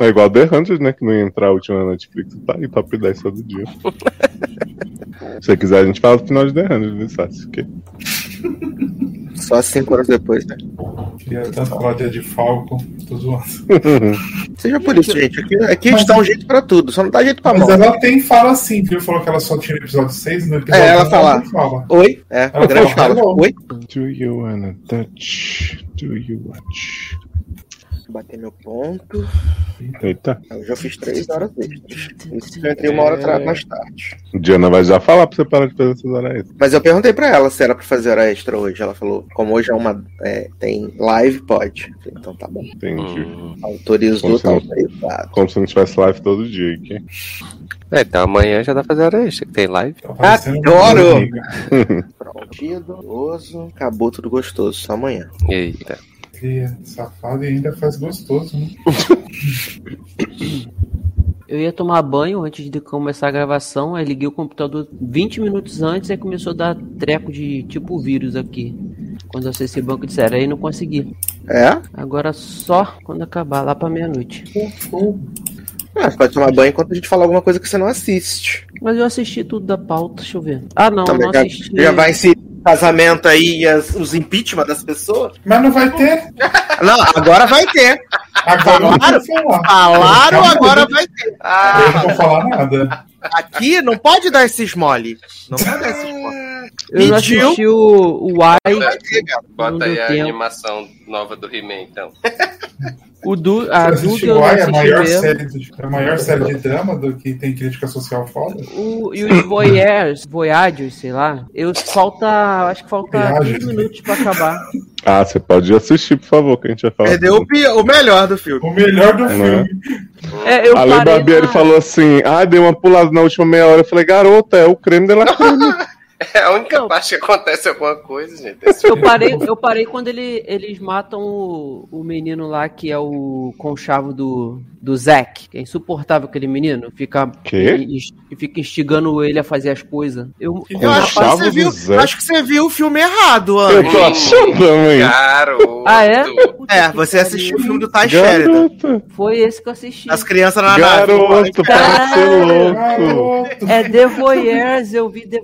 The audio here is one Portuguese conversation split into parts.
É igual The Hunter, né? Que não ia entrar a última Netflix. Tá aí, top 10 todo dia. Se você quiser, a gente fala do final de The Hunter, né, Sassi? Que... Só cinco horas depois, né? Queria tanto falar de Falco, tô zoando. Seja por isso, gente. Aqui, aqui a gente dá um jeito pra tudo, só não dá jeito pra Mas mão. ela tem fala assim, viu? Falou que ela só tinha no episódio 6, no episódio É, ela fala. fala. Oi? É, Ela a grande fala, fala. Oi? Do you wanna touch? Do you watch? Bater meu ponto. Eita. Eu já fiz três horas extras. Isso entrei uma hora atrás mais tarde. Diana vai já falar pra você parar de fazer essas horas extras. Mas eu perguntei pra ela se era pra fazer hora extra hoje. Ela falou, como hoje é uma. é, tem live, pode. Falei, então tá bom. Entendi. Hum. Autorizou, Como tá se autorizado. Como se não tivesse live todo dia aqui. É, então amanhã já dá pra fazer hora extra, que tem live. Tá parecendo Adoro! Pronto, gostoso. Acabou tudo gostoso, só amanhã. Eita. Fria, Safado e ainda faz gostoso, né? Eu ia tomar banho antes de começar a gravação, aí liguei o computador 20 minutos antes e começou a dar treco de tipo vírus aqui. Quando eu acessei o banco de série, aí não consegui. É? Agora só quando acabar, lá pra meia-noite. Ah, você pode tomar banho enquanto a gente fala alguma coisa que você não assiste. Mas eu assisti tudo da pauta, deixa eu ver. Ah, não, Também não já, assisti. já vai se casamento aí e as- os impeachment das pessoas? Mas não vai ter. Não, agora vai ter. Agora Falaram? vou falar. Falaram, agora vai ter. Eu Ah, não vou falar nada. aqui não pode dar esses mole. Não pode dar esses mole. Eu não assisti o, o cara. Bota aí deu a tempo. animação nova do He-Man, então. o Du, a Eu Duda assisti eu não Why, a assisti maior, mesmo. série de, a maior série de drama do que tem crítica social foda. O, e os Voyeurs, Voyagers, sei lá, eu falta, acho que falta Voyagers. 15 minutos pra acabar. Ah, você pode assistir, por favor, que a gente vai falar. Perdeu o, pi- o melhor do filme. O melhor do Não filme. É, eu A Lei parei Barbieri na- falou assim: ah, dei uma pulada na última meia hora. Eu falei, garota, é o creme de la creme. É a única parte que acontece alguma coisa, gente. Eu parei, eu parei quando ele, eles matam o, o menino lá que é o conchavo do, do Zack, que é insuportável aquele menino, fica, que fica instigando ele a fazer as coisas. Eu, Eu acho que, você viu, acho que você viu o filme errado, Eu Ana. tô achando também. Garoto. Ah, é? É, você assistiu o filme do Ty Sheridan. Foi esse que eu assisti. As crianças na nave. garoto, para de ser louco. Garoto. É The Voyeurs, eu vi The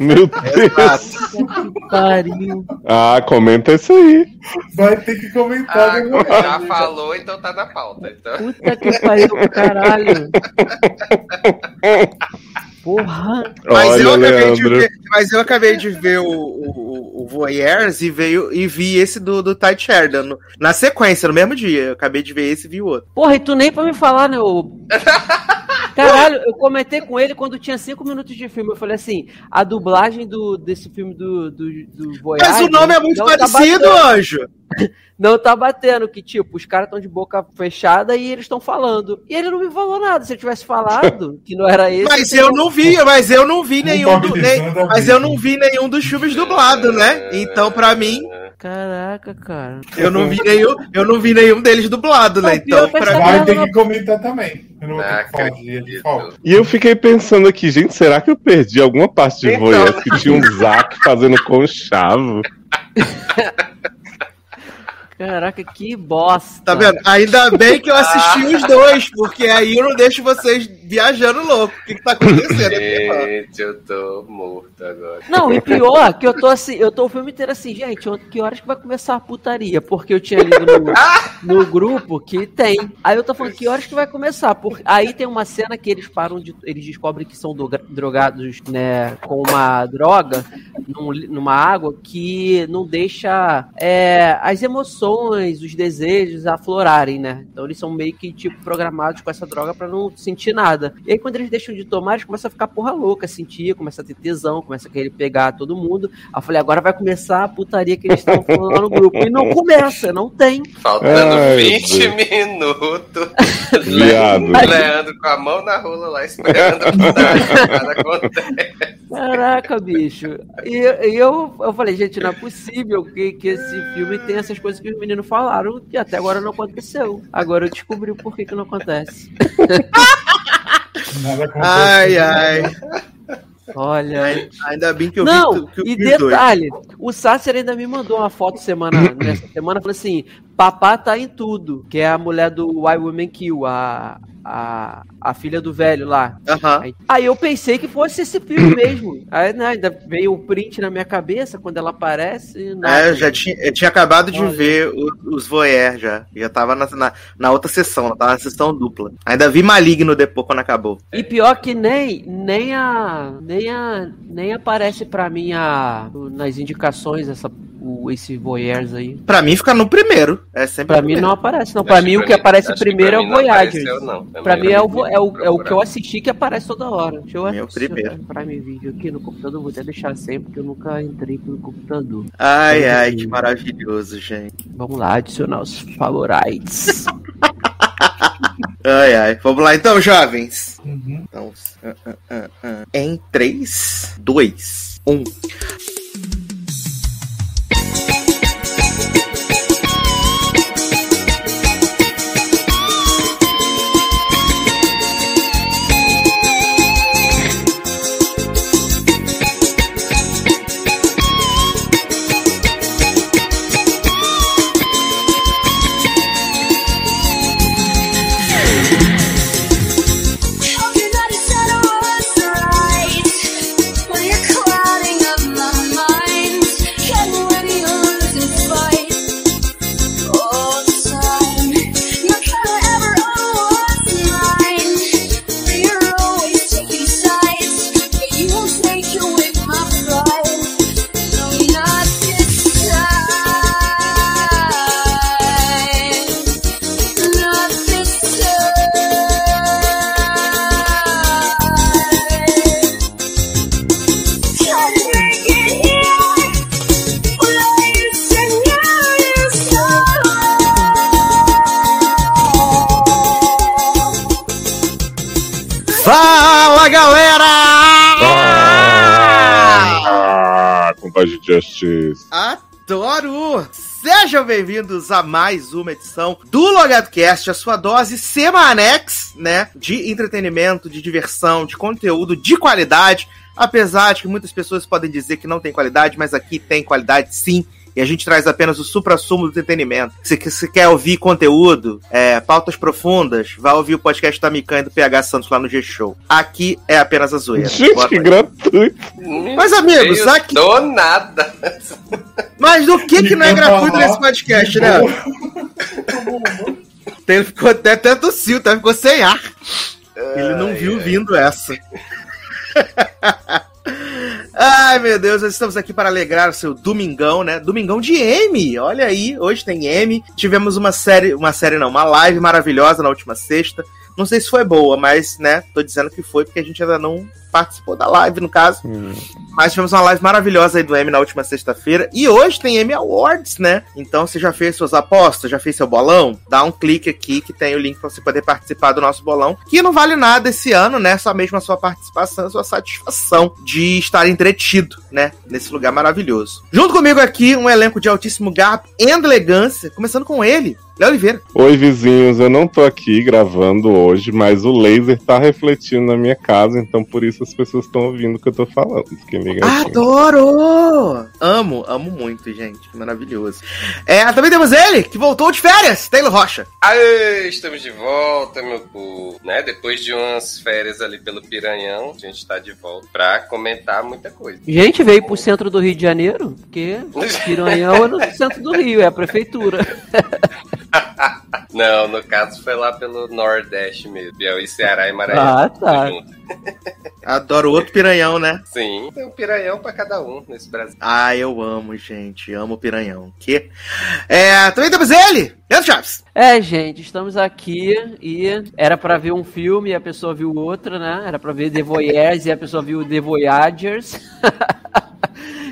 Meu Deus. Que pariu. Ah, comenta isso aí. Vai ter que comentar. Ah, já falou, então tá na pauta. Então. Puta que pariu caralho. Porra. Mas, Olha, eu acabei de ver, mas eu acabei de ver o, o, o Voyeurs e, veio, e vi esse do, do Ty Sheridan no- na sequência, no mesmo dia. Eu acabei de ver esse e vi o outro. Porra, e tu nem pra me falar, né? ô- Caralho, eu comentei com ele quando tinha cinco minutos de filme. Eu falei assim: a dublagem do, desse filme do, do, do Voyage. Mas o nome é muito tá parecido, batendo. anjo. Não tá batendo, que tipo, os caras estão de boca fechada e eles estão falando. E ele não me falou nada. Se ele tivesse falado que não era esse. Mas eu não vi, mas eu não vi nenhum do, nem- mas eu não vi nenhum dos filmes dublados, né? Então, pra mim, Caraca, cara. eu não vi nenhum, eu não vi nenhum deles dublado, né? Então, que pra Vai ter que comentar também. Eu não que falar falta. E eu fiquei pensando aqui, gente, será que eu perdi alguma parte de Então. Voyeurs que tinha um Zack fazendo conchavo? Caraca, que bosta. tá vendo? Ainda bem que eu assisti os dois, porque aí eu não deixo vocês viajando louco. O que, que tá acontecendo? Gente, eu tô morto agora. Não, e pior que eu tô assim, eu tô o filme inteiro assim, gente, que horas que vai começar a putaria? Porque eu tinha lido no, no grupo que tem. Aí eu tô falando, que horas que vai começar? Por, aí tem uma cena que eles param de. Eles descobrem que são droga- drogados, né, com uma droga num numa água que não deixa é, as emoções, os desejos aflorarem, né? Então eles são meio que tipo programados com essa droga pra não sentir nada. E aí quando eles deixam de tomar, eles começam a ficar porra louca, sentir, começa a ter tesão, começa a querer pegar todo mundo. Aí eu falei, agora vai começar a putaria que eles estão falando lá no grupo. E não começa, não tem. Faltando Ai, 20 Deus. minutos. Viado. Leandro com a mão na rola lá esperando a putaria. Nada acontece. Caraca, bicho. E, e eu, eu falei, gente, não é possível que, que esse filme tenha essas coisas que os meninos falaram, que até agora não aconteceu. Agora eu descobri o porquê que não acontece. Nada. Ai, ai. Olha. Ainda bem que eu Não, vi, tu- que eu e vi os dois. detalhe, o Sácer ainda me mandou uma foto semana, nessa semana, falando assim, Papá tá em tudo, que é a mulher do Why Women Kill, a, a, a filha do velho lá. Aham. Aí, aí eu pensei que fosse esse filme mesmo. Aí né, ainda veio o print na minha cabeça quando ela aparece. nada. É, eu já tinha, eu tinha acabado de Olha. ver o- os voyeur já. Já tava na, na, na outra sessão, tava na sessão dupla. Ainda vi Maligno depois quando acabou. E pior que nem, nem a. Nem a. Nem aparece pra mim a, nas indicações essa, o, esse voyeurs aí. Pra mim fica no primeiro. É sempre Pra mim não aparece, não. Pra Acho mim o que mim- aparece que primeiro é o mim não não. Pra mim é o, é, o, é o que eu assisti que aparece toda hora. Deixa eu Meu primeiro. Pra mim vídeo aqui no computador, vou até deixar sempre, porque eu nunca entrei pelo computador. Ai, ai, que maravilhoso, gente. Vamos lá, adicionar os favorites. Ai, ai. Vamos lá então, jovens. Uhum. Então, ah, ah, ah. em 3, 2, 1. Adoro! Sejam bem-vindos a mais uma edição do LogadoCast, a sua dose semanex, né? De entretenimento, de diversão, de conteúdo de qualidade. Apesar de que muitas pessoas podem dizer que não tem qualidade, mas aqui tem qualidade sim. E a gente traz apenas o supra-sumo do entretenimento. Se você quer ouvir conteúdo, é, pautas profundas, vai ouvir o podcast da Mican e do PH Santos lá no G-Show. Aqui é apenas a zoeira. Gente, que noite. gratuito. Mas, amigos, aqui- Do nada. Mas do que que não é gratuito tá nesse podcast, né? Ele ficou até, até tossiu, até ficou sem ar. Ele não Ai, viu ai. vindo essa. Ai, meu Deus, nós estamos aqui para alegrar o seu domingão, né? Domingão de M. Olha aí, hoje tem M. Tivemos uma série, uma série não, uma live maravilhosa na última sexta. Não sei se foi boa, mas, né, tô dizendo que foi porque a gente ainda não participou da live, no caso. Mas tivemos uma live maravilhosa aí do M na última sexta-feira. E hoje tem M Awards, né? Então você já fez suas apostas, já fez seu bolão? Dá um clique aqui que tem o link pra você poder participar do nosso bolão. Que não vale nada esse ano, né? Só mesmo a sua participação, a sua satisfação de estar entretido, né? Nesse lugar maravilhoso. Junto comigo aqui, um elenco de altíssimo garbo e elegância. Começando com ele, Léo Oliveira. Oi, vizinhos, eu não tô aqui gravando hoje, mas o laser tá refletindo na minha casa, então por isso as pessoas estão ouvindo o que eu tô falando. Fiquem ligadinhos. Adoro! Amo, amo muito, gente. Que maravilhoso. É, também temos ele, que voltou de férias, Taylor Rocha. Aê, estamos de volta, meu povo. Né? Depois de umas férias ali pelo Piranhão, a gente tá de volta pra comentar muita coisa. Gente, veio pro centro do Rio de Janeiro, porque Piranhão é no centro do Rio, é a prefeitura. Não, no caso foi lá pelo Nordeste mesmo. Piauí, Ceará e Maranhão. Ah, tá. Adoro outro piranhão, né? Sim, tem um piranhão pra cada um nesse Brasil. Ah, eu amo, gente. Amo o piranhão. Que? É, também temos ele, Leandro Chaves. É, gente, estamos aqui e era pra ver um filme e a pessoa viu outro, né? Era pra ver The Voyeurs e a pessoa viu The Voyagers.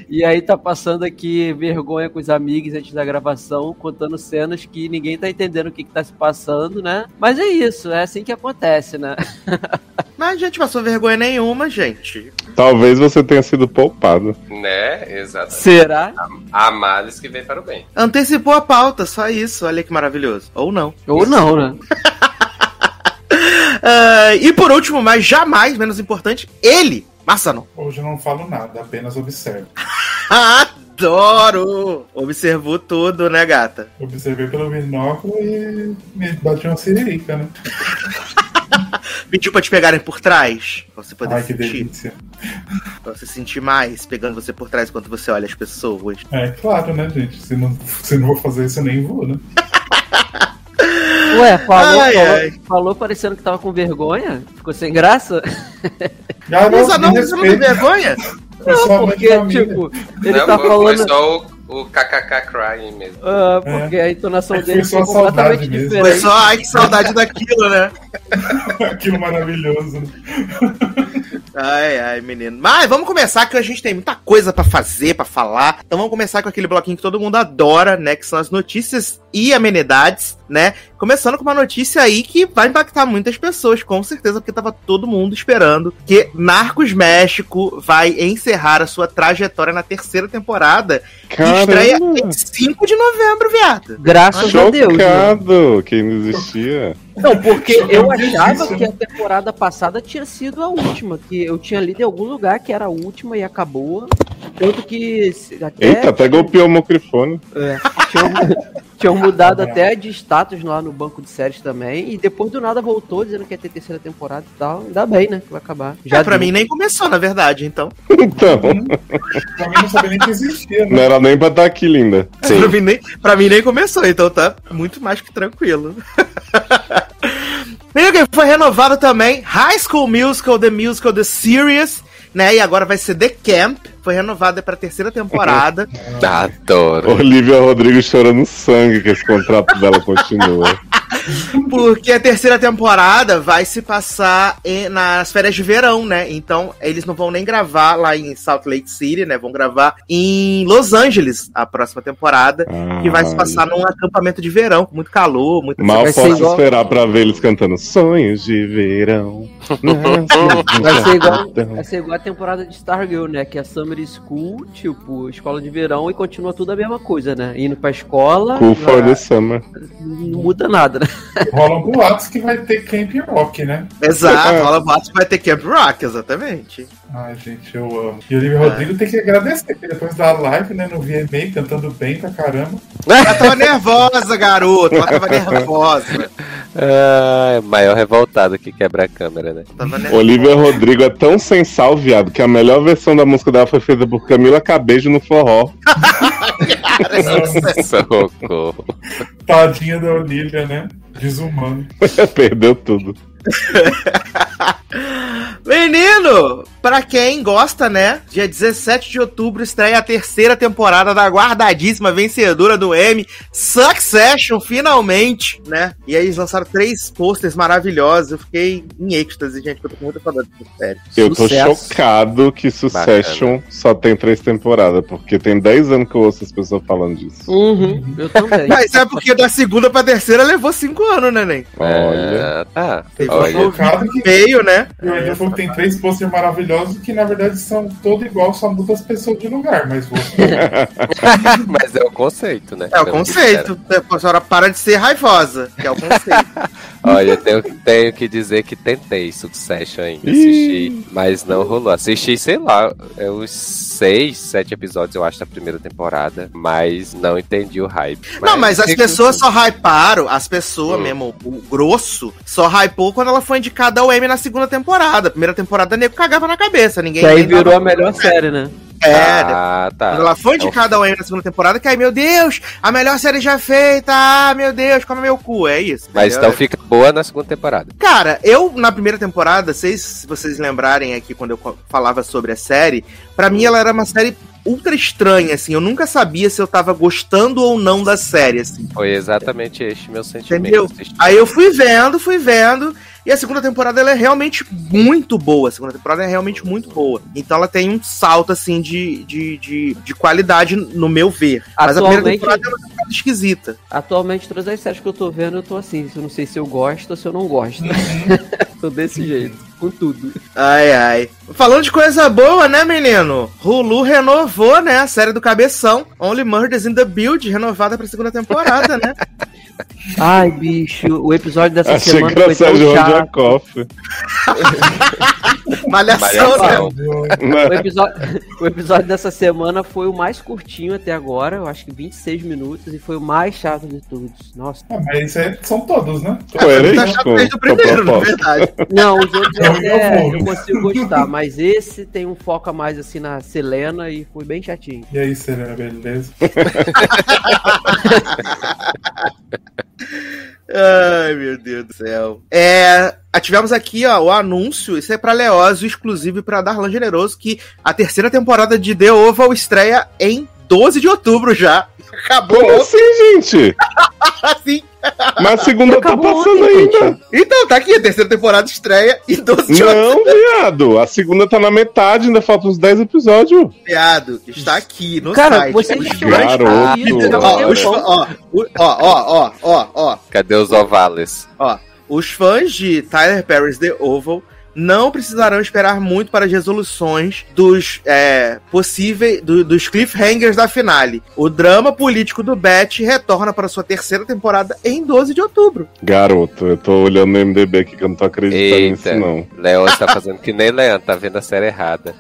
E aí tá passando aqui vergonha com os amigos antes da gravação, contando cenas que ninguém tá entendendo o que, que tá se passando, né? Mas é isso, é assim que acontece, né? Mas a gente passou vergonha nenhuma, gente. Talvez você tenha sido poupado. Né? Exato. Será? Há males que vem para o bem. Antecipou a pauta, só isso. Olha que maravilhoso. Ou não. Ou não, né? Ah, e por último, mas jamais menos importante, ele, Massano. Hoje eu não falo nada, apenas observo. Adoro! Observou tudo, né, gata? Observei pelo binóculo e me bati uma siririca, né? Pediu pra te pegarem por trás? Pra você poder Ai, que sentir. delícia. Pra você sentir mais pegando você por trás enquanto você olha as pessoas. É claro, né, gente? Se não, se não vou fazer isso, eu nem vou, né? Ué, falou, Ai, falou, ai. falou parecendo que tava com vergonha? Ficou sem graça? Mas não, não, me você não tem vergonha? Não, porque, família. tipo, ele não, tá foi, falando. foi só o, o KKK crying mesmo. ah, porque a entonação É, dele foi completamente mesmo. Foi diferente. só, ai, que saudade daquilo, né? Aquilo maravilhoso. Ai, ai, menino. Mas vamos começar que a gente tem muita coisa pra fazer, pra falar. Então vamos começar com aquele bloquinho que todo mundo adora, né? Que são as notícias e amenidades, né? Começando com uma notícia aí que vai impactar muitas pessoas, com certeza, porque tava todo mundo esperando que Narcos México vai encerrar a sua trajetória na terceira temporada. Que estreia em 5 de novembro, viado. Graças a Deus. né? Chocado que não existia. Não, porque eu achava que a temporada passada tinha sido a última, que eu tinha lido em algum lugar que era a última e acabou. Tanto que até Eita, até golpeou o microfone. é, tinham, tinham mudado até de status lá no banco de séries também. E depois do nada voltou dizendo que ia ter terceira temporada e tal. Ainda bem, né? Que vai acabar. Já pra deu. mim nem começou, na verdade, então. Então, Pra mim não sabia nem que existia, não né? era nem pra estar aqui, linda. Pra mim, nem, pra mim nem começou, então tá muito mais que tranquilo. Foi renovado também High School Musical, The Musical, The Series, né? E agora vai ser The Camp. Foi renovada pra terceira temporada. Adoro. Olivia Rodrigo chorando sangue que esse contrato dela continua. Porque a terceira temporada vai se passar em- nas férias de verão, né? Então, eles não vão nem gravar lá em Salt Lake City, né? Vão gravar em Los Angeles a próxima temporada. Que vai se passar num acampamento de verão, com muito calor, muito Mal posso igual- esperar pra ver eles cantando Sonhos de Verão. Vai ser, igual, vai ser igual a temporada de Stargirl, né? Que é Summer School, tipo, escola de verão e continua tudo a mesma coisa, né? Indo pra escola, Cool for ah, the summer. não muda nada, né? Rolam boatos que vai ter Camp Rock, né? Exato, Rola Boatos vai ter Camp Rock, exatamente. Ai, gente, eu amo. E o Olivia Rodrigo tem que agradecer, porque depois da live, né, no VMA, cantando bem pra caramba. Ela tava nervosa, garoto. Ela tava nervosa. Ah, maior revoltado que quebra a câmera, né? Olivia Rodrigo é tão sensal, viado, que a melhor versão da música dela foi feita por Camila Cabejo no forró. Socorro. Tadinha da Olivia, né? Desumano. Perdeu tudo. Menino, pra quem gosta, né? Dia 17 de outubro estreia a terceira temporada da guardadíssima vencedora do M, Succession, finalmente, né? E aí eles lançaram três posters maravilhosos. Eu fiquei em êxtase, gente, porque eu tô com muita saudade dessa série. Eu tô chocado que Succession só tem três temporadas, porque tem 10 anos que eu ouço as pessoas falando disso. Uhum, eu também. Mas é porque da segunda pra terceira levou cinco anos, né, Nen? Olha. Ah, tá. Teve Olha. um meio, né? o Olivia falou que tem três posters maravilhosos que na verdade são todos igual, só muda as pessoas de lugar, mas você. Mas é o conceito, né? É o conceito. A senhora para de ser raivosa, que é o conceito. Olha, tenho, tenho que dizer que tentei Succession ainda, assisti, mas não rolou. Assisti, sei lá, é uns seis, sete episódios, eu acho, da primeira temporada, mas não entendi o hype. Não, mas as pessoas só hyparam, as pessoas Hum. mesmo, o grosso, só hypou quando ela foi indicada ao Emmy na segunda temporada. A primeira temporada, nego cagava na cabeça, ninguém... Que aí virou a melhor série, né? É, Ah, tá. Quando ela foi indicada ao Emmy na segunda temporada, que aí, meu Deus, a melhor série já feita, ah, meu Deus, come meu cu, é isso. Mas entendeu? então fica boa na segunda temporada. Cara, eu, na primeira temporada, vocês, se vocês lembrarem aqui quando eu falava sobre a série, pra mim ela era uma série ultra estranha, assim, eu nunca sabia se eu tava gostando ou não da série, assim. Foi exatamente este meu sentimento. Entendeu? Aí eu fui vendo, fui vendo. E a segunda temporada ela é realmente muito boa. A segunda temporada é realmente muito boa. Então ela tem um salto, assim, de, de, de, de qualidade, no meu ver. Mas a primeira Atualmente- temporada é uma temporada esquisita. Atualmente, todas as séries que eu tô vendo, eu tô assim. Eu não sei se eu gosto ou se eu não gosto. tô desse jeito, com tudo. Ai, ai. Falando de coisa boa, né, menino? Hulu renovou, né, a série do Cabeção. Only Murders in the Build, renovada pra segunda temporada, né? Ai, bicho, o episódio dessa Achei semana foi tão chato. Malhação, né? O episódio, o episódio dessa semana foi o mais curtinho até agora, eu acho que 26 minutos, e foi o mais chato de todos. Nossa. Ah, mas isso aí são todos, né? Coerente Tá chato com, desde o primeiro, na proposta. verdade. Não, os outros Eu- até eu consigo gostar, mas esse tem um foco a mais assim na Selena e foi bem chatinho. E aí, Serena, beleza? Ai, meu Deus do céu. É, tivemos aqui ó, o anúncio, isso é pra Leózio, exclusivo e pra Darlan Generoso, que a terceira temporada de The Oval estreia em 12 de outubro já. Acabou Como assim, gente? assim. Mas a segunda tá passando ontem, ainda. gente. Então, tá aqui, a terceira temporada estreia em 12 de outubro. Não, viado. A segunda tá na metade, ainda faltam uns 10 episódios. Viado, está aqui no Cara, site. vocês Os Garoto. Ó, ó, ó, ó, ó, ó, Cadê os ovales? ó. Os fãs de Tyler Perry's The Oval não precisarão esperar muito para as resoluções dos é, possíveis do- dos cliffhangers da finale. O drama político do Beth retorna para sua terceira temporada em 12 de outubro. Garoto, eu tô olhando no MDB aqui que eu não tô acreditando nisso, Eita, não. Léo está fazendo que nem Leandro, tá vendo a série errada.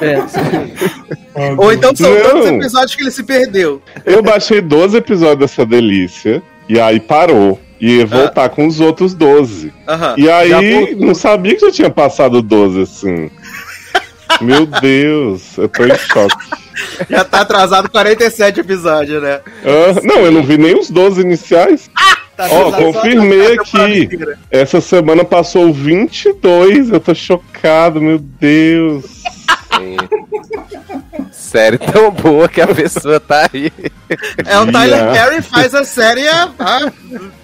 É, Ou então são Não. tantos episódios que ele se perdeu. Eu baixei 12 episódios dessa delícia e aí parou. E ia voltar com os outros 12. Aham. E aí, não sabia que já tinha passado 12 assim. Meu Deus, eu tô em choque. Já tá atrasado 47 episódios, né? Ah, não, eu não vi nem os 12 iniciais. Tá Ó, confirmei aqui. inteira. Essa semana passou 22, eu tô chocado, meu Deus. Sim. série tão boa que a pessoa tá aí. É, o Tyler Yeah. Perry faz a série ah,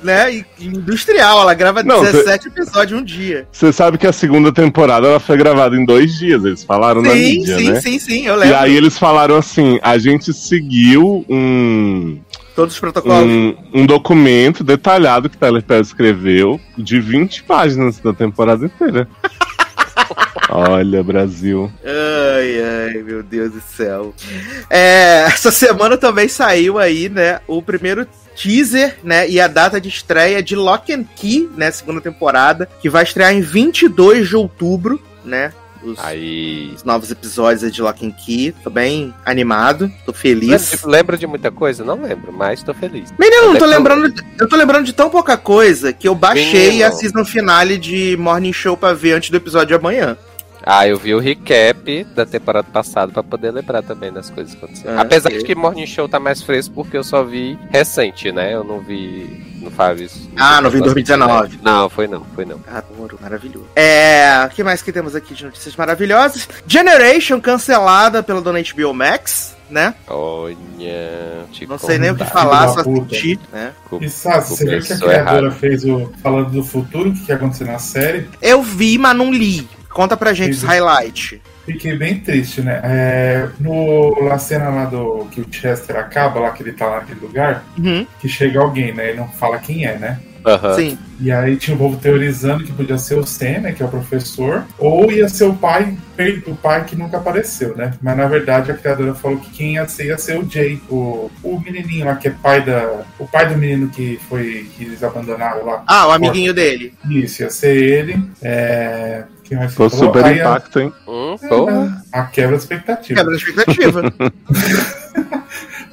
né, industrial. Ela grava Não, 17 episódios em um dia. Você sabe que a segunda temporada ela foi gravada em dois dias, eles falaram na Sim, mídia, sim, né? sim, sim, eu E lembro. aí eles falaram assim, a gente seguiu um, Todos os protocolos. um, um documento detalhado que Tyler Perry escreveu de 20 páginas da temporada inteira. Olha, Brasil. Ai, ai, meu Deus do céu. É, essa semana também saiu aí, né, o primeiro teaser, né, e a data de estreia de Lock and Key, né, segunda temporada, que vai estrear em 22 de outubro, né, os, Aí. os novos episódios de Lock and Key. Tô bem animado, tô Lembra feliz. de, lembra de muita coisa? Não lembro, mas tô feliz. Menino, eu não tô lembrando, eu tô lembrando de tão pouca coisa que eu baixei Menino. a season finale de Morning Show pra ver antes do episódio de amanhã. Ah, eu vi o recap da temporada passada pra poder lembrar também das coisas que aconteceram. Ah, Apesar de que Morning Show tá mais fresco porque eu só vi recente, né? Eu não vi. Não faz isso. Ah, não vi em 2019. Não, foi não, foi não. Adoro, maravilhoso. É, o que mais que temos aqui de notícias maravilhosas? Generation cancelada pela dona HBO Max, né? Olha. Não sei nem o que falar, só assistir, né? E sabe, você viu que a Começou criadora errado. fez o. Falando do futuro, o que ia acontecer na série? Eu vi, mas não li. Conta pra gente os highlights. Fiquei bem triste, né? É, no, na cena lá do que o Chester acaba, lá que ele tá lá naquele lugar, Uhum, que chega alguém, né? E não fala quem é, né? Aham. sim. E aí tinha o povo teorizando que podia ser o Sam, né, que é o professor, ou ia ser o pai, o pai que nunca apareceu, né? Mas na verdade a criadora falou que quem ia ser ia ser o Jay, o, o menininho lá que é pai da, o pai do menino que foi que eles abandonaram lá. Ah, o amiguinho dele. Isso, ia ser ele. É... Quem mais Foi falou? super Aí a- impacto, hein? Hum, porra. a quebra de expectativa. Quebra de expectativa.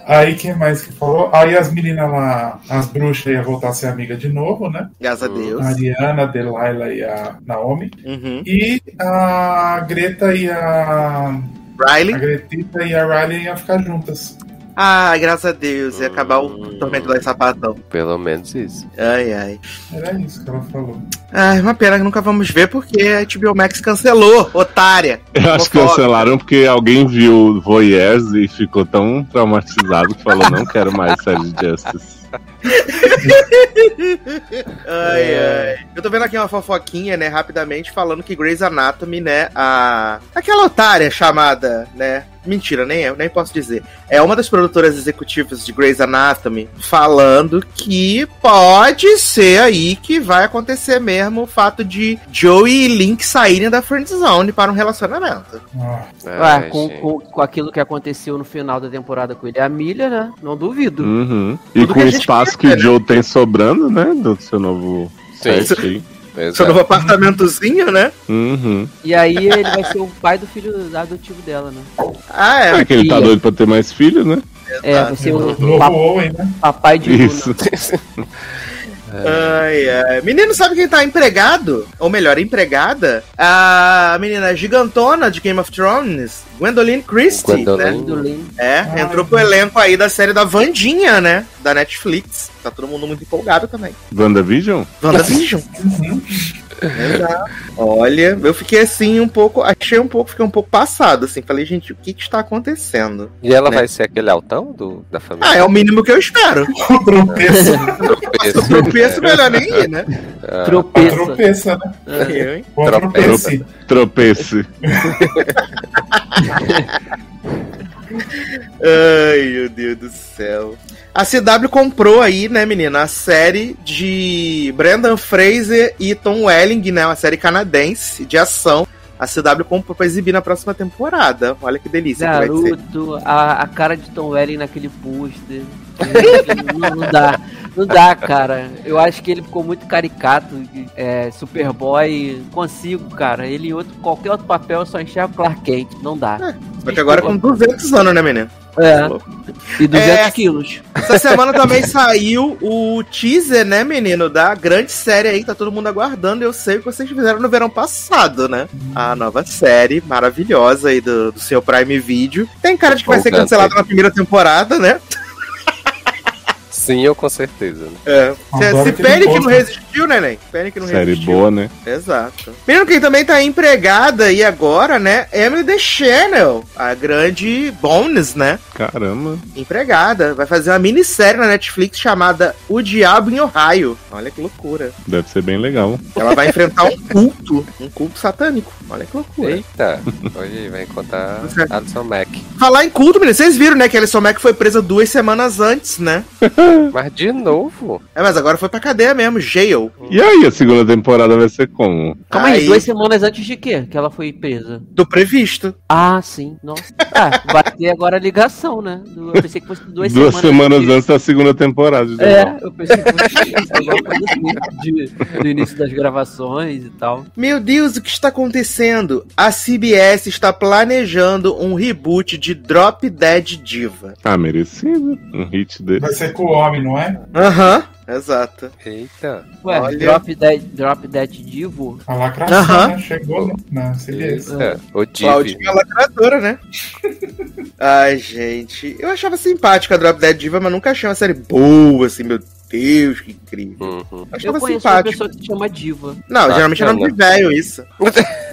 Aí quem mais que falou? Aí as meninas lá, as bruxas iam voltar a ser amiga de novo, né? Graças a Deus. A Ariana, a Delilah e a Naomi. Uhum. E a Greta e a. A Riley. Gretita e a Riley iam ficar juntas. Ah, graças a Deus. Ia acabar o tormento lá em sapatão. Pelo menos isso. Ai, ai. Era isso que ela falou. Ai, uma pena que nunca vamos ver porque a HBO Max cancelou, otária. Eu acho que cancelaram porque alguém viu Voyeurs e ficou tão traumatizado que falou: não quero mais série de Justice. Ai, ai. Eu tô vendo aqui uma fofoquinha, né, rapidamente, falando que Grey's Anatomy, né, a... Aquela otária chamada, né... Mentira, nem eu, nem posso dizer. É uma das produtoras executivas de Grey's Anatomy falando que pode ser aí que vai acontecer mesmo o fato de Joey e Link saírem da friend zone para um relacionamento. Ah, Ué, com, com, com aquilo que aconteceu no final da temporada com ele e a Milha, né? Não duvido. Uhum. E Tudo com que o a gente espaço que o Joe tem sobrando, né? Do seu novo Sim. set aí. Exato. Seu novo apartamentozinho, né? Uhum. E aí ele vai ser o pai do filho adotivo dela, né? Ah, é. É que ele tá doido pra ter mais filhos, né? É, vai ser o Novo pa- Owen, né? papai de Luna. Isso. Ai, ai. Menino, sabe quem tá empregado? Ou melhor, empregada? A menina gigantona de Game of Thrones, Gwendoline Christie, Gwendoline. né? Gwendoline. É, Ai. entrou pro elenco aí da série da Vandinha, né? Da Netflix. Tá todo mundo muito empolgado também. WandaVision? WandaVision. Exato. Olha, eu fiquei assim um pouco, achei um pouco, fiquei um pouco passado, assim. Falei, gente, o que que está acontecendo? E ela Né? vai ser aquele altão do, da família? Ah, é o mínimo que eu espero. O tropeço. Eu tropeço, melhor nem ir, né? Ah, Tropeça. tropeça, né? Eu, hein? Bom Tropeça. tropeço. Tropece. Ai, meu Deus do céu. A CW comprou aí, né, menina, a série de Brendan Fraser e Tom Welling, né, uma série canadense de ação. A CW comprou pra exibir na próxima temporada. Olha que delícia que vai ser. Garoto, a, a cara de Tom Welling naquele pôster. não, não dá, não dá, cara. Eu acho que ele ficou muito caricato. É, Superboy, consigo, cara. Ele em outro, qualquer outro papel eu só enxerga o Clark Kent. Não dá. Só que agora com 200 anos, né, menina? É, e 200 É. quilos. Essa semana também saiu o teaser, né, menino, da grande série aí, que tá todo mundo aguardando. Eu sei o que vocês fizeram no verão passado, né? A nova série maravilhosa aí do, do seu Prime Video. Tem cara de que vai ser cancelada na primeira temporada, né? Sim, eu com certeza. Né? É. Se, se que não resistiu, né, Nen? Penny que não Série resistiu. boa, né? Exato. Menino, quem também tá empregada aí agora, né? Emily The Channel, a grande Bones, né? Caramba. Empregada. Vai fazer uma minissérie na Netflix chamada O Diabo em Ohio. Olha que loucura. Deve ser bem legal. Ela vai enfrentar um culto, um culto satânico. Olha que loucura. Eita, hoje vai encontrar Alison Mack. Falar em culto, menino, vocês viram, né, que a Alison Mack foi presa duas semanas antes, né? Mas de novo? É, mas agora foi pra cadeia mesmo, jail. E aí, a segunda temporada vai ser como? Calma aí, Aí- duas semanas antes de quê? Que ela foi presa. Do previsto. Ah, sim. Nossa. Ah, vai ter agora a ligação, né? Eu pensei que fosse duas, Duas semanas de- antes da segunda temporada. de É, novo. eu pensei que fosse alguma coisa assim, de, do início das gravações e tal. Meu Deus, o que está acontecendo? A CBS está planejando um reboot de Drop Dead Diva. Ah, merecido. Um hit dele. Vai ser com homem, não é? Aham, exato. Eita. Ué, Olha. Drop Dead, Drop Dead Divo? A lacração, Aham. né? Chegou né? na CBS. O Div. Claudinha lacradora, né? Ai, gente. Eu achava simpática a Drop Dead Diva, mas nunca achei uma série boa, assim, meu Deus, que incrível. Uhum. Eu Eu achava uma simpático. pessoa que se chama Diva. Não, geralmente é nome de velho isso.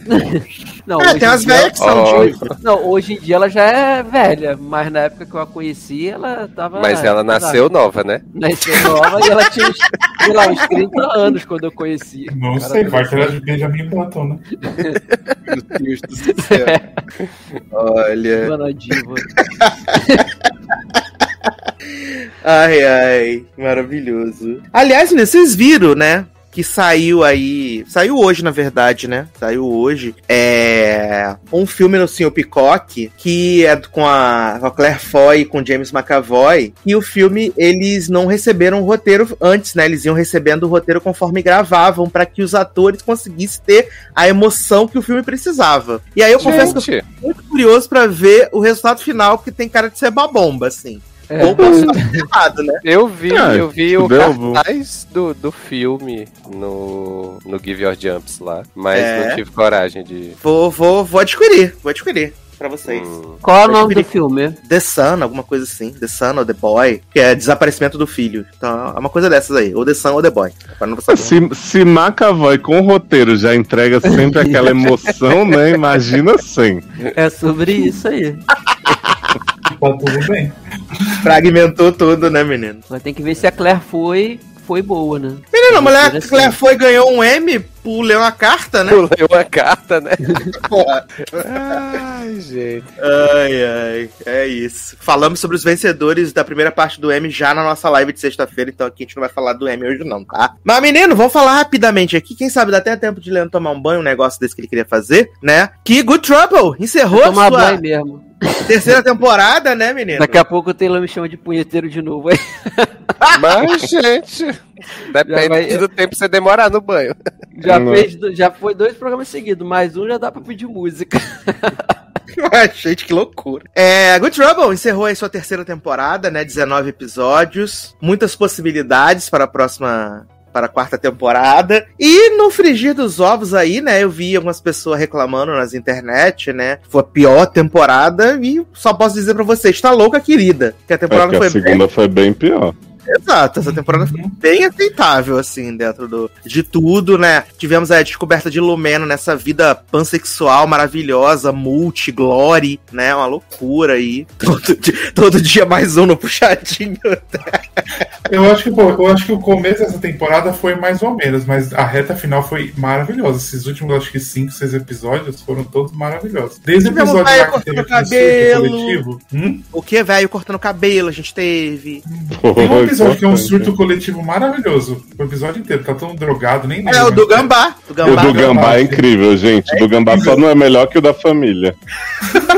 Não, É, hoje tem em as dia- velhas que são diva. Não, hoje em dia ela já é velha, mas na época que eu a conheci, ela tava. Mas ela nasceu nova, né? Nasceu nova e ela tinha, uns, sei lá, uns 30 anos quando eu conheci. Não sei, vai que era de Benjamin Button, né? Meu Deus do céu. Olha. Dona Diva. Ai, ai. Maravilhoso. Aliás, vocês viram, né? Que saiu aí. Saiu hoje, na verdade, né? Saiu hoje. É. Um filme no Senhor Peacock, que é com a, com a Claire Foy e com James McAvoy. E o filme, eles não receberam o roteiro antes, né? Eles iam recebendo o roteiro conforme gravavam, para que os atores conseguissem ter a emoção que o filme precisava. E aí eu confesso que eu Gente, fico muito curioso pra ver o resultado final, porque tem cara de ser babomba, assim. É. Ou posso estar errado, né? eu vi, Ah, eu vi o deu, vou- cartaz do, do filme no, no Give Your Jumps lá. Mas É. não tive coragem de. Vou, vou, vou adquirir, vou adquirir pra vocês. Hum, Qual é o nome do filme? The Sun, alguma coisa assim. The Sun ou The Boy, que é desaparecimento do filho. Então, é uma coisa dessas aí. Ou The Sun ou The Boy. Pra não saber. Se, se McAvoy com o roteiro já entrega sempre aquela emoção, né? Imagina sem. É sobre isso aí. Tá tudo bem. Fragmentou tudo, né, menino? Mas tem que ver se a Claire foi, foi boa, né? Menino, a mulher Mentira, Claire sim. foi ganhou um M por ler uma carta, né? Eu leio uma carta, né? Ai, gente. Ai, ai. É isso. Falamos sobre os vencedores da primeira parte do M já na nossa live de sexta-feira, então aqui a gente não vai falar do M hoje, não, tá? Mas, menino, vamos falar rapidamente aqui. Quem sabe dá até tempo de Leandro tomar um banho, um negócio desse que ele queria fazer, né? Que Good Trouble encerrou Tomar sua. banho mesmo. Terceira temporada, né, menino? Daqui a pouco o Taylor me chama de punheteiro de novo aí. Mas, gente, depende Já vai- do tempo que você demorar no banho. Já, Não. fez, já foi dois programas seguidos, mais um já dá pra pedir música. Gente, que loucura. É, Good Trouble encerrou aí sua terceira temporada, né? 19 episódios. Muitas possibilidades para a próxima. Para a quarta temporada. E no frigir dos ovos aí, né? Eu vi algumas pessoas reclamando nas internet, né? Foi a pior temporada. E só posso dizer pra vocês, tá louca, querida. Que a É temporada que foi a segunda foi bem pior. Exato, essa temporada foi bem aceitável, assim, dentro do, de tudo, né? Tivemos a descoberta de Lumena nessa vida pansexual maravilhosa, multi, glory, né? Uma loucura aí. Todo, di- todo dia mais um no puxadinho. Eu acho que, pô, eu acho que o começo dessa temporada foi mais ou menos, mas a reta final foi maravilhosa. Esses últimos, acho que 5, 6 episódios foram todos maravilhosos. Desde o episódio vai lá que teve cabelo. coletivo. Hum? O que, velho? Cortando cabelo, a gente teve. Tem um Foi episódio que é um surto coletivo maravilhoso. O episódio inteiro, tá tão drogado, nem É o do mas- Gambá. Do O Gambá. do Gambá é incrível, gente. O do Gambá só não é melhor que o da família.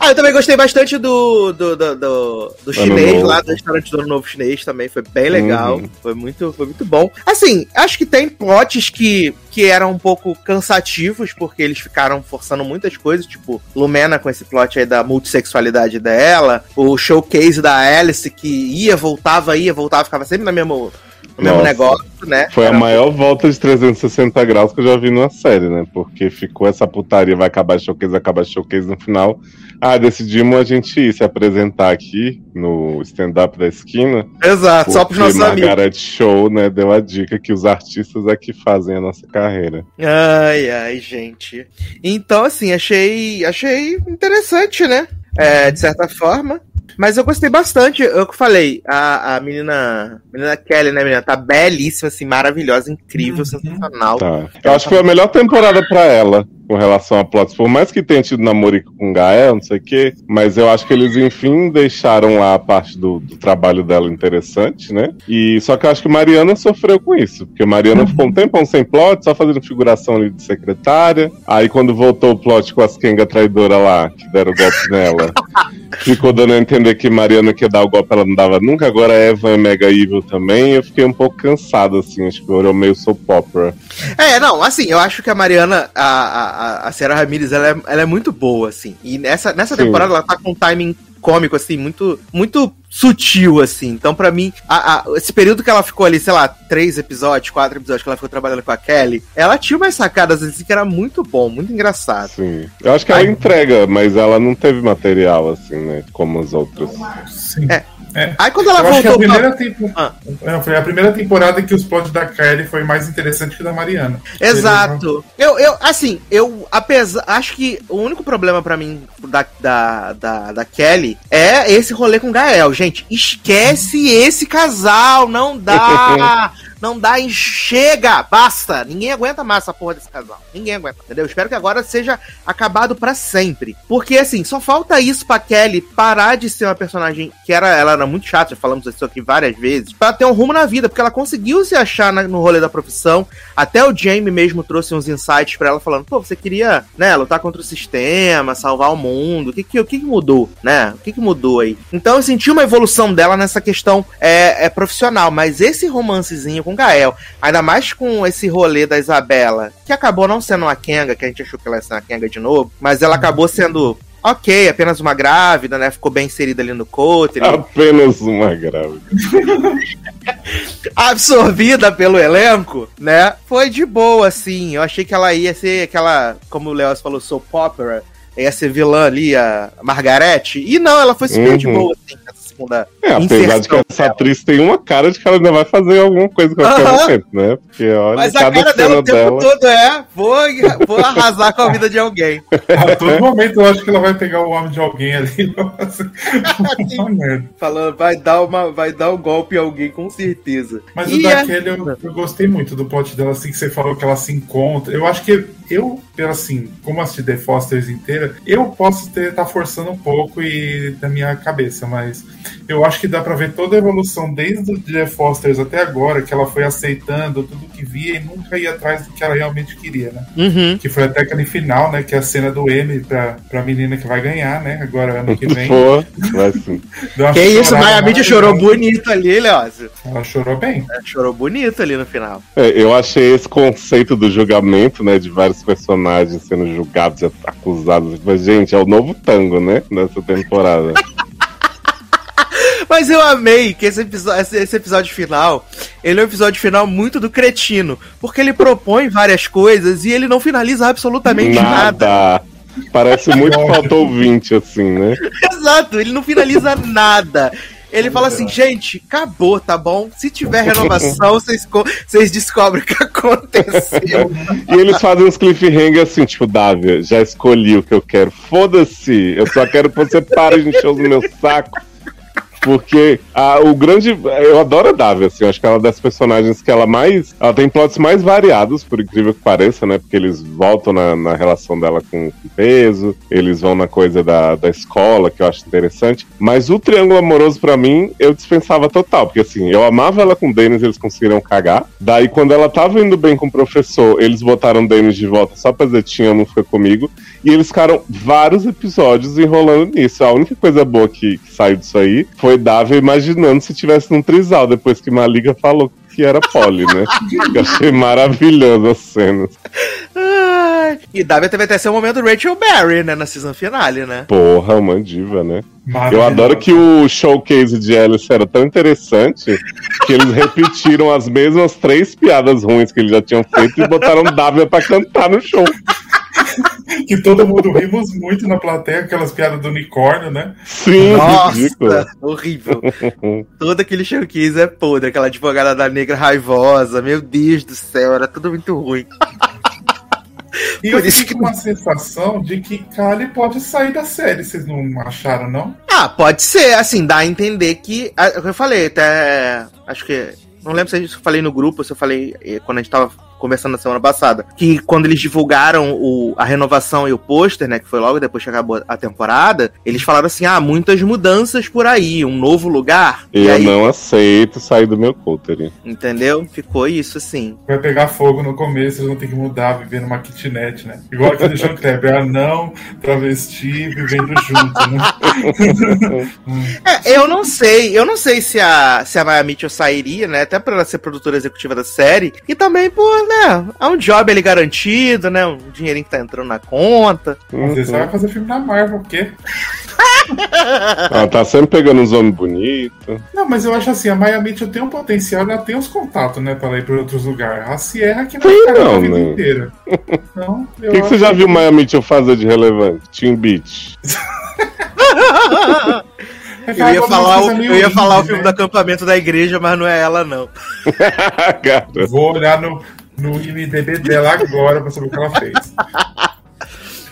Ah, eu também gostei bastante do, do, do, do, do chinês Novo. lá, do restaurante do Ano Novo Chinês também. Foi bem legal. Uhum. Foi, muito, foi muito bom. Assim, acho que tem plots que, que eram um pouco cansativos, porque eles ficaram forçando muitas coisas, tipo Lumena com esse plot aí da multissexualidade dela, o showcase da Alice que ia, voltava, ia, voltava, ficava sempre no mesmo, no mesmo Nossa. negócio, né? Foi a Era- maior volta de 360 graus que eu já vi numa série, né? Porque ficou essa putaria, vai acabar showcase, vai acabar showcase no final. Ah, decidimos a gente ir se apresentar aqui no stand-up da esquina. Exato, só pros nossos amigos. Margaret Show, né, deu a dica que os artistas é que fazem a nossa carreira. Ai, ai, gente. Então, assim, achei, achei interessante, né? É, de certa forma. Mas eu gostei bastante. Eu que falei, a, a menina, menina Kelly, né, menina? Tá belíssima, assim, maravilhosa, incrível, Uhum. sensacional. Tá. Eu acho que foi a melhor temporada pra ela com relação a plots. Por mais que tenha tido namorico com Gael, não sei o quê, mas eu acho que eles, enfim, deixaram lá a parte do, do trabalho dela interessante, né? E só que eu acho que Mariana sofreu com isso, porque Mariana ficou um tempão sem plot, só fazendo figuração ali de secretária. Aí quando voltou o plot com as Kenga traidora lá, que deram o golpe nela, ficou dando a entender que Mariana que dar o golpe, ela não dava nunca. Agora a Eva é mega evil também. Eu fiquei um pouco cansado, assim, acho que eu era meio soap opera. É, não, assim, eu acho que a Mariana, a, a, a- a Sarah Ramirez, ela é, ela é muito boa, assim. E nessa, nessa Sim. temporada ela tá com um timing cômico, assim, muito, muito sutil, assim. Então, pra mim, a- a- esse período que ela ficou ali, sei lá, três episódios, quatro episódios que ela ficou trabalhando com a Kelly, ela tinha umas sacadas, assim, que era muito bom, muito engraçado. Sim. Eu acho que ela Ai. entrega, mas ela não teve material, assim, né? Como as outras. Sim. É. Aí quando ela Eu acho que a voltou pra... primeira, tempo... Ah. Não, foi a primeira temporada que os plots da Kylie foi mais interessante que o da Mariana. Exato. Eu, eu, assim, eu, apesar. Acho que o único problema pra mim da, da, da, da Kelly é esse rolê com o Gael. Gente, esquece esse casal. Não dá. não dá e chega. Basta. Ninguém aguenta mais essa porra desse casal. Ninguém aguenta, entendeu? Espero que agora seja acabado pra sempre. Porque, assim, só falta isso pra Kelly parar de ser uma personagem que era, ela era muito chata, já falamos isso aqui várias vezes, pra ter um rumo na vida. Porque ela conseguiu se achar na- no rolê da profissão. Até o Jamie mesmo trouxe uns insights pra ela falando, pô, você queria, né, lutar contra o sistema, salvar o mundo. O que que, o que, que mudou, né? O que que mudou aí? Então eu senti uma evolução dela nessa questão é, é profissional, mas esse romancezinho com Gael, ainda mais com esse rolê da Isabela, que acabou não sendo uma Kenga, que a gente achou que ela ia ser uma Kenga de novo, mas ela acabou sendo Ok, apenas uma grávida, né? Ficou bem inserida ali no Cotter. Apenas uma grávida. absorvida pelo elenco, né? Foi de boa, assim. Eu achei que ela ia ser aquela, como o Leoz falou, soap opera. Ia ser vilã ali, a Margarete. E não, ela foi super de Uhum. boa, assim, segunda. É, apesar de que essa atriz tem uma cara de que ela ainda vai fazer alguma coisa com aquele momento, né? Porque olha, Mas a cada cara dela o tempo dela. todo é: vou, vou arrasar com a vida de alguém. A todo momento eu acho que ela vai pegar o homem de alguém ali. Falando, vai dar, uma, vai dar um golpe em alguém, com certeza. Mas E o é- daquele eu, eu gostei muito do plot dela, assim, que você falou que ela se encontra. Eu acho que eu, assim, como assisti The Fosters inteira, eu posso ter tá forçando um pouco e da minha cabeça, mas Eu acho que dá pra ver toda a evolução desde o Jeff Fosters até agora, que ela foi aceitando tudo que via e nunca ia atrás do que ela realmente queria, né? Uhum. Que foi até aquele final, né? Que é a cena do M pra, pra menina que vai ganhar, né? Agora ano que vem. Pô, Que isso, Mitchell chorou bonito ali, Leózio. Ela chorou bem. É, Chorou bonito ali no final. É, eu achei esse conceito do julgamento, né, de vários personagens sendo julgados e acusados. Mas, gente, é o novo tango, né, nessa temporada. Mas eu amei que esse episódio, esse, episódio final, ele é um episódio final muito do cretino, porque ele propõe várias coisas e ele não finaliza absolutamente nada. Nada. Parece muito faltou 20, assim, né? Exato, ele não finaliza nada. Ele fala assim, gente, acabou, tá bom? Se tiver renovação, vocês, vocês descobrem o que aconteceu. E eles fazem uns cliffhanger assim, tipo, Dávia, já escolhi o que eu quero. Foda-se, eu só quero que você pare de encher o meu saco. Porque a, o grande. Eu adoro a Davi, assim. Acho que ela é das personagens que ela mais. Ela tem plots mais variados, por incrível que pareça, né? Porque eles voltam na, na relação dela com o peso, eles vão na coisa da, da escola, que eu acho interessante. Mas o triângulo amoroso, pra mim, eu dispensava total. Porque assim, eu amava ela com o Denis, eles conseguiram cagar. Daí, quando ela tava indo bem com o professor, eles botaram o Denis de volta só pra dizer: tinha, não foi comigo. E eles ficaram vários episódios enrolando nisso. A única coisa boa que, que saiu disso aí foi Davi imaginando se tivesse num trisal, depois que Maliga falou que era poli, né? Eu achei maravilhoso as cenas. Ai, E Davi teve até seu momento Rachel Berry, né, na season finale, né? Porra, uma diva, né? Eu adoro que o showcase de Alice era tão interessante que eles repetiram as mesmas três piadas ruins que eles já tinham feito e botaram Dávia pra cantar no show. Que todo mundo rimos muito na plateia, aquelas piadas do unicórnio, né? Sim, Nossa, ridículo. horrível. Todo aquele showcase é podre, aquela advogada da negra raivosa, meu Deus do céu, era tudo muito ruim. E Por eu isso fico que- com uma sensação de que Kali pode sair da série, vocês não acharam, não? Ah, pode ser, assim, dá a entender que. ah, Eu falei até. Acho que. Não lembro se eu falei no grupo, se eu falei eh, quando a gente tava conversando na semana passada. Que quando eles divulgaram o, a renovação e o pôster, né? Que foi logo depois que acabou a temporada, eles falaram assim: ah, muitas mudanças por aí, um novo lugar. e Eu aí, não aceito sair do meu cúter. entendeu? Ficou isso, assim. Vai pegar fogo no começo, eles vão ter que mudar, viver numa kitnet, né? Igual que deixou o Kleber, anão, travesti, vivendo junto, né? É, eu não sei, eu não sei se a, se a Maya Mitchell sairia, né? Até pra ela ser produtora executiva da série. E também por, né? É um job ali garantido, né? Um dinheirinho que tá entrando na conta. Vezes vai fazer filme na Marvel, o quê? Ela tá sempre pegando uns homens bonitos. Não, mas eu acho assim, a Maya Mitchell tem um potencial, ela tem os contatos, né, pra ela ir pra outros lugares. A Sierra que vai Tem ficar não, a vida né? inteira. Então, O que, que você já viu Maya Mitchell fazer de relevante? Team Beach. É que Eu ia falar, o, eu ia falar o filme né? do acampamento da igreja, mas não é ela, não. Vou olhar no, no IMDB dela agora pra saber o que ela fez.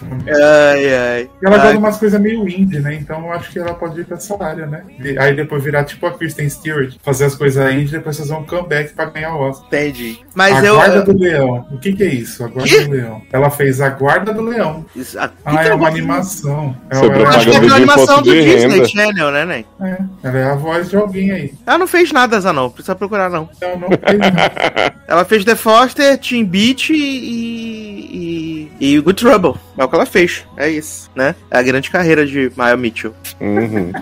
Ai, ai. E ela gosta Ai, de umas coisas meio indie, né? Então eu acho que ela pode ir pra essa área, né? E aí depois virar tipo a Kristen Stewart, fazer as coisas indie e depois fazer um comeback pra ganhar o Oscar. entendi. Mas a eu. Guarda do Leão. O que que é isso? A Guarda Quê? do Leão. Ela fez a Guarda do Leão. Isso- a- Ah, que é que uma animação. É, Sobre Eu ela, acho que é de animação do Disney renda. Channel, né, Nen? é, ela é a voz de alguém aí. Ela não fez nada, essa não. Precisa procurar, não. Então não fez não. Ela fez The Foster, Teen Beach e, e, e Good Trouble. É que ela fez. É isso, né? É a grande carreira de Maya Mitchell. Uhum.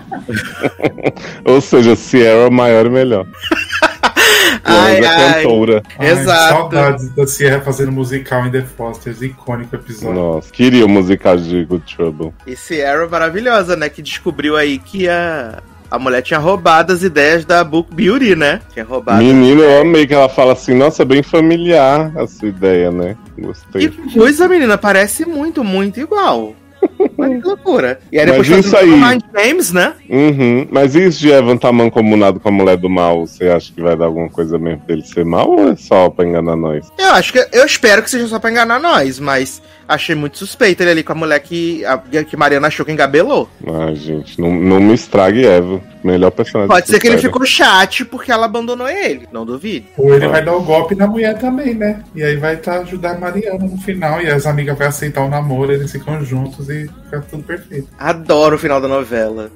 Ou seja, Sierra maior e melhor. Ai, a ai. cantora. Ai, Exato. Saudades da Sierra fazendo musical em The Fosters. Icônico episódio. Nossa, queria o musical de Good Trouble. E Sierra maravilhosa, né? Que descobriu aí que a, a mulher tinha roubado as ideias da Book Beauty, né? Tinha roubado. Menina, eu amei que ela fala assim, nossa, bem familiar a sua ideia, né? Gostei. Que coisa, menina, parece muito, muito igual. Olha que loucura. E aí Mas depois isso fazendo aí- Mind Games, né? Uhum. Mas e isso de Evan tá mancomunado com a mulher do mal? Você acha que vai dar alguma coisa mesmo dele ser mal ou é só pra enganar nós? Eu acho que. Eu espero que seja só pra enganar nós, mas achei muito suspeito ele ali com a mulher que, a, que Mariana achou que engabelou. Ah, gente, não, não me estrague Eva. Melhor personagem. Pode ser que ele ficou chat porque ela abandonou ele. Não duvide. Ou ele Ah. vai dar o golpe na mulher também, né? E aí vai tá, ajudar a Mariana no final. E as amigas vão aceitar o namoro, eles ficam juntos e fica tudo perfeito. Adoro o final da novela.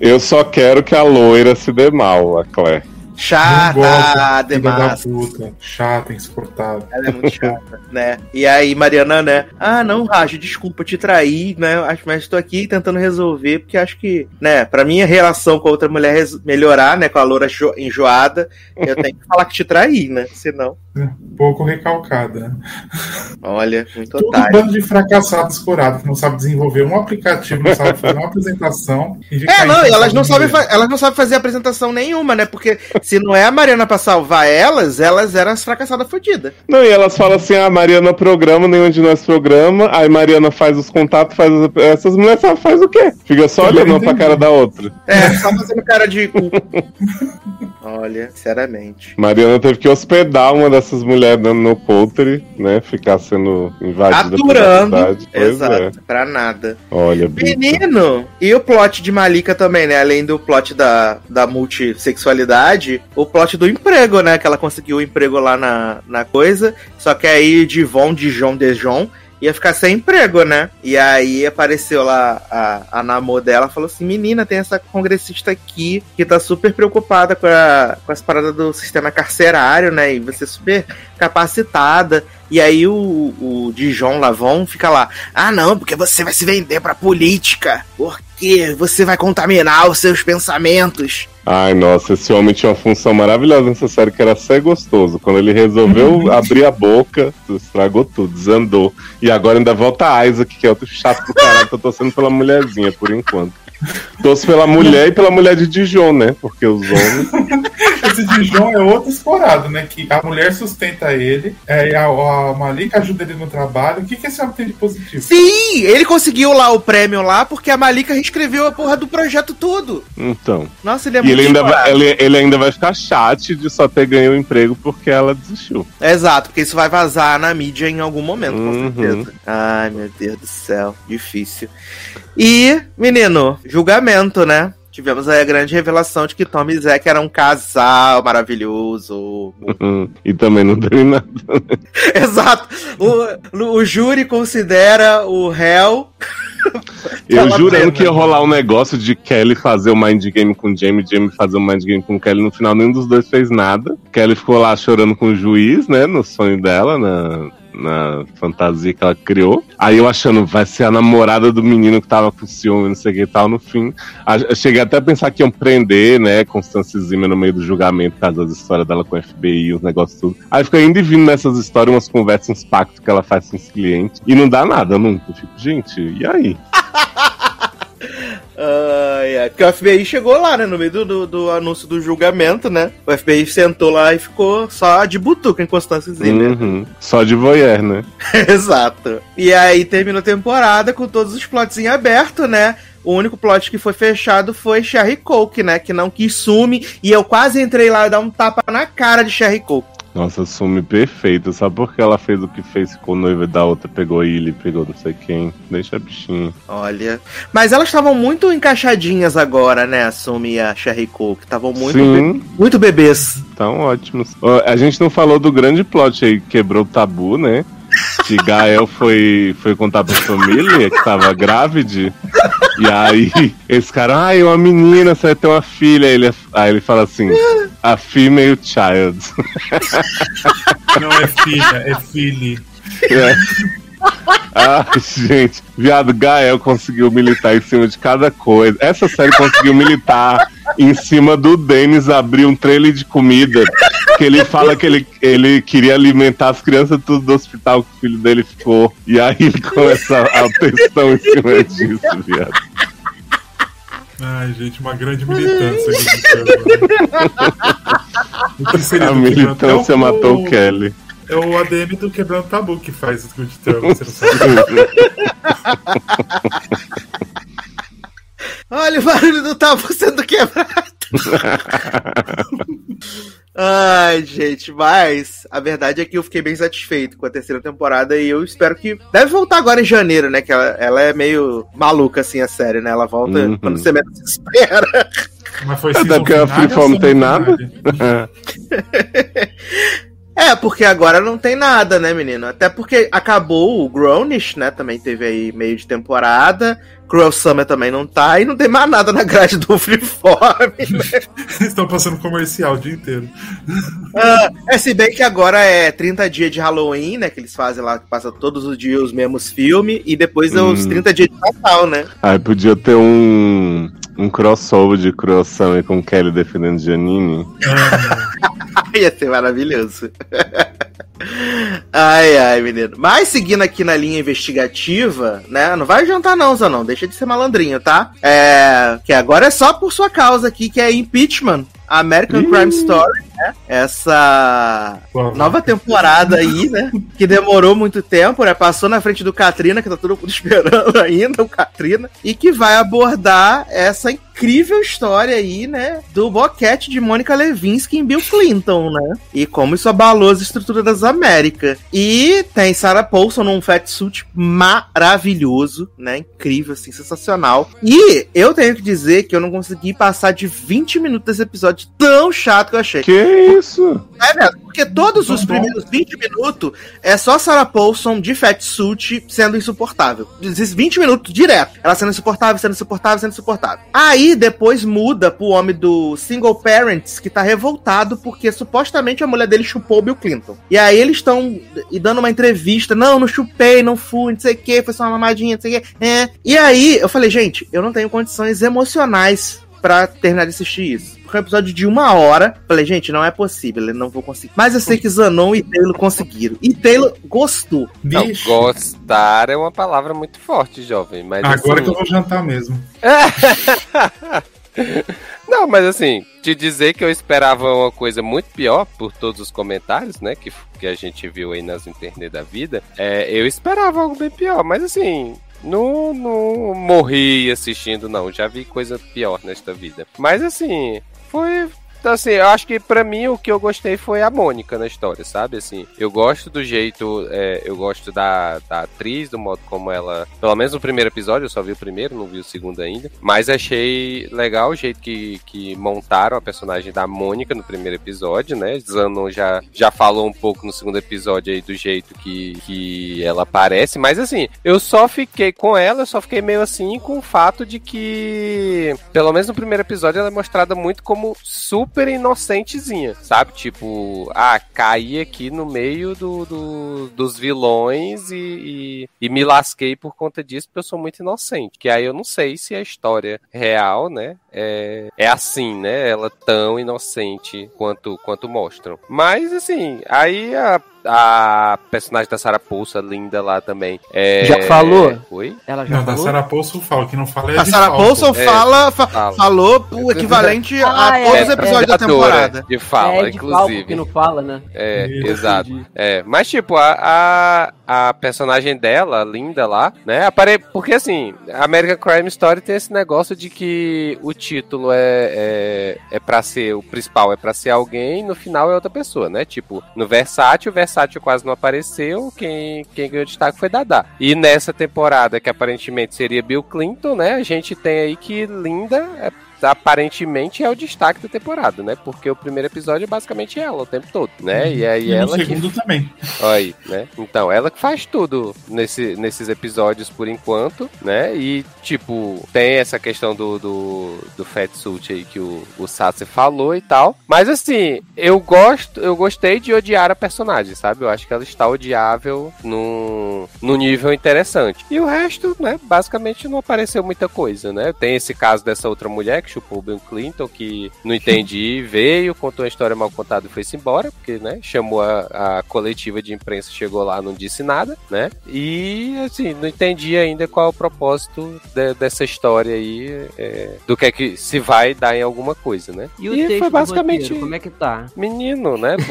Eu só quero que a loira se dê mal, a Claire. Gosto, Chata filha da demais. puta. Chata, insuportável. Ela é muito chata, né? E aí, Mariana, né? Ah, não, Rajo, desculpa te trair, né? Acho- Mas estou aqui tentando resolver, porque acho que, né, pra minha relação com a outra mulher melhorar, né, com a loura jo- enjoada, eu tenho que falar que te traí, né? Senão, Um pouco recalcada. né? olha, muito Tudo um otário. bando de fracassados curados que não sabe desenvolver um aplicativo, não sabe fazer uma apresentação. E É, não, e elas não, sabem elas não sabem fazer apresentação nenhuma, né? Porque se não é a Mariana pra salvar elas, elas eram as fracassadas fodidas. Não, e elas falam assim: ah, Mariana programa, nenhum de nós programa. Aí Mariana faz os contatos, faz as... essas mulheres sabem faz o quê? Fica só olhando uma pra cara da outra. É, só fazendo cara de. Olha, sinceramente. Mariana teve que hospedar uma dessas mulheres no, no Poultry, né? Ficar sendo invadida Aturando. pela Exato, é. pra nada. Olha, bicho. Menino! E o plot de Malika também, né? Além do plot da, da multissexualidade, o plot do emprego, né? Que ela conseguiu o emprego lá na, na coisa. Só que aí Divon, Dijon, Dejon ia ficar sem emprego, né? E aí apareceu lá a, a namor dela falou assim: Menina, tem essa congressista aqui que tá super preocupada com, a, com as paradas do sistema carcerário, né? E você super capacitada. E aí o, o Dijon Lavon fica lá: Ah, não, porque você vai se vender pra política. Porque você vai contaminar os seus pensamentos. Ai, nossa, esse homem tinha uma função maravilhosa nessa série que era ser gostoso. Quando ele resolveu abrir a boca, estragou tudo, desandou. E agora ainda volta a Isaac, que é outro chato do caralho. Tô torcendo pela mulherzinha, por enquanto. Torço pela mulher e pela mulher de Dijon, né? Porque os homens. Esse Dijon é outro explorado, né? Que a mulher sustenta ele, é, a, a Malika ajuda ele no trabalho. O que, que esse homem tem de positivo? Sim, ele conseguiu lá o prêmio lá porque a Malika reescreveu a porra do projeto todo. Então. Nossa, ele é E muito ele ainda, vai, ele, ele ainda vai ficar chat de só ter ganho o emprego porque ela desistiu. Exato, porque isso vai vazar na mídia em algum momento, Uhum. com certeza. Ai, meu Deus do céu, difícil. E, menino, julgamento, né? Tivemos aí a grande revelação de que Tom e Zack eram um casal maravilhoso. e também não em nada. Exato. O, o júri considera o réu. Eu jurando que ia rolar um negócio de Kelly fazer o mind game com Jamie, Jamie fazer o mind game com Kelly. No final, nenhum dos dois fez nada. Kelly ficou lá chorando com o juiz, né? No sonho dela, na, na fantasia que ela criou. Aí eu achando, vai ser a namorada do menino que tava com ciúme, não sei o que e tal. No fim, eu cheguei até a pensar que iam prender, né? Constância Zima no meio do julgamento, por causa das histórias dela com o FBI, os negócios tudo. Aí fica indo e vindo nessas histórias, umas conversas, uns pactos que ela faz com os clientes. E não dá nada nunca. Eu fico, gente, e aí? Ai, ai. Porque o FBI chegou lá, né? No meio do, do, do anúncio do julgamento, né? O FBI sentou lá e ficou só de butuca em Constância. Uhum. Só de voyeur, né? Exato. E aí terminou a temporada com todos os plots em aberto, né? O único plot que foi fechado foi Sherry Coke, né? Que não quis sume. E eu quase entrei lá e dar um tapa na cara de Sherry Coke. Nossa, sume perfeito. Só porque ela fez o que fez, ficou noiva da outra, pegou ele, pegou não sei quem. Deixa a bichinha. Olha. Mas elas estavam muito encaixadinhas agora, né? A Sumi e a Sherry Coke. Estavam muito, be- muito bebês. tão ótimos. A gente não falou do grande plot aí, que quebrou o tabu, né? Que Gael foi, foi contar pra família que tava grávida. E aí, esse cara, ai, uma menina, você vai ter uma filha. Aí ele, aí ele fala assim, a female child. Não é filha, é filho. É. Ah, gente, viado, Gael conseguiu militar em cima de cada coisa. Essa série conseguiu militar em cima do Denis abrir um trailer de comida. Que ele fala que ele, ele queria alimentar as crianças tudo do hospital que o filho dele ficou. E aí ele começa a textão em cima disso, viado. Ai, gente, uma grande militância. Trump? O que seria A militância é o- matou o Kelly. É o ADM do Quebrando Tabu que faz o Good Term, você não sabe. Olha o barulho do tabu sendo quebrado. Ai, gente, mas a verdade é que eu fiquei bem satisfeito com a terceira temporada e eu espero que. Deve voltar agora em janeiro, né? Que ela, ela é meio maluca, assim, a série, né? Ela volta Uhum. quando você menos espera. Mas foi Até porque a Freeform não tem nada. É, porque agora não tem nada, né, menino? Até porque acabou o Grownish, né? Também teve aí meio de temporada. Cruel Summer também não tá. E não tem mais nada na grade do Freeform. Né? Estão passando comercial o dia inteiro. Ah, é, se bem que agora é 30 dias de Halloween, né? Que eles fazem lá, que passa todos os dias os mesmos filmes. E depois é os Hum. 30 dias de Natal, né? Aí podia ter um, um crossover de Cruel Summer com Kelly defendendo Janine. Ia ser maravilhoso. Ai, ai, menino. Mas seguindo aqui na linha investigativa, né? Não vai adiantar não, Zanão. Deixa de ser malandrinho, tá? É... Que agora é só por sua causa aqui, que é impeachment. American. Crime Story, né? Essa nova temporada aí, né? Que demorou muito tempo, né? Passou na frente do Katrina, que tá todo mundo esperando ainda, o Katrina. E que vai abordar essa incrível história aí, né? Do boquete de Mônica Levinsky em Bill Clinton, né? E como isso abalou as estruturas das Américas. E tem Sarah Paulson num fatsuit maravilhoso, né? Incrível, assim, sensacional. E eu tenho que dizer que eu não consegui passar de 20 minutos desse episódio tão chato que eu achei. Que isso? É mesmo, porque todos os Tá bom. primeiros 20 minutos é só Sarah Paulson de fatsuit sendo insuportável. Esses 20 minutos direto. Ela sendo insuportável, sendo insuportável, sendo insuportável. Aí depois muda pro homem do Single Parents, que tá revoltado porque supostamente a mulher dele chupou o Bill Clinton. E aí eles estão e dando uma entrevista. Não, não chupei, não fui, não sei o que, foi só uma mamadinha, não sei o que. É. E aí eu falei, gente, eu não tenho condições emocionais pra terminar de assistir isso. Porque é um episódio de uma hora. Falei, gente, não é possível, eu não vou conseguir. Mas eu sei que Zanon e Taylor conseguiram. E Taylor gostou. Não, Bicho, gostar é uma palavra muito forte, jovem. Mas agora assim... que eu vou jantar mesmo. Não, mas assim, te dizer que eu esperava uma coisa muito pior por todos os comentários, né? Que, que a gente viu aí nas internet da vida. É, eu esperava algo bem pior, mas assim. Não, não morri assistindo, não. Já vi coisa pior nesta vida. Mas assim, foi. Então, assim, eu acho que pra mim o que eu gostei foi a Mônica na história, sabe? Assim, eu gosto do jeito, é, eu gosto da, da atriz, do modo como ela. Pelo menos no primeiro episódio, eu só vi o primeiro, não vi o segundo ainda. Mas achei legal o jeito que, que montaram a personagem da Mônica no primeiro episódio, né? Zanon já, já falou um pouco no segundo episódio aí do jeito que, que ela aparece. Mas assim, eu só fiquei com ela, eu só fiquei meio assim com o fato de que, pelo menos no primeiro episódio, ela é mostrada muito como super inocentezinha, sabe? Tipo, ah, caí aqui no meio do, do- dos vilões e, e, e me lasquei por conta disso, porque eu sou muito inocente. Que aí eu não sei se a história real, né, é, é assim, né? Ela tão inocente quanto, quanto mostram. Mas, assim, aí a, a personagem da Sarah Paulson, linda lá também. É... Já falou? Oi? Ela já Não, da falou? Sarah Paulson fala, que não fala é A Sarah. Paulson É, fala, fa- fala. falou o equivalente Ah, a é, todos os é, episódios da temporada. De fala, é de inclusive. que não fala, né? É, exato. É, mas tipo, a, a, a personagem dela, linda lá, né? Apare... Porque assim, a American Crime Story tem esse negócio de que o título é, é, é pra ser, o principal é pra ser alguém, no final é outra pessoa, né? Tipo, no Versátil, o Versátil quase não apareceu, quem, quem ganhou destaque foi Dada. E nessa temporada, que aparentemente seria Bill Clinton, né? A gente tem aí que Linda é aparentemente é o destaque da temporada, né? Porque o primeiro episódio é basicamente ela o tempo todo, né? E aí E no ela que segundo também. Olha aí, né? Então, ela que faz tudo nesse, nesses episódios por enquanto, né? E, tipo, tem essa questão do, do, do Fat Suit aí que o, o Sassi falou e tal. Mas, assim, eu gosto, eu gostei de odiar a personagem, sabe? Eu acho que ela está odiável num, num nível interessante. E o resto, né? Basicamente não apareceu muita coisa, né? Tem esse caso dessa outra mulher que chupou o Bill Clinton, que não entendi, veio, contou uma história mal contada e foi-se embora, porque, né? Chamou a, a coletiva de imprensa, chegou lá, não disse nada, né? E, assim, não entendi ainda qual é o propósito de- dessa história aí, é, do que é que se vai dar em alguma coisa, né? E o texto foi basicamente roteiro, como é que tá? menino, né?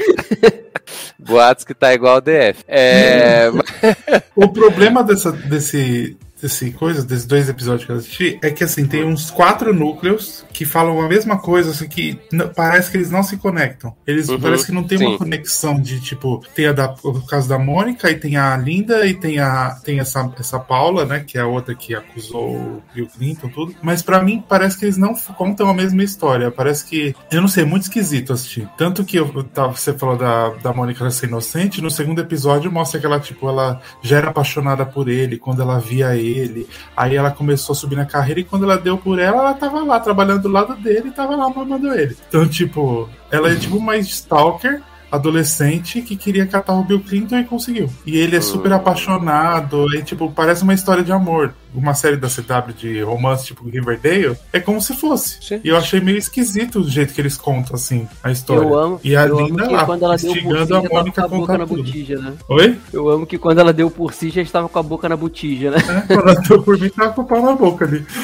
Boatos que tá igual ao DF. É, O problema dessa, desse desse coisa, desses dois episódios que eu assisti, é que assim, tem uns quatro núcleos que falam a mesma coisa, só que parece que eles não se conectam. Eles Uhum, parece que não tem sim. uma conexão de tipo, tem a da, o caso da Mônica e tem a Linda e tem a tem essa, essa Paula, né, que é a outra que acusou o Bill Clinton tudo. Mas pra mim parece que eles não contam a mesma história. Parece que eu não sei, é muito esquisito assistir. Tanto que eu, tava- você falou da, da Mônica ser inocente, no segundo episódio mostra que ela tipo, ela já era apaixonada por ele quando ela via ele. Aí ela começou a subir na carreira e quando ela deu por ela, ela tava lá trabalhando do lado dele e tava lá mamando ele. Então, tipo, ela é tipo uma stalker adolescente que queria catar o Bill Clinton e conseguiu. E ele é super apaixonado, e tipo, parece uma história de amor. Uma série da CW de romance, tipo Riverdale, é como se fosse. Sim. E eu achei meio esquisito o jeito que eles contam, assim, a história. Eu amo, E a eu amo Linda que lá, quando ela deu por si, a Mônica com a boca na tudo. botija, né? Oi? Eu amo que quando ela deu por si, já estava com a boca na botija, né? É, quando ela deu por mim, tava com o pau na boca ali.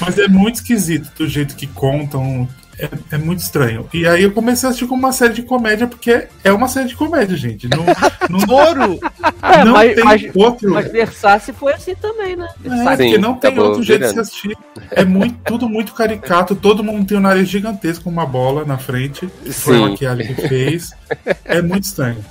Mas é muito esquisito do jeito que contam. É, é muito estranho. E aí eu comecei a assistir como uma série de comédia, porque é uma série de comédia, gente. Não, não, Touro! É, não mas, tem mas, outro. mas Versace foi assim também, né? É, porque não tem outro jeito de se virando. assistir. É muito, tudo muito caricato. Todo mundo tem um nariz gigantesco com uma bola na frente. que Foi a Sim. maquiagem que fez. É muito estranho.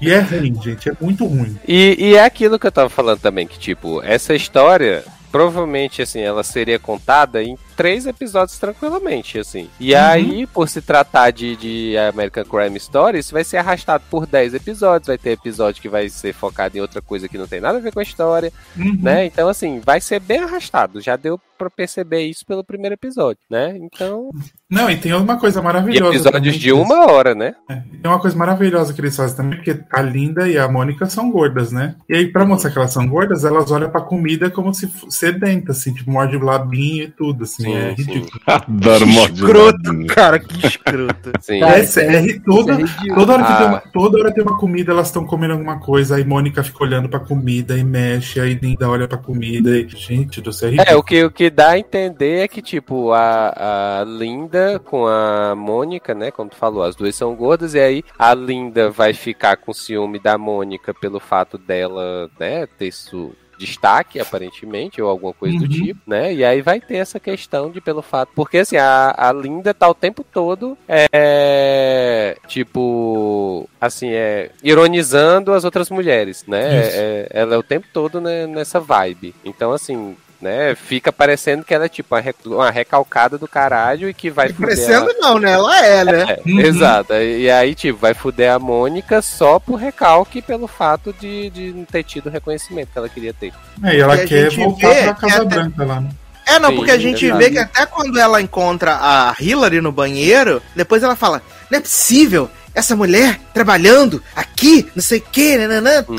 E é ruim, gente. É muito ruim. E, e é aquilo que eu tava falando também, que tipo, essa história, provavelmente, assim, ela seria contada em três episódios tranquilamente, assim. E Uhum. aí, por se tratar de, de American Crime Story, isso vai ser arrastado por 10 episódios, vai ter episódio que vai ser focado em outra coisa que não tem nada a ver com a história, Uhum. né? Então, assim, vai ser bem arrastado. Já deu pra perceber isso pelo primeiro episódio, né? Então, Não, e tem uma coisa e maravilhosa. episódios também de uma hora, né? Tem uma coisa maravilhosa que eles fazem também, porque a Linda e a Mônica são gordas, né? E aí, pra mostrar que elas são gordas, elas olham pra comida como se sedenta, assim, tipo, morde o labinho e tudo, assim. Sim, é sim. ridículo. Adoro morde Escroto, cara, que escroto. Sim. Cara, É, é ri- toda, é toda, hora que tem Ah. uma, toda hora tem uma comida, elas estão comendo alguma coisa, aí Mônica fica olhando pra comida e mexe, aí Linda olha pra comida e. Gente do céu, é É, ridículo. o que, o que dá a entender é que, tipo, a, a Linda com a Mônica, né? Como tu falou, as duas são gordas, e aí a Linda vai ficar com ciúme da Mônica pelo fato dela, né, ter isso. Destaque, aparentemente, ou alguma coisa do Uhum. tipo, né? E aí vai ter essa questão de pelo fato. Porque assim, a, a Linda tá o tempo todo é. Tipo. Assim, é. Ironizando as outras mulheres, né? Isso. É- ela é o tempo todo né, nessa vibe. Então, assim, né? Fica parecendo que ela é tipo uma, rec- uma recalcada do caralho e que vai fuder. Parecendo não, né? Ela é, né? a- É, Uhum. Exato. E aí, tipo, vai fuder a Mônica só por recalque e pelo fato de, de não ter tido o reconhecimento que ela queria ter. É, e ela E a quer voltar pra Casa até- Branca lá, né? É, não, Sim, porque a gente verdade. vê que até quando ela encontra a Hillary no banheiro, depois ela fala: Não é possível, essa mulher trabalhando aqui, não sei o que, nananã, Uhum.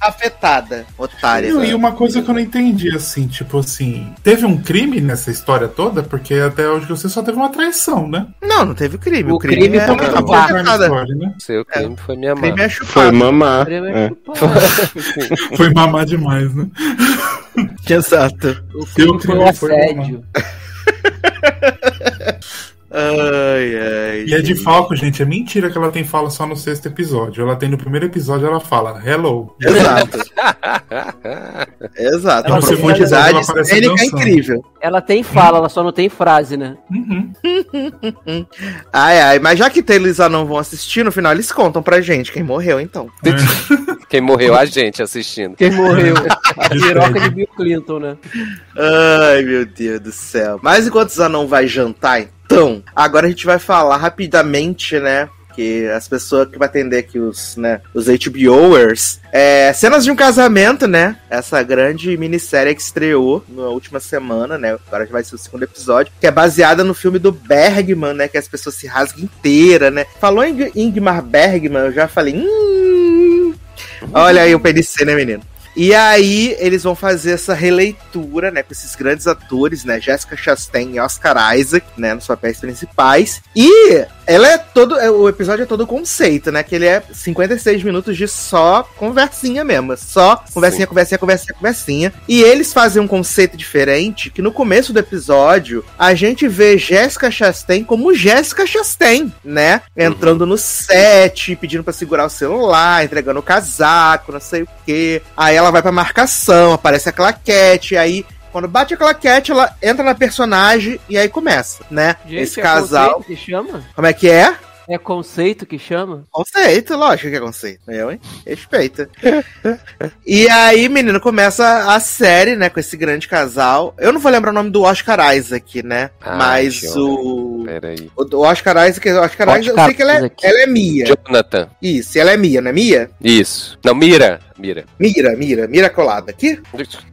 Afetada, otária. E, e uma coisa que eu não entendi, assim, tipo assim, teve um crime nessa história toda? Porque até hoje sei só teve uma traição, né? Não, não teve crime. O, O crime, crime é foi Foi crime afetada. story, né? O seu crime foi minha crime mãe. é Foi mamar. É. Foi mamar demais, né? Exato. O Seu crime foi um crime foi assédio. Ai, ai. E a de Falco, gente, é mentira que ela tem fala só no sexto episódio. Ela tem no primeiro episódio, ela fala hello. Exato. Exato. Não, A no segundo profundidade ela cênica é incrível. Ela tem fala, ela só não tem frase, né? Uhum. Ai, ai. Mas já que eles não vão assistir, no final eles contam pra gente quem morreu, então. Quem morreu a gente assistindo. Quem morreu? A piroca de Bill Clinton, né? Ai, meu Deus do céu. Mas enquanto o Zanon vai jantar, então, agora a gente vai falar rapidamente, né? Que as pessoas que vai atender aqui, os, né, os HBOers, é, cenas de um casamento, né? Essa grande minissérie que estreou na última semana, né? Agora já vai ser o segundo episódio, que é baseada no filme do Bergman, né? Que as pessoas se rasgam inteira, né? Falou em Ingmar Bergman, eu já falei, hum. Olha aí o PNC, né, menino? E aí eles vão fazer essa releitura, né, com esses grandes atores, né, Jessica Chastain e Oscar Isaac, né, nos papéis principais. E ela é todo, é, o episódio é todo conceito, né, que ele é 56 minutos de só conversinha mesmo, só conversinha, conversinha, conversinha, conversinha. E eles fazem um conceito diferente, que no começo do episódio a gente vê Jessica Chastain como Jessica Chastain, né, entrando no set, pedindo pra segurar o celular, entregando o casaco, não sei o quê. Aí ela vai pra marcação, aparece a claquete, aí quando bate a claquete, ela entra na personagem e aí começa, né? Gente, Esse é casal. conceito que chama? Como é que é? É conceito que chama? Conceito, lógico que é conceito. Eu, hein? Respeita. e aí, menino, começa a série, né, com esse grande casal. Eu não vou lembrar o nome do Oscar Isaac, né? Ah, mas o. Peraí. O Oscar Isaac, o Oscar Isaac, eu sei que ela é, ela é Mia. Jonathan. Isso, ela é Mia, não é Mia? Isso. Não, mira. Mira. Mira, Mira, Mira colada aqui.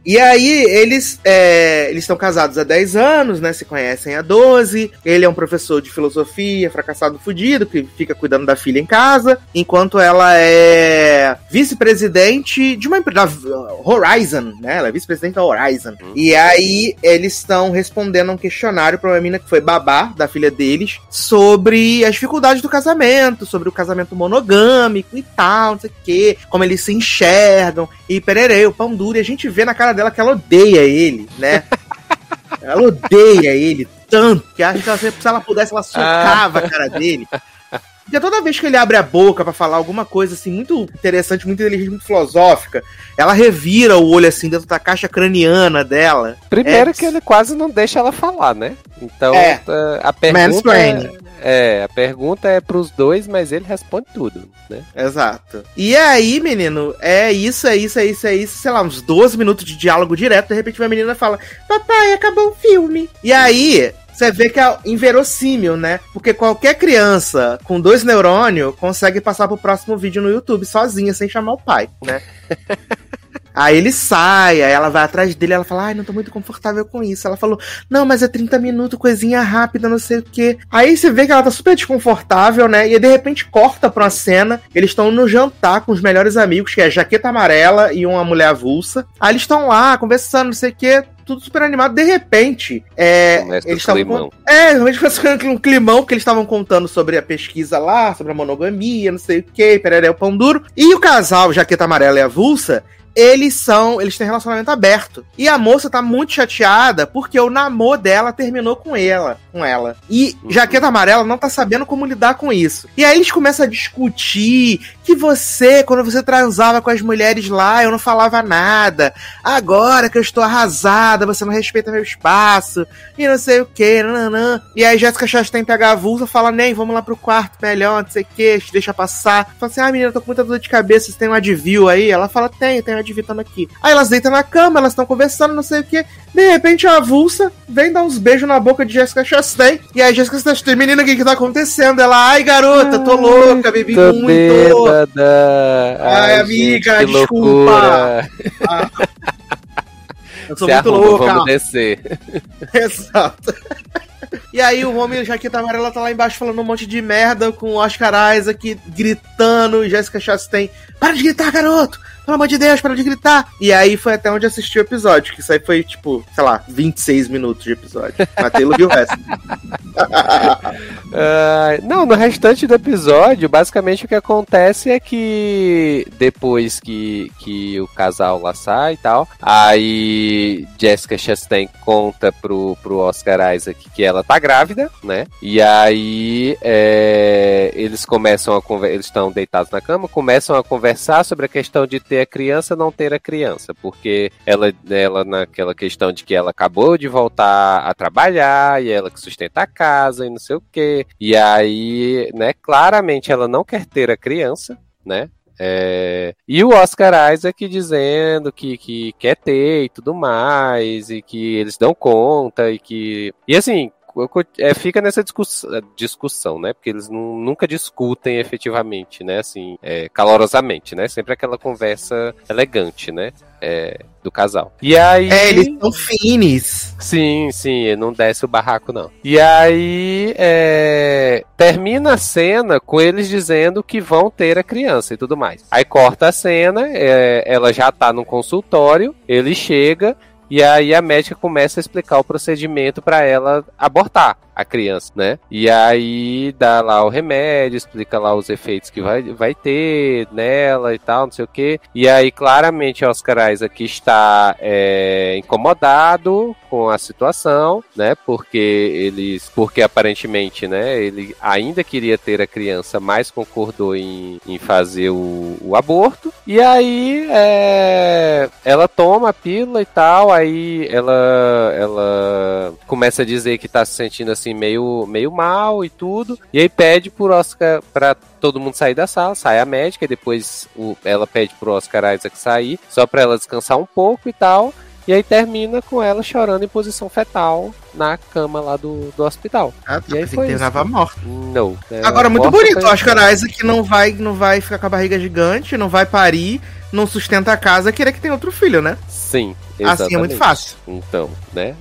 E aí, eles é, eles estão casados há 10 anos, né? Se conhecem há 12. Ele é um professor de filosofia, fracassado fudido, que fica cuidando da filha em casa, enquanto ela é vice-presidente de uma empresa, Horizon, né? Ela é vice-presidente da Horizon. E aí, eles estão respondendo a um questionário pra uma menina que foi babá da filha deles sobre as dificuldades do casamento, sobre o casamento monogâmico e tal, não sei o quê, como eles se enxergam, e pererei, o pão duro, e a gente vê na cara dela que ela odeia ele, né? ela odeia ele tanto que acha que ela, se ela pudesse, ela socava a cara dele. Porque toda vez que ele abre a boca pra falar alguma coisa assim, muito interessante, muito inteligente, muito filosófica, ela revira o olho assim dentro da caixa craniana dela. Primeiro É. que ele quase não deixa ela falar, né? Então, É. eh, a pergunta Mansplaining. é, a pergunta é pros dois, mas ele responde tudo, né? Exato. E aí, menino, é isso, é isso, é isso, é isso, sei lá, uns 12 minutos de diálogo direto, de repente uma menina fala: Papai, acabou o filme. E aí. Você vê que é inverossímil, né? Porque qualquer criança com dois neurônios consegue passar pro próximo vídeo no YouTube sozinha, sem chamar o pai, né? Aí ele sai, aí ela vai atrás dele, ela fala, ai, não tô muito confortável com isso. Ela falou, não, mas é 30 minutos, coisinha rápida, não sei o quê. Aí você vê que ela tá super desconfortável, né? E aí, de repente corta pra uma cena, eles estão no jantar com os melhores amigos, que é a Jaqueta Amarela e uma mulher avulsa. Aí eles estão lá, conversando, não sei o quê, tudo super animado. De repente, é, Começa eles estavam climão. é, realmente foi um climão, porque eles estavam contando sobre a pesquisa lá, sobre a monogamia, não sei o que, pereré, o pão duro. E o casal, Jaqueta Amarela e Avulsa, eles são. Eles têm relacionamento aberto. E a moça tá muito chateada porque o namoro dela terminou com ela. Com ela. E Jaqueta Amarela não tá sabendo como lidar com isso. E aí eles começam a discutir que você, quando você transava com as mulheres lá, eu não falava nada. Agora que eu estou arrasada, você não respeita meu espaço. E não sei o que, nananã. E aí Jéssica Chastain pega a avulsa e fala, nem, vamos lá pro quarto melhor, não sei o que, deixa passar. Fala assim, ah, menina, tô com muita dor de cabeça, você tem um advil aí? Ela fala, tem, tem tamo aqui. Aí elas deitam na cama, elas estão conversando, não sei o que. De repente a avulsa vem dar uns beijos na boca de Jéssica Chastain. E aí Jéssica Chastain, menina, o que que tá acontecendo? Ela, ai garota, tô louca, bebi Tô muito. bêbada. Ai, amiga, que desculpa. Eu sou Se muito arruma, louca. vamos descer. Exato. E aí o homem Jaqueta Amarela tá lá embaixo falando um monte de merda com o Oscar Isaac gritando e Jessica Chastain. Para de gritar, garoto! Pelo amor de Deus, para de gritar! E aí foi até onde assisti o episódio, que isso aí foi, tipo, sei lá, 26 minutos de episódio. Taylor viu o resto. Ah, não, no restante do episódio, basicamente o que acontece é que depois que, que o casal lá sai e tal, aí Jessica Chastain conta pro, pro Oscar Isaac que ela tá grávida, né? E aí é, eles começam a conversar, eles estão deitados na cama, começam a conversar sobre a questão de ter a criança não ter a criança, porque ela, ela naquela questão de que ela acabou de voltar a trabalhar e ela que sustenta a casa e não sei o que. E aí, né, claramente ela não quer ter a criança, né? É, E o Oscar Isaac dizendo que, que quer ter e tudo mais, e que eles dão conta, e que. E assim, é, fica nessa discuss, discussão, né? Porque eles nu- nunca discutem efetivamente, né? Assim, é, calorosamente, né? Sempre aquela conversa elegante, né? É, do casal. E aí. É, eles são finis. Sim, sim, não desce o barraco, não. E aí, é, termina a cena com eles dizendo que vão ter a criança e tudo mais. Aí corta a cena, é, ela já tá no consultório, ele chega. E aí a médica começa a explicar o procedimento para ela abortar a criança, né? E aí dá lá o remédio, explica lá os efeitos que vai, vai ter nela e tal, não sei o que. E aí claramente Oscar Isaac está é, incomodado com a situação, né? Porque eles, porque aparentemente, né? Ele ainda queria ter a criança, mas concordou em, em fazer o, o aborto. E aí é, ela toma a pílula e tal, aí ela ela começa a dizer que tá se sentindo assim meio meio mal e tudo. E aí pede por Oscar para todo mundo sair da sala, sai a médica e depois o- ela pede pro Oscar Isaac sair, só pra ela descansar um pouco e tal. E aí termina com ela chorando em posição fetal na cama lá do, do hospital. Ah, E aí foi que isso. morto. Não. ela Agora, muito morta bonito. foi- O Oscar Isaac não vai, não vai ficar com a barriga gigante, não vai parir, não sustenta a casa, querer que tenha outro filho, né? Sim, Assim é muito exatamente. fácil. Então, né?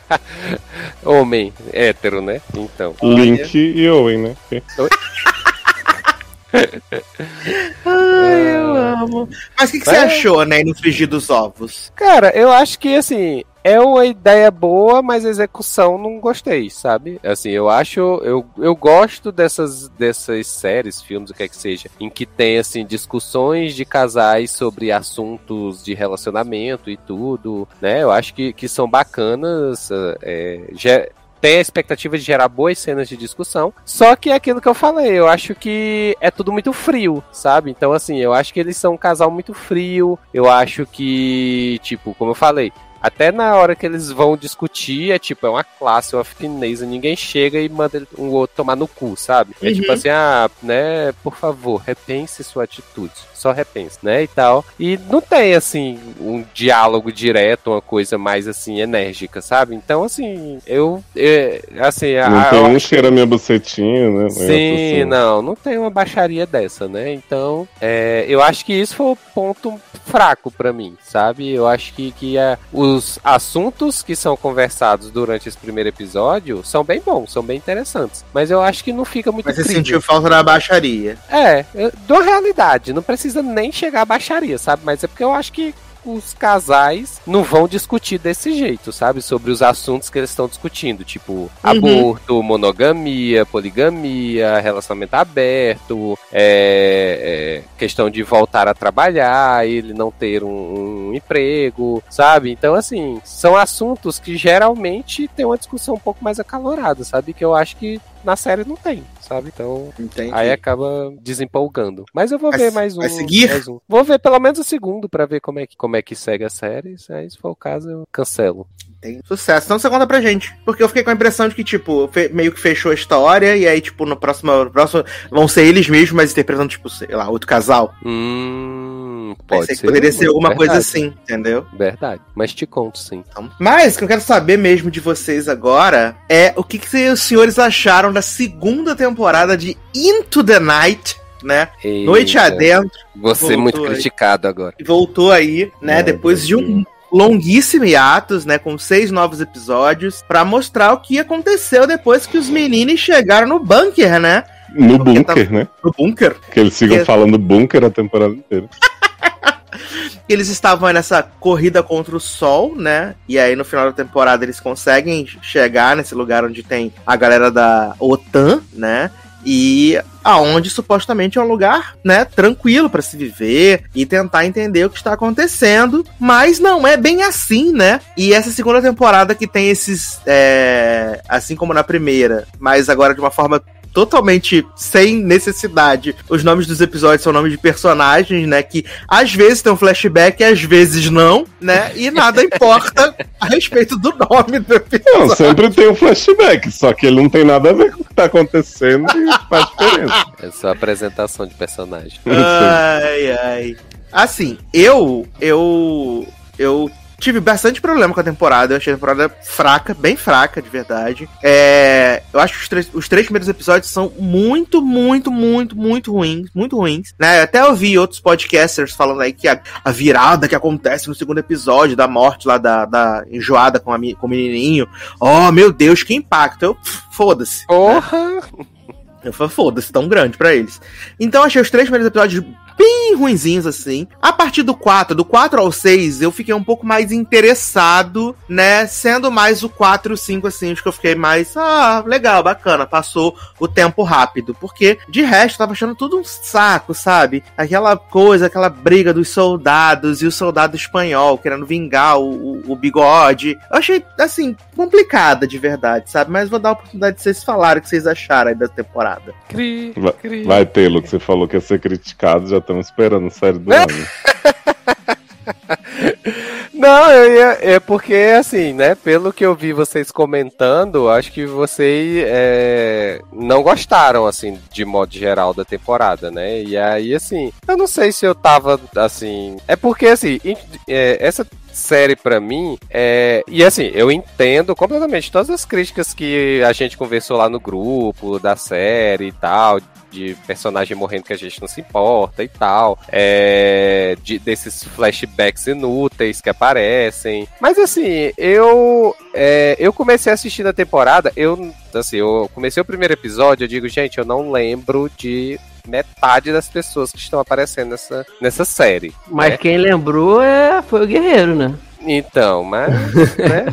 Homem hétero, né? Então. Link e Owen, né? Ai, eu amo. Mas o que, que você achou, né, no frigir dos ovos? Cara, eu acho que assim. É uma ideia boa, mas a execução não gostei, sabe? Assim, eu acho. Eu, eu gosto dessas, dessas séries, filmes, o que é que seja, em que tem, assim, discussões de casais sobre assuntos de relacionamento e tudo, né? Eu acho que, que são bacanas. É, ge- tem a expectativa de gerar boas cenas de discussão. Só que é aquilo que eu falei, eu acho que é tudo muito frio, sabe? Então, assim, eu acho que eles são um casal muito frio. Eu acho que, tipo, como eu falei. Até na hora que eles vão discutir, é tipo, é uma classe, uma fineza, ninguém chega e manda um outro tomar no cu, sabe? É Uhum. tipo assim, ah, né, por favor, repense sua atitude. Só repense, né, e tal. E não tem, assim, um diálogo direto, uma coisa mais, assim, enérgica, sabe? Então, assim, eu, é, assim, a, Não tem eu um acho- cheira minha bucetinha, né? Sim, Assim. não, não tem uma baixaria dessa, né? Então, é, eu acho que isso foi o ponto fraco pra mim, sabe? Eu acho que, que é, os assuntos que são conversados durante esse primeiro episódio são bem bons, são bem interessantes. Mas eu acho que não fica muito Mas você sentiu falta da baixaria. É, eu- da realidade, não precisa nem chegar a baixaria, sabe? Mas é porque eu acho que os casais não vão discutir desse jeito, sabe? Sobre os assuntos que eles estão discutindo, tipo aborto, monogamia, poligamia, relacionamento aberto, é, é, questão de voltar a trabalhar, ele não ter um, um emprego, sabe? Então, assim, são assuntos que geralmente tem uma discussão um pouco mais acalorada, sabe? Que eu acho que na série não tem, sabe? Então, Entendi. Aí acaba desempolgando. Mas eu vou Vai ver se- mais um. vai seguir? mais um. Vou ver pelo menos o segundo pra ver como é que, como é que segue a série. Aí, se for o caso, eu cancelo. Tem sucesso. Então você conta pra gente. Porque eu fiquei com a impressão de que, tipo, meio que fechou a história, e aí, tipo, no próximo, no próximo vão ser eles mesmos, mas interpretando, tipo, sei lá, outro casal. Hum. Pode Pensei ser. que poderia ser alguma coisa verdade, assim, entendeu? Verdade. Mas te conto, sim. Então, Mas o que eu quero saber mesmo de vocês agora é o que, que os senhores acharam da segunda temporada de Into the Night, né? Noite Eita, adentro. Você muito criticado agora. E voltou aí, né? Depois de um longuíssimo hiatus, né? Com seis novos episódios, pra mostrar o que aconteceu depois que os meninos chegaram no bunker, né? No Porque bunker, né? No bunker. Que eles ficam É. falando bunker a temporada inteira. Eles estavam aí nessa corrida contra o sol, né? E aí no final da temporada eles conseguem chegar nesse lugar onde tem a galera da OTAN, né? E aonde supostamente é um lugar, né, tranquilo pra se viver e tentar entender o que está acontecendo, mas não é bem assim, né? E essa segunda temporada que tem esses, é, assim como na primeira, mas agora de uma forma totalmente sem necessidade. Os nomes dos episódios são nomes de personagens, né? Que às vezes tem um flashback e às vezes não, né? E nada importa a respeito do nome do episódio. Não, sempre tem um flashback, só que ele não tem nada a ver com o que tá acontecendo e faz diferença. É só apresentação de personagem. Ai, ai. Assim, eu, eu, eu tive bastante problema com a temporada. Eu achei a temporada fraca, bem fraca, de verdade. É, eu acho que os três, os três primeiros episódios são muito, muito, muito, muito ruins. Muito ruins. Né? Até eu vi outros podcasters falando aí que a, a virada que acontece no segundo episódio da morte lá da, da enjoada com, a, com o menininho. Oh, meu Deus, que impacto. Eu, foda-se. Porra! Eu falei, foda-se, tão grande pra eles. Então achei os três primeiros episódios bem ruinzinhos, assim. A partir do 4, do 4 ao 6, eu fiquei um pouco mais interessado, né? Sendo mais o 4 e o 5, assim, acho que eu fiquei mais, ah, legal, bacana, passou o tempo rápido. Porque, de resto, eu tava achando tudo um saco, sabe? Aquela coisa, aquela briga dos soldados e o soldado espanhol querendo vingar o, o, o bigode. Eu achei, assim, complicada de verdade, sabe? Mas vou dar a oportunidade de vocês falarem o que vocês acharam aí da temporada. Cri, Vai, cri. vai ter, Lu, que você falou que ia ser criticado, já estamos esperando série do ano. Não, ia, é porque, assim, né, pelo que eu vi vocês comentando, acho que vocês é, não gostaram, assim, de modo geral da temporada, né? E aí, assim, eu não sei se eu tava, assim... É porque, assim, é, essa série pra mim é e assim eu entendo completamente todas as críticas que a gente conversou lá no grupo da série e tal de personagem morrendo que a gente não se importa e tal é, de, desses flashbacks inúteis que aparecem mas assim eu é, eu comecei a assistir na temporada eu assim eu comecei o primeiro episódio eu digo gente eu não lembro de metade das pessoas que estão aparecendo nessa, nessa série Mas né? quem lembrou é, foi o Guerreiro, né? Então, mas. né?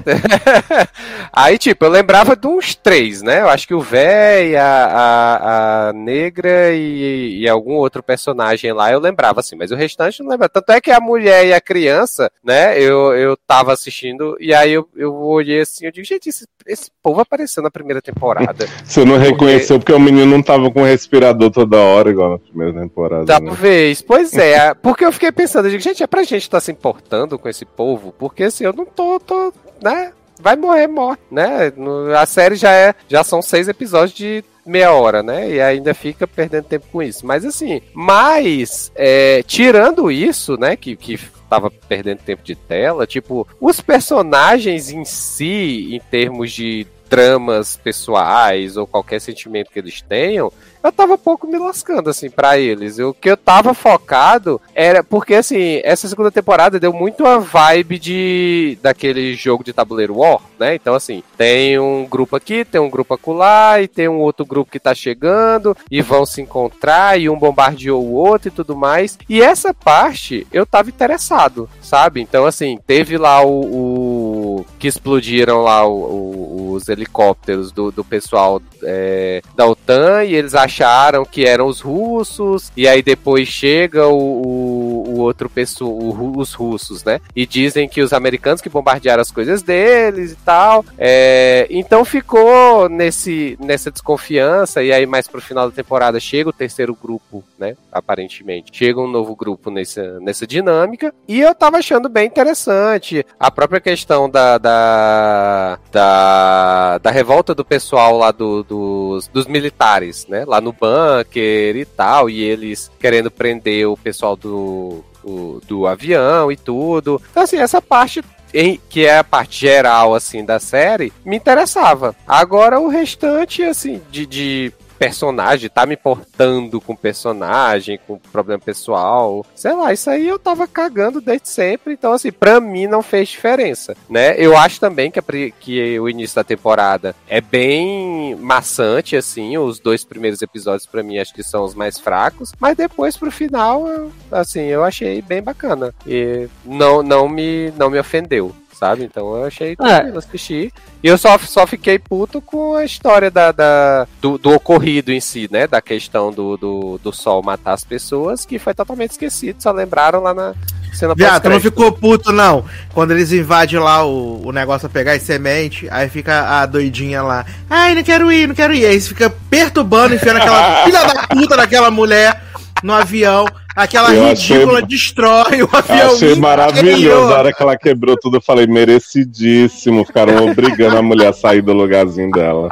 Aí, tipo, eu lembrava de uns três, né? Eu acho que o véi, a, a, a negra e, e algum outro personagem lá eu lembrava, assim, mas o restante não lembrava. Tanto é que a mulher e a criança, né? Eu, eu tava assistindo e aí eu, eu olhei assim, eu digo, gente, esse, esse povo apareceu na primeira temporada. Você não reconheceu porque o menino não tava com respirador toda hora, igual na primeira temporada. né? Talvez, pois é. Porque eu fiquei pensando, eu digo, gente, é pra gente estar se importando com esse povo, porque assim, eu não tô, tô, né? Vai morrer, morre, né? A série já é, já são seis episódios de meia hora, né? E ainda fica perdendo tempo com isso. Mas assim, mas é, tirando isso, né? Que, que tava perdendo tempo de tela, tipo, os personagens em si, em termos de dramas pessoais ou qualquer sentimento que eles tenham, eu tava pouco me lascando, assim, pra eles. O que eu tava focado era. Porque, assim, essa segunda temporada deu muito a vibe de. daquele jogo de tabuleiro War, né? Então, assim, tem um grupo aqui, tem um grupo acolá, e tem um outro grupo que tá chegando, e vão se encontrar, e um bombardeou o outro e tudo mais. E essa parte eu tava interessado, sabe? Então, assim, teve lá o. o- que explodiram lá o- o- os helicópteros do, do pessoal é, da OTAN e eles acharam que eram os russos e aí depois chega o, o, outro pessoa, o ru- os russos, né? E dizem que os americanos que bombardearam as coisas deles e tal. É, então ficou nesse, nessa desconfiança e aí mais pro final da temporada chega o terceiro grupo, né? Aparentemente chega um novo grupo nessa, nessa dinâmica e eu tava achando bem interessante a própria questão da da, da, da revolta do pessoal lá do, dos, dos militares, né? Lá no bunker e tal, e eles querendo prender o pessoal do, o- do avião e tudo. Então, assim, essa parte em- que é a parte geral, assim, da série, me interessava. Agora, o restante, assim, de, de personagem, tá me importando com personagem, com problema pessoal, sei lá, isso aí eu tava cagando desde sempre, então assim, pra mim não fez diferença, né? Eu acho também que, a que o início da temporada é bem maçante, assim, os dois primeiros episódios pra mim acho que são os mais fracos, mas depois pro final, assim, eu achei bem bacana. E não, não, me, não me ofendeu. Sabe? Então eu achei tranquilo assistir. E eu só, só fiquei puto com a história da, da- do, do ocorrido em si, né? Da questão do, do, do sol matar as pessoas, que foi totalmente esquecido, só lembraram lá na cena Viado, tu não ficou puto, não. Quando eles invadem lá o, o negócio pra pegar as semente, aí fica a doidinha lá. Ai, não quero ir, não quero ir. Aí você fica perturbando, enfiando aquela filha da puta daquela mulher no avião. Aquela Eu achei- ridícula destrói o avião. Achei inteiro. maravilhoso. A hora que ela quebrou tudo, eu falei, merecidíssimo. Ficaram obrigando a mulher a sair do lugarzinho dela.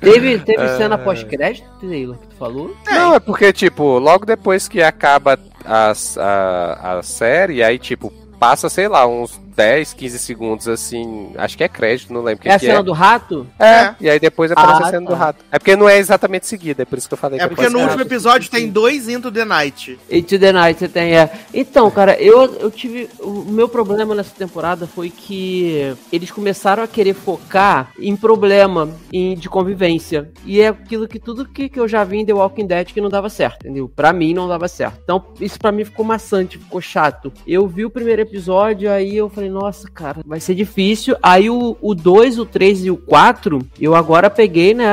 Teve, teve É. cena pós-crédito, Taylor, que tu falou? Não, é porque, tipo, logo depois que acaba as- a, a série, aí, tipo, passa, sei lá, uns 10, 15 segundos assim. Acho que é crédito, não lembro o que, É a que cena é. do rato? É, e aí depois aparece Ah, a cena do tá. rato. É porque não é exatamente seguida, é por isso que eu falei É que porque no último episódio tem dois Into the Night. Into the Night você tem, é. Então, cara, eu, eu tive. O meu problema nessa temporada foi que eles começaram a querer focar em problema em, de convivência. E é aquilo que tudo que, que eu já vi em The Walking Dead que não dava certo, entendeu? Pra mim não dava certo. Então, isso pra mim ficou maçante, ficou chato. Eu vi o primeiro episódio, aí eu falei, nossa, cara, vai ser difícil. Aí o 2, o 3 e o 4, eu agora peguei, né?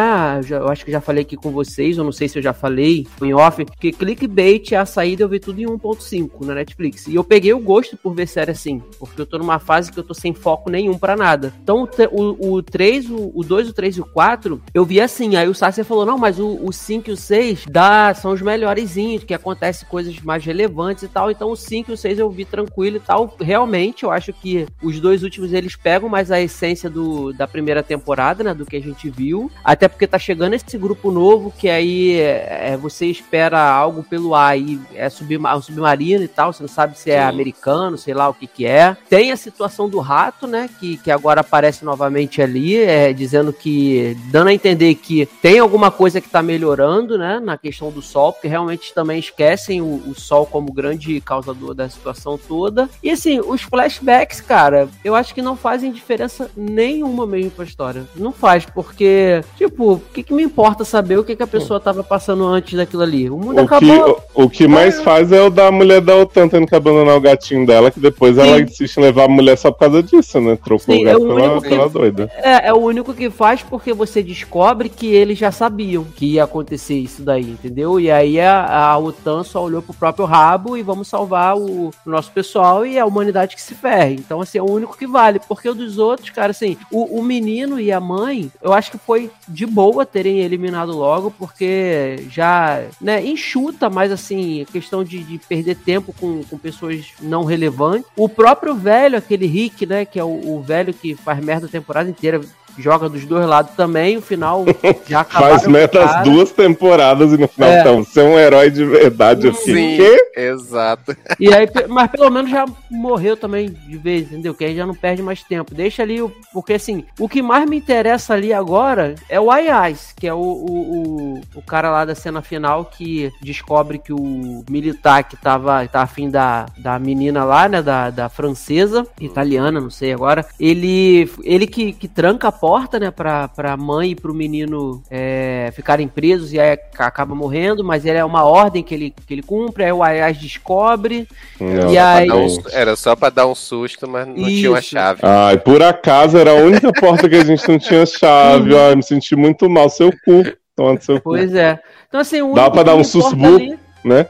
já- eu acho que já falei aqui com vocês, eu não sei se eu já falei em off, que clickbait é a saída, eu vi tudo em 1.5 na Netflix. E eu peguei o gosto por ver série assim, porque eu tô numa fase que eu tô sem foco nenhum pra nada. Então o te- o, o 3, o, o 2, o 3 e o 4, eu vi assim. Aí o Sassi falou: não, mas o, o 5 e o 6 dá, são os melhorzinhos, que acontece coisas mais relevantes e tal. Então o 5 e o 6 eu vi tranquilo e tal. Realmente, eu acho que os dois últimos eles pegam mais a essência do, da primeira temporada, né? Do que a gente viu. Até porque tá chegando esse grupo novo que aí é, é, você espera algo pelo ar e é um submarino e tal. Você não sabe se é Sim. americano, sei lá o que que é. Tem a situação do rato, né? Que, que agora aparece novamente ali, é, dizendo que. dando a entender que tem alguma coisa que tá melhorando, né? Na questão do sol, porque realmente também esquecem o, o sol como grande causador da situação toda. E assim, os flashbacks, cara, eu acho que não fazem diferença nenhuma mesmo pra história. Não faz, porque, tipo, o que, que me importa saber o que, que a pessoa tava passando antes daquilo ali? O mundo O que, acabou. o, o que mais faz é o da mulher da OTAN tendo que abandonar o gatinho dela, que depois ela Sim. insiste em levar a mulher só por causa disso, né? Trocou Sim, o gato é o pela, que- pela doida. É, é o único que faz porque você descobre que eles já sabiam que ia acontecer isso daí, entendeu? E aí a, a OTAN só olhou pro próprio rabo e vamos salvar o, o nosso pessoal e a humanidade que se ferre. Então, assim, é o único que vale. Porque o dos outros, cara, assim, o, o menino e a mãe, eu acho que foi de boa terem eliminado logo, porque já, né, enxuta mais, assim, questão de, de perder tempo com, com pessoas não relevantes. O próprio velho, aquele Rick, né, que é o, o velho que faz merda a temporada inteira, joga dos dois lados também, o final já acabaram Faz com o meta as cara. duas temporadas e no final, É. então, você é um herói de verdade. Fiquei, Sim, quê? exato. E aí, mas pelo menos já morreu também de vez, entendeu? Que aí já não perde mais tempo. Deixa ali, o- porque assim, o que mais me interessa ali agora é o Ayaz, que é o, o, o, o cara lá da cena final que descobre que o militar que tava, tá afim da, da menina lá, né, da, da francesa, italiana, não sei agora, ele, ele que, que tranca a porta, né, pra, pra mãe e pro menino é, ficarem presos e aí acaba morrendo, mas ele é uma ordem que ele, que ele cumpre, aí o Ayaz descobre, Não, E aí- um- era só pra dar um susto, mas não tinha uma Isso. chave. Ai, por acaso era a única porta que a gente não tinha chave. Ai, me senti muito mal. Seu cu. Tomando seu cu. Pois é. Então, assim, o Dá pra dar um ali- Né?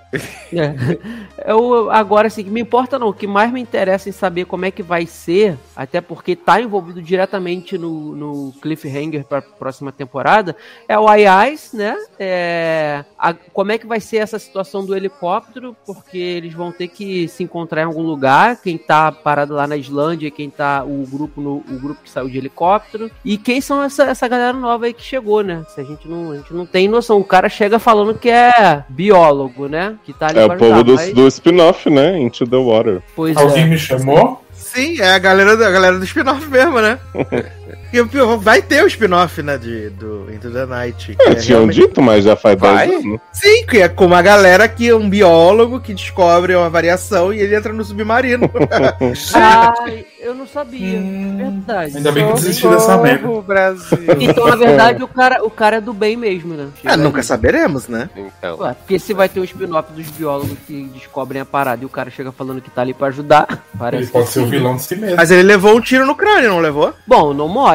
É. Eu, agora, assim, que me importa não. O que mais me interessa em saber como é que vai ser, até porque tá envolvido diretamente no, no cliffhanger pra próxima temporada, é o Ayaz, né? É, a- como é que vai ser essa situação do helicóptero, porque eles vão ter que se encontrar em algum lugar. Quem tá parado lá na Islândia, quem tá. O grupo, no, o grupo que saiu de helicóptero. E quem são essa, essa galera nova aí que chegou, né? Se a gente não, a gente não tem noção. O cara chega falando que é biólogo, né? Que tá ali É o povo do, mas- do spin-off, né? Into the Water. Pois Alguém é. me chamou? Sim, é a galera, a galera do spin-off mesmo, né? Vai ter o spin-off, né, de, do Into the Night. É, é tinham realmente- dito, mas já faz Vai? 10 anos. Sim, que é com uma galera que é um biólogo que descobre uma variação e ele entra no submarino. Ai, eu não sabia. Hum, Verdade. Ainda bem que eu Só- desisti dessa merda. Brasil. Então, na verdade, o cara, o cara é do bem mesmo, né? ah, nunca saberemos, né? Então, Ué, porque se vai ter um spin-off dos biólogos que descobrem a parada e o cara chega falando que tá ali pra ajudar, Ele parece pode que ser o vilão de si mesmo. Mas ele levou um tiro no crânio, não levou? Bom, não mostra.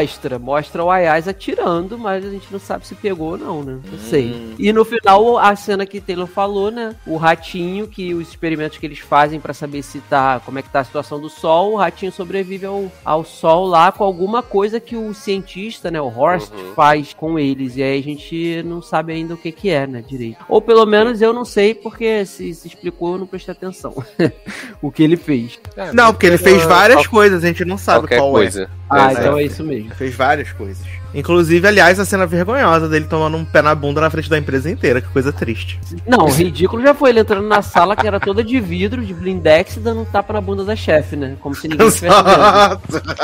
Mostra o Ayaz atirando, mas a gente não sabe se pegou ou não, né? Não sei. Hum. E no final, a cena que Taylor falou, né? O ratinho, que os experimentos que eles fazem pra saber se tá. como é que tá a situação do sol, o ratinho sobrevive ao, ao sol lá com alguma coisa que o cientista, né? O Horst, Uhum. faz com eles. E aí a gente não sabe ainda o que, que é, né? Direito. Ou pelo menos eu não sei, porque se, se explicou, eu não prestei atenção. o que ele fez. é, Não, porque ele fez Ah, várias qual- coisas, a gente não sabe qualquer qual coisa. Ah, então é isso mesmo. Fez várias coisas. Inclusive, aliás, a cena vergonhosa dele tomando um pé na bunda na frente da empresa inteira, que coisa triste. Não, o ridículo já foi ele entrando na sala que era toda de vidro, de blindex, e dando um tapa na bunda da chefe, né? Como se ninguém tivesse vendo.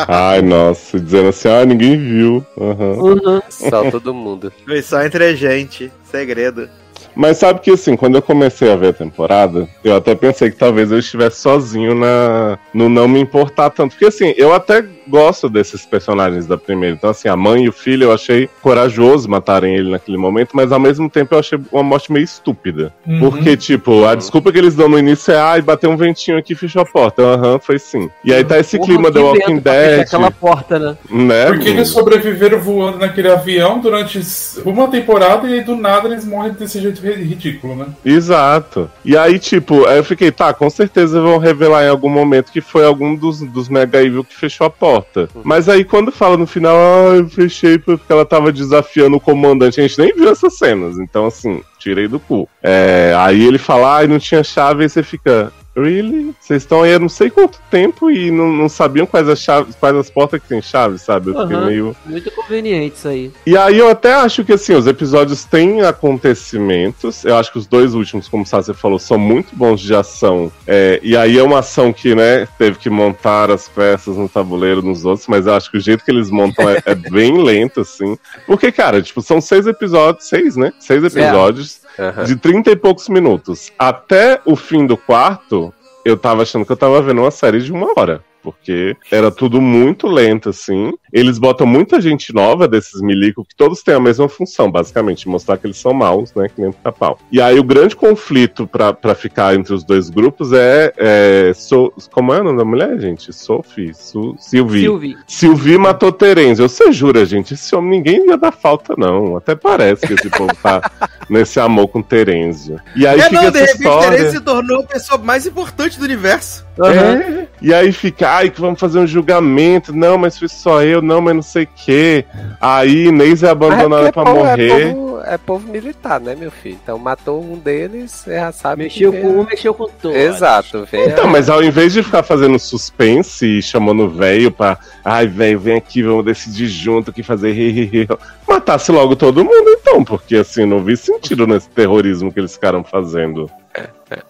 Ai, nossa, dizendo assim, ah, ninguém viu. Aham. Uhum. Só todo mundo. Foi só entre a gente. Segredo. Mas sabe que assim, quando eu comecei a ver a temporada, eu até pensei que talvez eu estivesse sozinho na no não me importar tanto. Porque assim, eu até gosto desses personagens da primeira. Então, assim, a mãe e o filho eu achei corajoso matarem ele naquele momento, mas ao mesmo tempo eu achei uma morte meio estúpida. Uhum. Porque, tipo, a desculpa que eles dão no início é, ai, bateu um ventinho aqui e fechou a porta. Aham, foi sim. E aí tá esse Porra, clima The Walking fechar Dead, Aquela porta, né? né? Porque eles sobreviveram voando naquele avião durante uma temporada e aí do nada eles morrem desse jeito ri- ridículo, né? Exato. E aí, tipo, aí eu fiquei, tá, com certeza vão revelar em algum momento que foi algum dos, dos Mega Evil que fechou a porta. Mas aí quando fala no final, ah, eu fechei porque ela tava desafiando o comandante, a gente nem viu essas cenas. Então, assim, tirei do cu. É, aí ele fala, ah, não tinha chave, aí você fica. Really? Vocês estão aí há não sei quanto tempo e não, não sabiam quais as chaves, quais as portas que tem chave, sabe? Eu fiquei Aham. meio. Muito conveniente isso aí. E aí eu até acho que assim, os episódios têm acontecimentos. Eu acho que os dois últimos, como Sassi falou, são muito bons de ação. É, e aí é uma ação que, né, teve que montar as peças no tabuleiro nos outros, mas eu acho que o jeito que eles montam é, é bem lento, assim. Porque, cara, tipo, são seis episódios, seis, né? Seis episódios Aham. de 30 e poucos minutos. Até o fim do quarto, eu tava achando que eu tava vendo uma série de uma hora. Porque era tudo muito lento, assim. Eles botam muita gente nova desses milico, que todos têm a mesma função, basicamente, mostrar que eles são maus, né? Que nem o pau. E aí o grande conflito pra, pra ficar entre os dois grupos é. é so, como é o nome da mulher, gente? Sophie? Su, Sylvie. Sylvie. Sylvie matou Terence. Você jura, gente? Esse homem ninguém ia dar falta, não. Até parece que esse povo tá nesse amor com Terenzio. E aí é, fica não, de essa repente história. ele se tornou a pessoa mais importante do universo. É, e aí fica, ai, que vamos fazer um julgamento. Não, mas fui só eu, não, mas não sei o quê. Aí Inês é abandonada pra é povo- morrer. É povo, é povo militar, né, meu filho? Então matou um deles, você já sabe. Mexeu que com vem- um, mexeu com todos. Exato, vem. Então, mas ao invés de ficar fazendo suspense e chamando o velho pra. Ai, velho, vem aqui, vamos decidir junto o que fazer. ri, ri, ri", Matasse logo todo mundo, então, porque assim, não vi sentido nesse terrorismo que eles ficaram fazendo.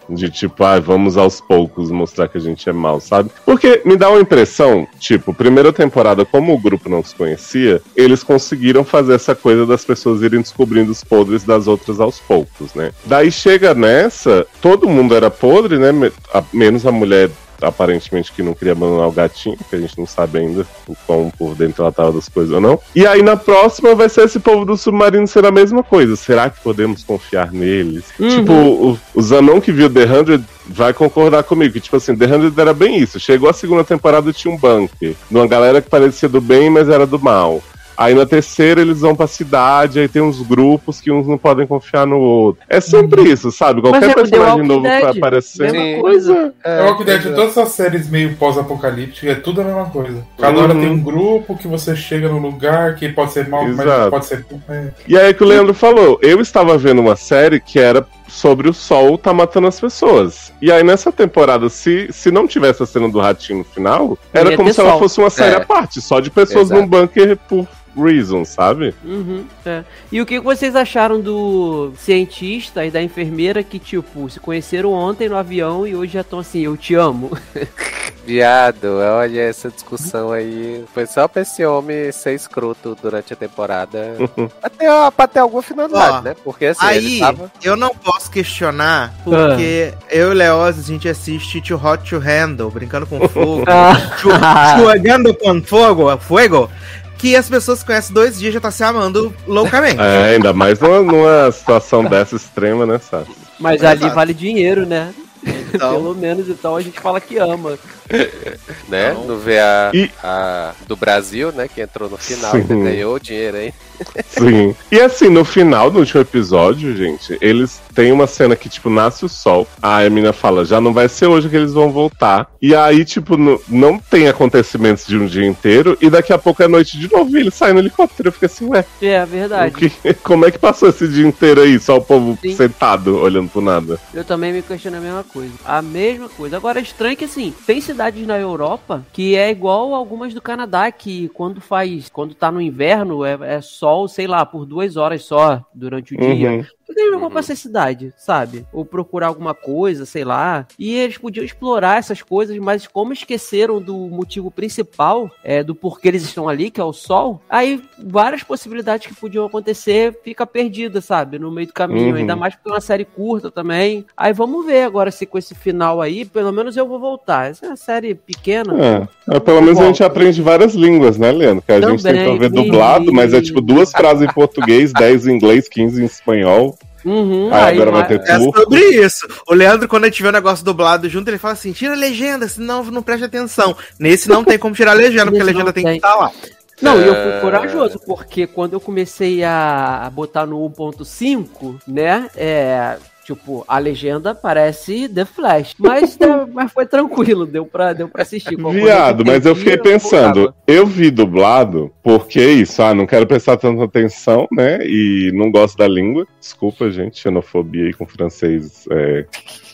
De tipo, ai, vamos aos poucos mostrar que a gente é mal, sabe? Porque me dá uma impressão, tipo, primeira temporada, como o grupo não se conhecia, eles conseguiram fazer essa coisa das pessoas irem descobrindo os podres das outras aos poucos, né? Daí chega nessa, todo mundo era podre, né? Menos a mulher aparentemente que não queria abandonar o gatinho, que a gente não sabe ainda o quão por dentro ela tava das coisas ou não. E aí na próxima vai ser esse povo do submarino ser a mesma coisa. Será que podemos confiar neles? Uhum. Tipo, o, o Zanon que viu The 100 vai concordar comigo, que tipo assim, The 100 era bem isso. Chegou a segunda temporada e tinha um bunker, de uma galera que parecia do bem, mas era do mal. Aí na terceira eles vão pra cidade, aí tem uns grupos que uns não podem confiar no outro. É sempre isso, sabe? Qualquer é personagem novo que vai Dead, aparecer. mesma coisa. É, o que de todas as séries meio pós-apocalípticas, é tudo a mesma coisa. Cada hora Uhum. tem um grupo que você chega no lugar que pode ser mal, mas Exato. pode ser. É. E aí que o Leandro falou, eu estava vendo uma série que era sobre o sol tá matando as pessoas. E aí nessa temporada, se, se não tivesse a cena do ratinho no final, era como se ela sol. fosse uma série É. à parte, só de pessoas Exato. num bunker por reason, sabe? Uhum, é. E o que vocês acharam do cientista e da enfermeira que, tipo, se conheceram ontem no avião e hoje já estão assim, eu te amo? Viado, olha essa discussão aí. Foi só pra esse homem ser escroto durante a temporada. até, pra ter alguma finalidade, Ó, né? Porque assim, ele Aí, tava. eu não posso questionar, porque eu e o Leoz, a gente assiste Too Hot to Handle, brincando com fogo, chu- jogando com fogo, fogo, que as pessoas conhecem dois dias já tá se amando loucamente. É, ainda mais numa, numa situação dessa extrema, né, sabe? Mas Exato. ali vale dinheiro, né? Então, Pelo menos então a gente fala que ama. né? No VA E- a, do Brasil, né? Que entrou no final Sim. e ganhou o dinheiro aí. Sim. E assim, no final do último episódio, gente, eles têm uma cena que, tipo, nasce o sol. A Emina fala, já não vai ser hoje que eles vão voltar. E aí, tipo, no- não tem acontecimentos de um dia inteiro. E daqui a pouco é noite de novo. E ele sai no helicóptero. Eu fico assim, ué, É, o verdade. que- como é que passou esse dia inteiro aí? Só o povo Sim. sentado, olhando pro nada. Eu também me questiono a mesma coisa. A mesma coisa. Agora é estranho que assim, tem cidade cidades na Europa que é igual algumas do Canadá, que quando faz, quando tá no inverno, é, é sol, sei lá, por duas horas só durante o dia. Uhum. Por que eles não vão Uhum. pra cidade, sabe? Ou procurar alguma coisa, sei lá. E eles podiam explorar essas coisas, mas como esqueceram do motivo principal, é, do porquê eles estão ali, que é o sol, aí várias possibilidades que podiam acontecer fica perdida, sabe? No meio do caminho. Uhum. Ainda mais porque é uma série curta também. Aí vamos ver agora se com esse final aí, pelo menos eu vou voltar. Essa é uma série pequena. É, é, pelo menos a gente aprende várias línguas, né, Leandro? Que a gente Também, tenta ver sim. dublado, mas é tipo duas frases em português, 10 em inglês, 15 em espanhol. Uhum, Aí agora vai ter É turco. sobre isso. O Leandro, quando gente vê o negócio dublado junto, ele fala assim: tira a legenda, senão não preste atenção. Nesse não tem como tirar a legenda, porque a legenda não tem que tem. estar lá. Não, e eu É. fui corajoso, porque quando eu comecei a a botar no 1.5, né, é... Tipo, a legenda parece The Flash. Mas, deu- mas foi tranquilo, deu pra, deu pra assistir. Viado, mas eu fiquei pensando, eu vi dublado, porque é isso, ah, não quero prestar tanta atenção, né? E não gosto da língua. Desculpa, gente, xenofobia aí com francês, é,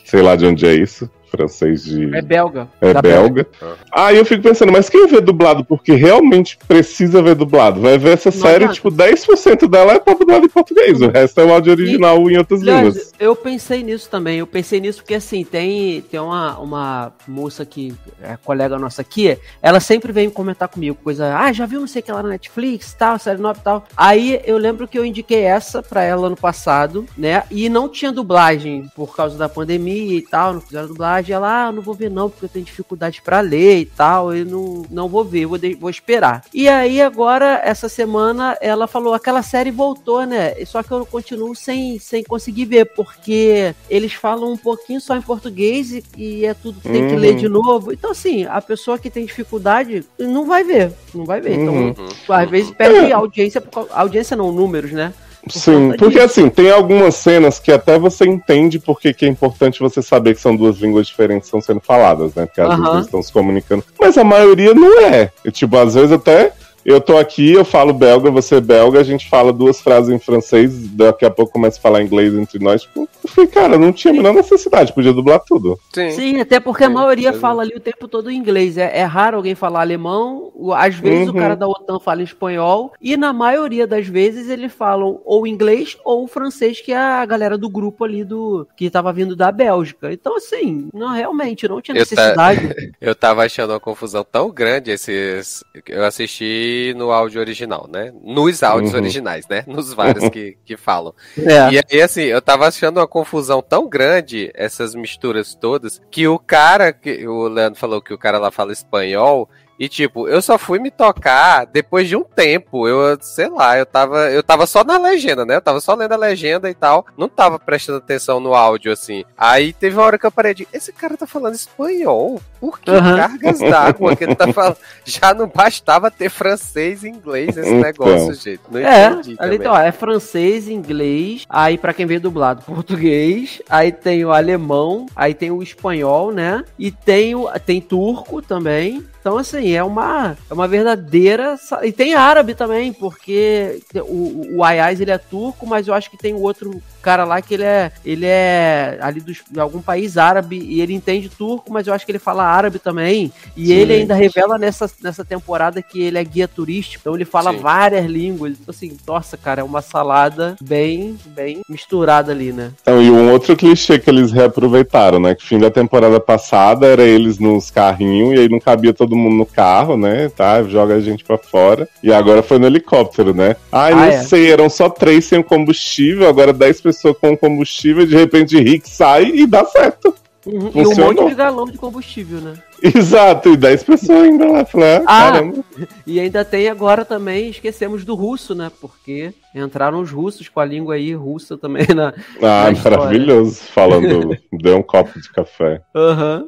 sei lá de onde é isso. Francês de. É belga. É Da belga. Aí eu fico pensando, mas quem vê dublado porque realmente precisa ver dublado? Vai ver essa Não série, tipo, 10% dela é pra dublado em português, o resto é o áudio original em outras Aliás, línguas. eu pensei nisso também. Eu pensei nisso porque, assim, tem, tem uma, uma moça que é colega nossa aqui, ela sempre vem comentar comigo, coisa, ah, já viu não sei o que lá na Netflix, tal, série nova e tal. Aí eu lembro que eu indiquei essa pra ela ano passado, né? E não tinha dublagem por causa da pandemia e tal, não fizeram dublagem. Ela, ah, não vou ver não, porque eu tenho dificuldade pra ler e tal, eu não, não vou ver, vou, de- vou esperar. E aí agora, essa semana, ela falou, aquela série voltou, né? Só que eu continuo sem, sem conseguir ver, porque eles falam um pouquinho só em português e, e é tudo, tem que Uhum. ler de novo. Então, assim, a pessoa que tem dificuldade não vai ver, não vai ver. Uhum. Então, às vezes perde audiência, audiência não, números, né? Sim, porque assim, tem algumas cenas que até você entende porque que é importante você saber que são duas línguas diferentes que estão sendo faladas, né? Porque às vezes Aham. eles estão se comunicando. Mas a maioria não é. E, tipo, às vezes até eu tô aqui, eu falo belga, você é belga, a gente fala duas frases em francês, daqui a pouco começa a falar inglês entre nós. Tipo, eu falei, cara, não tinha a menor necessidade, podia dublar tudo. Sim. Sim, até porque a Sim, maioria sim. fala ali o tempo todo em inglês. É, é raro alguém falar alemão. Às vezes Uhum. o cara da OTAN fala espanhol. E na maioria das vezes eles falam ou inglês ou francês, que é a galera do grupo ali do que tava vindo da Bélgica. Então, assim, não realmente não tinha Eu tá- necessidade. Eu tava achando uma confusão tão grande esses. Eu assisti no áudio original, né? Nos áudios Uhum. originais, né? Nos vários que, que falam. É. E aí, assim, eu tava achando uma confusão tão grande, essas misturas todas, que o cara, que o Leandro falou que o cara lá fala espanhol, e tipo, eu só fui me tocar depois de um tempo. Eu, sei lá, eu tava, eu tava só na legenda, né? Eu tava só lendo a legenda e tal. Não tava prestando atenção no áudio, assim. Aí teve uma hora que eu parei de. Esse cara tá falando espanhol? Por que Aham. cargas d'água que ele tá falando? Já não bastava ter francês e inglês esse Então. negócio, gente. Não É, entendi. ali então, ó, é francês, inglês, aí pra quem veio dublado, português, aí tem o alemão, aí tem o espanhol, né? E tem o tem turco também. Então, assim, é uma, é uma verdadeira. E tem árabe também, porque o, o Ayaz ele é turco, mas eu acho que tem o outro cara lá que ele é. Ele é ali dos, de algum país árabe e ele entende turco, mas eu acho que ele fala árabe também. E Sim. ele ainda revela nessa, nessa temporada que ele é guia turístico, então ele fala Sim. várias línguas. Então, assim, nossa, cara, é uma salada bem, bem misturada ali, né? Então, e um outro clichê que eles reaproveitaram, né? Que fim da temporada passada era eles nos carrinhos e aí não cabia todo mundo no carro, né? Tá, joga a gente pra fora. E agora foi no helicóptero, né? Ai, Ah, não é. sei, eram só três sem combustível, agora dez pessoas com combustível, de repente Rick sai e dá certo. Uhum, E um monte de galão de combustível, né? Exato, e dez pessoas ainda lá. Falei, ah, Ah, caramba. E ainda tem agora também, esquecemos do russo, né? Porque entraram os russos com a língua aí russa também na. Ah, na maravilhoso. Falando, deu um copo de café. Aham.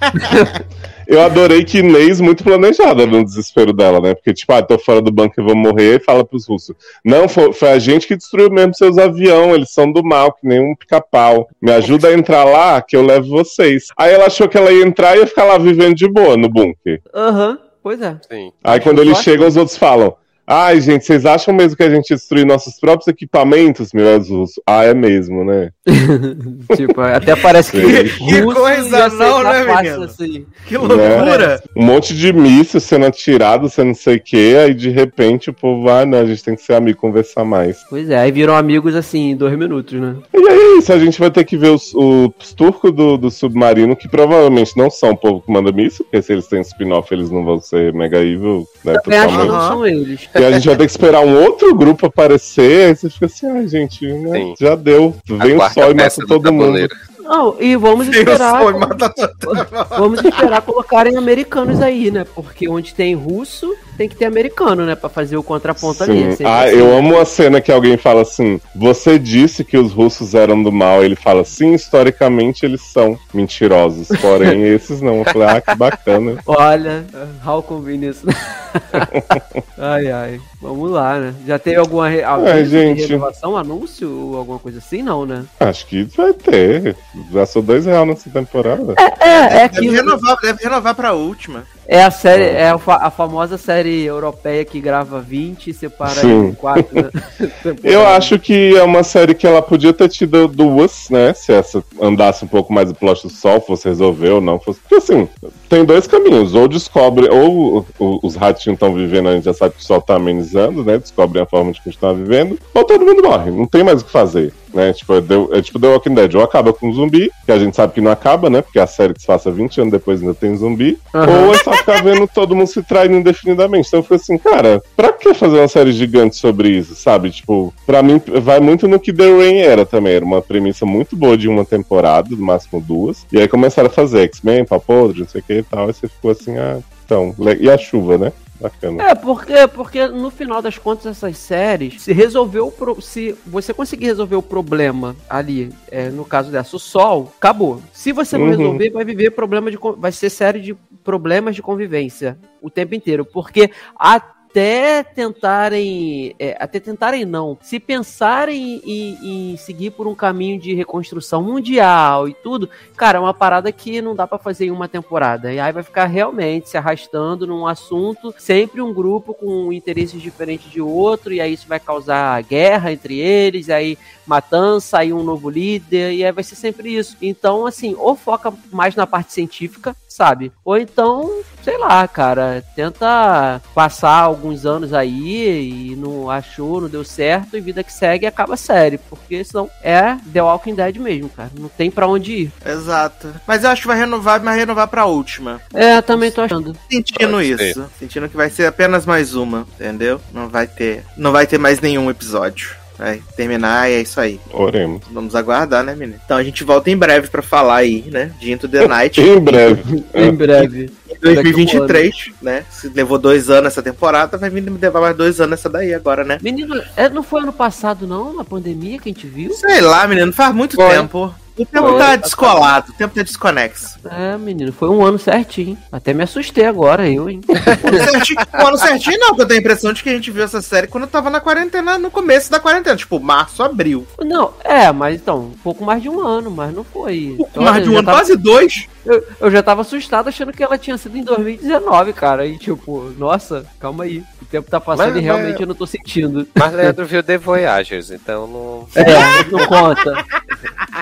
Eu adorei que Inês, muito planejada no desespero dela, né? Porque, tipo, ah, tô fora do banco, eu vou morrer, e fala pros russos. Não, foi, foi a gente que destruiu mesmo seus aviões, eles são do mal, que nem um pica-pau. Me ajuda a entrar lá, que eu levo vocês. Aí ela achou que ela ia entrar e ia ficar lá vivendo de boa no bunker. Aham. Pois é. Sim. Aí quando eles chegam, os outros falam. Ai, gente, vocês acham mesmo que a gente destruir nossos próprios equipamentos, meus russos? Ah, é mesmo, né? tipo, até parece que. Que coisa não, né, menino? assim. Que loucura! Um monte de míssil sendo atirado, sendo não sei o quê, aí de repente o povo, ah, não, a gente tem que ser amigo, conversar mais. Pois é, aí viram amigos assim em dois minutos, né? E aí é isso, a gente vai ter que ver os, os turcos do, do submarino, que provavelmente não são o povo que manda míssil, porque se eles têm spin-off, eles não vão ser mega evil, né, Também acho que não são eles. E a gente vai ter que esperar um outro grupo aparecer, aí você fica assim, ai, gente, né, já deu. Vem o sol e mata do todo mundo. Não, e vamos esperar. sonho, mata todo- Vamos esperar colocarem americanos aí, né? Porque onde tem russo, tem que ter americano, né? Pra fazer o contraponto ali. Sim. é sempre Ah, assim. eu amo a cena que alguém fala assim: Você disse que os russos eram do mal. Ele fala, sim, historicamente eles são mentirosos. Porém, esses não. Eu falei, ah, que bacana. Olha, how convenient. ai, ai. Vamos lá, né? Já teve alguma re... de gente. renovação, anúncio ou alguma coisa assim? Não, né? Acho que vai ter. Já sou dois reais nessa temporada. É, é Deve aquilo. renovar, deve renovar pra última. É a série, é a, fa- a famosa série europeia que grava 20 e separa em 4, né? Eu acho que é uma série que ela podia ter tido duas, né? Se essa andasse um pouco mais o plot do sol, fosse resolver ou não fosse. Porque assim, tem dois caminhos. Ou descobre, ou os ratinhos estão vivendo, a gente já sabe que o sol tá amenizando, né? Descobrem a forma de continuar vivendo, ou todo mundo morre. Não tem mais o que fazer. Né? Tipo, é, deu- é tipo The Walking Dead. Ou acaba com zumbi, que a gente sabe que não acaba, né? Porque a série que se passa 20 anos depois ainda tem zumbi. Aham. Ou é só ficar vendo todo mundo se traindo indefinidamente. Então eu falei assim, cara, pra que fazer uma série gigante sobre isso, sabe? Tipo, pra mim vai muito no que The Rain era também. Era uma premissa muito boa de uma temporada, no máximo duas. E aí começaram a fazer X-Men, Papodre, não sei o que e tal. Aí você ficou assim, ah, então. E a chuva, né? Bacana. É, porque, porque no final das contas, essas séries, se resolveu o pro- se você conseguir resolver o problema ali, é, no caso dessa, o sol, acabou. Se você não Uhum. resolver, vai viver problema de vai ser série de problemas de convivência o tempo inteiro, porque até tentarem, é, até tentarem não, se pensarem em, em seguir por um caminho de reconstrução mundial e tudo, cara, é uma parada que não dá pra fazer em uma temporada. E aí vai ficar realmente se arrastando num assunto, sempre um grupo com interesses diferentes de outro, e aí isso vai causar guerra entre eles, aí matança, aí um novo líder, e aí vai ser sempre isso. Então, assim, ou foca mais na parte científica, sabe? Ou então, sei lá, cara, tenta passar alguns anos aí e não achou, não deu certo, e vida que segue acaba a série, porque senão é The Walking Dead mesmo, cara. Não tem pra onde ir. Exato. Mas eu acho que vai renovar, mas renovar pra última. É, também tô achando. Sentindo Pode isso. Sentindo que vai ser apenas mais uma, entendeu? Não vai ter. Não vai ter mais nenhum episódio. Vai terminar e é isso aí. Oremos. Vamos aguardar, né, menino? Então a gente volta em breve pra falar aí, né? De Into the Night. Em breve. Em breve. Em 2023, né? Se levou dois anos essa temporada, vai vir me levar mais dois anos essa daí agora, né? Menino, é, não foi ano passado, não, na pandemia que a gente viu? Sei lá, menino, faz muito Foi. tempo. O tempo Foi. tá descolado, o tempo tá desconexo. É, menino, foi um ano certinho. Até me assustei agora, eu, hein? certinho, um ano certinho não, porque eu tenho a impressão de que a gente viu essa série quando eu tava na quarentena, no começo da quarentena, tipo, março, abril. Não, é, mas então, um pouco mais de um ano, mas não foi. Pouco mais de um ano, tava- quase dois. Eu, eu já tava assustado achando que ela tinha sido em 2019, cara. E tipo, nossa, calma aí. O tempo tá passando Mas- e realmente eu não tô sentindo. Mas Leandro viu The Voyagers, então não. É, não conta.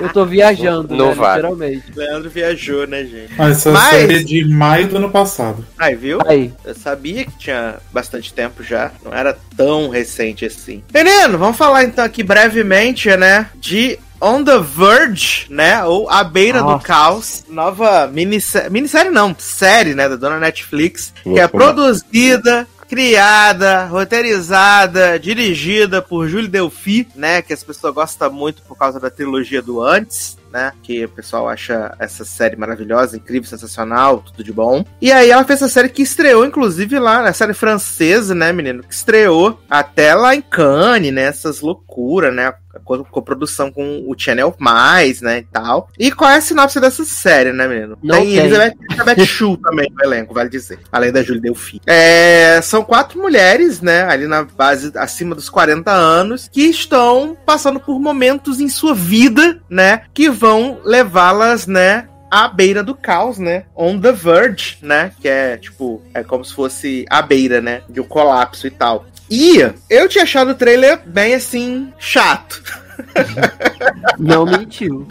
Eu tô viajando, Não né, vale. literalmente. Leandro viajou, né, gente? Ah, essa Mas- série é de maio do ano passado. Aí, viu? Aí, Eu sabia que tinha bastante tempo já, não era tão recente assim. Menino, vamos falar então aqui brevemente, né, de On the Verge, né, ou A Beira do Nossa. Caos, nova minissérie, minissérie não, série, né, da dona Netflix, que é produzida, criada, roteirizada, dirigida por Júlio Delphi, né, que as pessoas gostam muito por causa da trilogia do Antes, né? Que o pessoal acha essa série maravilhosa, incrível, sensacional, tudo de bom. E aí ela fez essa série que estreou, inclusive, lá na série francesa, né, menino? Que estreou até lá em Cannes, né? Essas loucuras, né? Coprodução com o Channel Mais, né? E tal. E qual é a sinopse dessa série, né, menino? Não tem. Elizabeth, Elizabeth Shue também no elenco, vale dizer. Além da Julie Delphi. É, são quatro mulheres, né? Ali na base, acima dos 40 anos, que estão passando por momentos em sua vida, né? Que vão levá-las, né? À beira do caos, né? On the verge, né? Que é tipo, é como se fosse à beira, né? De um colapso e tal. E eu tinha achado o trailer bem assim, chato. Não mentiu.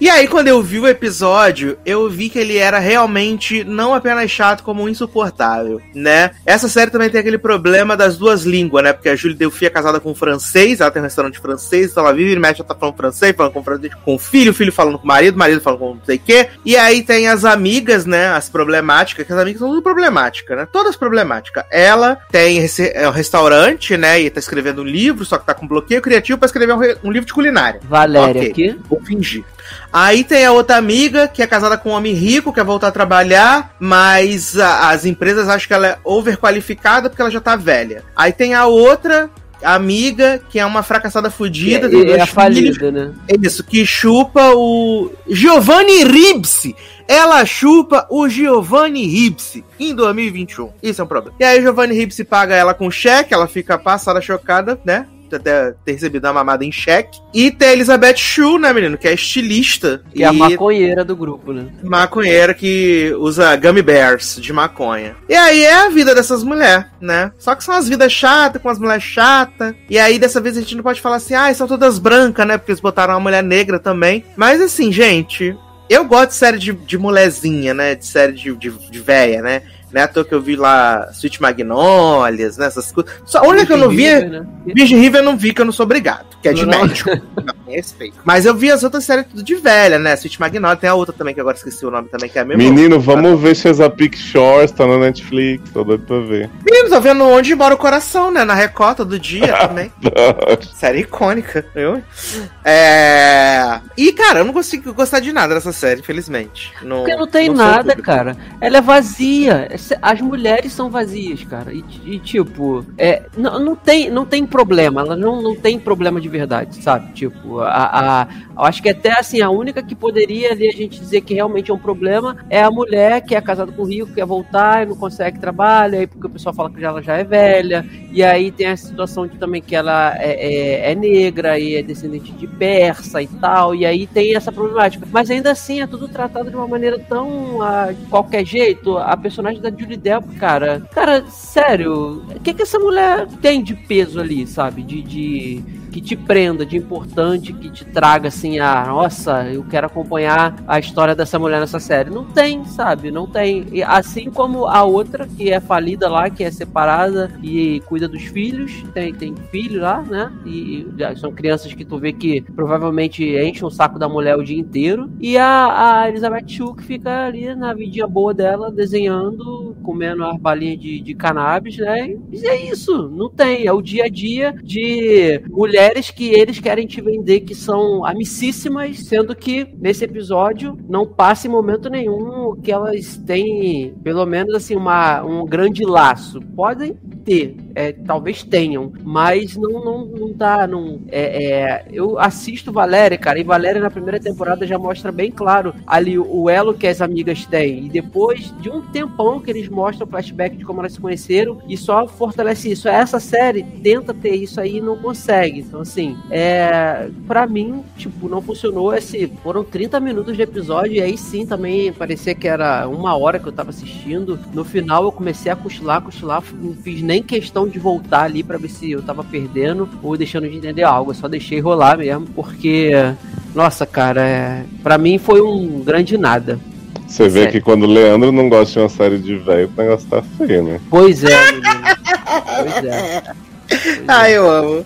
E aí, quando eu vi o episódio, eu vi que ele era realmente não apenas chato, como insuportável, né? Essa série também tem aquele problema das duas línguas, né? Porque a Julie Delphi é casada com um francês, ela tem um restaurante francês, então ela vive e mexe, ela tá falando francês, falando com, francês, com o filho, o filho falando com o marido, o marido falando com não sei o quê. E aí tem as amigas, né? As problemáticas, que as amigas são tudo problemáticas, né? Todas problemáticas. Ela tem esse, é um restaurante, né? E tá escrevendo um livro, só que tá com bloqueio criativo pra escrever um, um livro de culinária. Valéria Ok. aqui. Vou fingir. Aí tem a outra amiga que é casada com um homem rico, quer voltar a trabalhar, mas a- as empresas acham que ela é overqualificada porque ela já tá velha. Aí tem a outra amiga que é uma fracassada fudida, tem É, é filhos. falida, né? Isso, que chupa o Giovanni Ribsi. Ela chupa o Giovanni Ribsi em 2021. Isso é um problema. E aí o Giovanni Ribsi paga ela com cheque, ela fica passada, chocada, né? Até ter recebido uma mamada em cheque. E tem a Elizabeth Shue, né, menino? Que é estilista. Que é a e maconheira do grupo, né? maconheira que usa gummy bears de maconha. E aí é a vida dessas mulheres, né? Só que são as vidas chatas, com as mulheres chatas. E aí dessa vez a gente não pode falar assim, ah, são todas brancas, né? Porque eles botaram uma mulher negra também. Mas assim, gente, eu gosto de série de, de mulherzinha, né? De série de, de, de véia, né? É à toa que eu vi lá Sweet Magnolias, né? Essas coisas. Só a única que eu não vi é River, né? Virgin River eu não vi, que eu não sou obrigado, que é de Não. médico. Não, respeito. Mas eu vi as outras séries tudo de velha, né? Sweet Magnolia, tem a outra também, que agora esqueci o nome também, que é a mesma. Menino, vamos ver Chesapeake Shores, tá na Netflix, tô doido pra ver. Menino, tô vendo onde mora o coração, né? Na Record todo dia também. série icônica, viu? É. E, cara, eu não consigo gostar de nada dessa série, infelizmente. Não, Porque não tem nada, público. cara. Ela é vazia. Essa- As mulheres são vazias, cara. E, e, tipo, é, não, não, tem, não tem problema. Ela não, não tem problema de verdade, sabe? Tipo, a, a, eu acho que até assim, a única que poderia ali a gente dizer que realmente é um problema é a mulher que é casada com o rico, quer voltar e não consegue trabalho, aí porque o pessoal fala que ela já é velha. E aí tem a situação de também que ela é, é- é negra e é descendente de persa e tal. E aí tem essa problemática. Mas ainda assim é tudo tratado de uma maneira tão ah, de qualquer jeito. A personagem da Julie Delp, cara, cara, sério, o que que essa mulher tem de peso ali, sabe? De, de que te prenda, de importante, que te traga assim a, nossa, eu quero acompanhar a história dessa mulher nessa série. Não tem, sabe? Não tem. E assim como a outra que é falida lá, que é separada e cuida dos filhos, tem tem filho lá, né? E já são crianças que tu vê que provavelmente enchem o saco da mulher o dia inteiro. E a, a Elizabeth Shue que fica ali na vidinha boa dela, desenhando, comendo as balinhas de, de cannabis, né? E é isso, não tem. É o dia a dia de mulheres que eles querem te vender que são amicíssimas, sendo que nesse episódio não passa em momento nenhum que elas têm, pelo menos assim, uma, um grande laço. Podem ter, é, talvez tenham, mas não, não, não tá. Não, é, é, eu assisto Valéria, cara, e Valéria na primeira temporada já mostra bem claro ali o, elo que as amigas têm. E depois de um tempão que eles mostram o flashback de como elas se conheceram, e só fortalece isso. Essa série tenta ter isso aí e não consegue. Então, assim, é, para mim, tipo, não funcionou. Esse, foram 30 minutos de episódio, e aí sim também parecia que era uma hora que eu tava assistindo. No final eu comecei a cochilar, cochilar, não fiz nem questão de voltar ali pra ver se eu tava perdendo ou deixando de entender algo. Eu só deixei rolar mesmo, porque, nossa, cara, é, para mim foi um grande nada. Você vê Sério. que quando o Leandro não gosta de uma série de velho, o negócio tá feio, né? Pois é, menino. Pois é. Pois é. Ah, eu amo.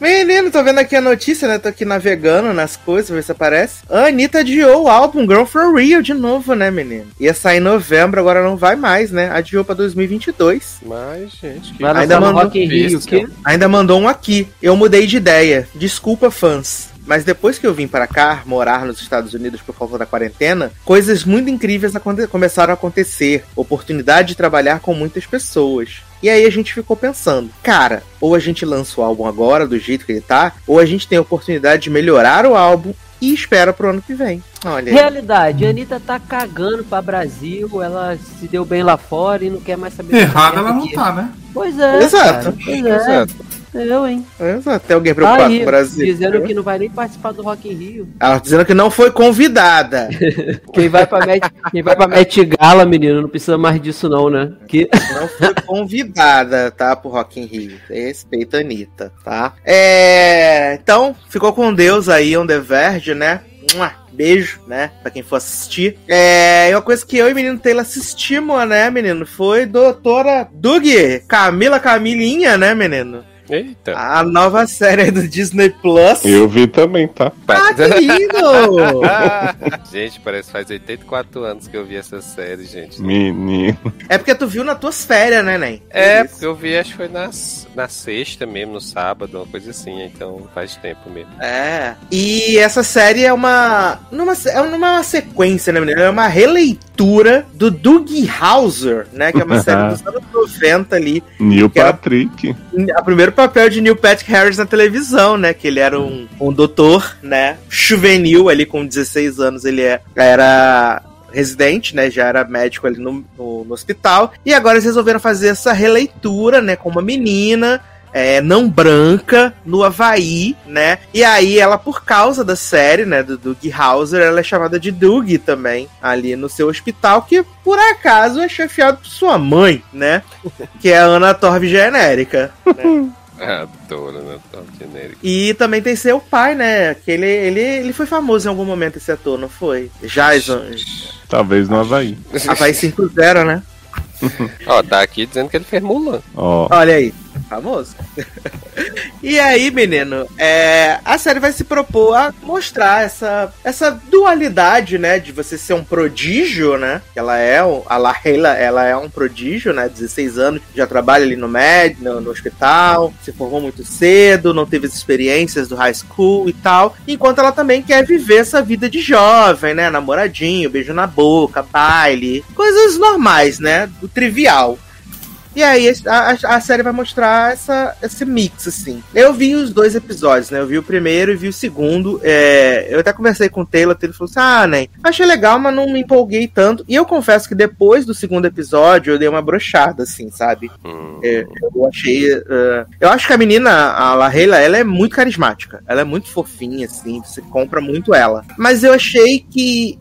Menino, tô vendo aqui a notícia, né? Tô aqui navegando nas coisas, ver se aparece. A Anitta adiou o álbum Girl for Real de novo, né, menino? Ia sair em novembro, agora não vai mais, né? Adiou pra 2022. Mas, gente, que Ainda mandou Rock in Rio, quê? Ainda mandou um aqui. Eu mudei de ideia. Desculpa, fãs. Mas depois que eu vim para cá, morar nos Estados Unidos por causa da quarentena, coisas muito incríveis começaram a acontecer. Oportunidade de trabalhar com muitas pessoas. E aí a gente ficou pensando, cara, ou a gente lança o álbum agora, do jeito que ele tá, ou a gente tem a oportunidade de melhorar o álbum e espera pro ano que vem. Olha aí. Realidade, a Anitta tá cagando pra Brasil, ela se deu bem lá fora e não quer mais saber Errada ela não aqui. tá, né? Pois é. Exato. cara, pois é. Exato. Eu, hein? Exato, Tem alguém preocupado aí, com o Brasil? dizendo que não vai nem participar do Rock in Rio. Ela dizendo que não foi convidada. Quem vai pra Met, quem vai pra Met Gala, menino, não precisa mais disso não, né? Que... Não foi convidada, tá? Pro Rock in Rio. Respeita a Anitta, tá? É... Então, ficou com Deus aí, on the verge, né? Mua, Beijo, né? Pra quem for assistir. É, e uma coisa que eu e o menino Taylor assistimos, né, menino? Foi Doutora Doug, Camila Camilinha, né, menino? Eita. A nova série aí do Disney Plus. Eu vi também, tá? Ah, que lindo! gente, parece que faz 84 anos que eu vi essa série, gente. Menino. é porque tu viu nas tuas férias, né, Nen? É, Isso. porque eu vi, acho que foi na, na sexta mesmo, no sábado, uma coisa assim, então faz tempo mesmo. É. E essa série é uma. Numa, é uma sequência, né, menino? É uma releitura do Doug Hauser, né? Que é uma série dos anos 90 ali. Neil Patrick. O primeiro papel de Neil Patrick Harris na televisão, né? Que ele era um, um doutor, né? Juvenil ali com 16 anos, ele é- era residente, né? Já era médico ali no, no, no hospital. E agora eles resolveram fazer essa releitura, né? Com uma menina. é, não branca no Havaí, né? E aí ela, por causa da série, né, do Doug Hauser, ela é chamada de Doug também, ali no seu hospital, que por acaso é chefiado por sua mãe, né? Que é a Ana Torv genérica. Adoro, né? Top genérico. E também tem seu pai, né? Que ele, ele, ele foi famoso em algum momento, esse ator, não foi? Jason. Talvez no Havaí. Havaí 5-0, né? Ó, tá aqui dizendo que ele fez Mulan. Ó. Olha aí, famoso. e aí, menino, é, a série vai se propor a mostrar essa, essa dualidade, né? De você ser um prodígio, né? Ela é, a Lahela, ela é um prodígio, né? 16 anos, já trabalha ali no med, no, no hospital, se formou muito cedo, não teve as experiências do high school e tal. Enquanto ela também quer viver essa vida de jovem, né? Namoradinho, beijo na boca, baile, coisas normais, né? Do trivial. E aí a, a- série vai mostrar essa, esse mix, assim. Eu vi os dois episódios, né? Eu vi o primeiro e vi o segundo. É, eu até conversei com o Taylor, ele falou assim: ah, né? Achei legal, mas não me empolguei tanto. E eu confesso que depois do segundo episódio eu dei uma brochada, assim, sabe? Hum. É, eu achei. eh, eu acho que a menina, a Lahela, ela é muito carismática. Ela é muito fofinha, assim. Você compra muito ela. Mas eu achei que.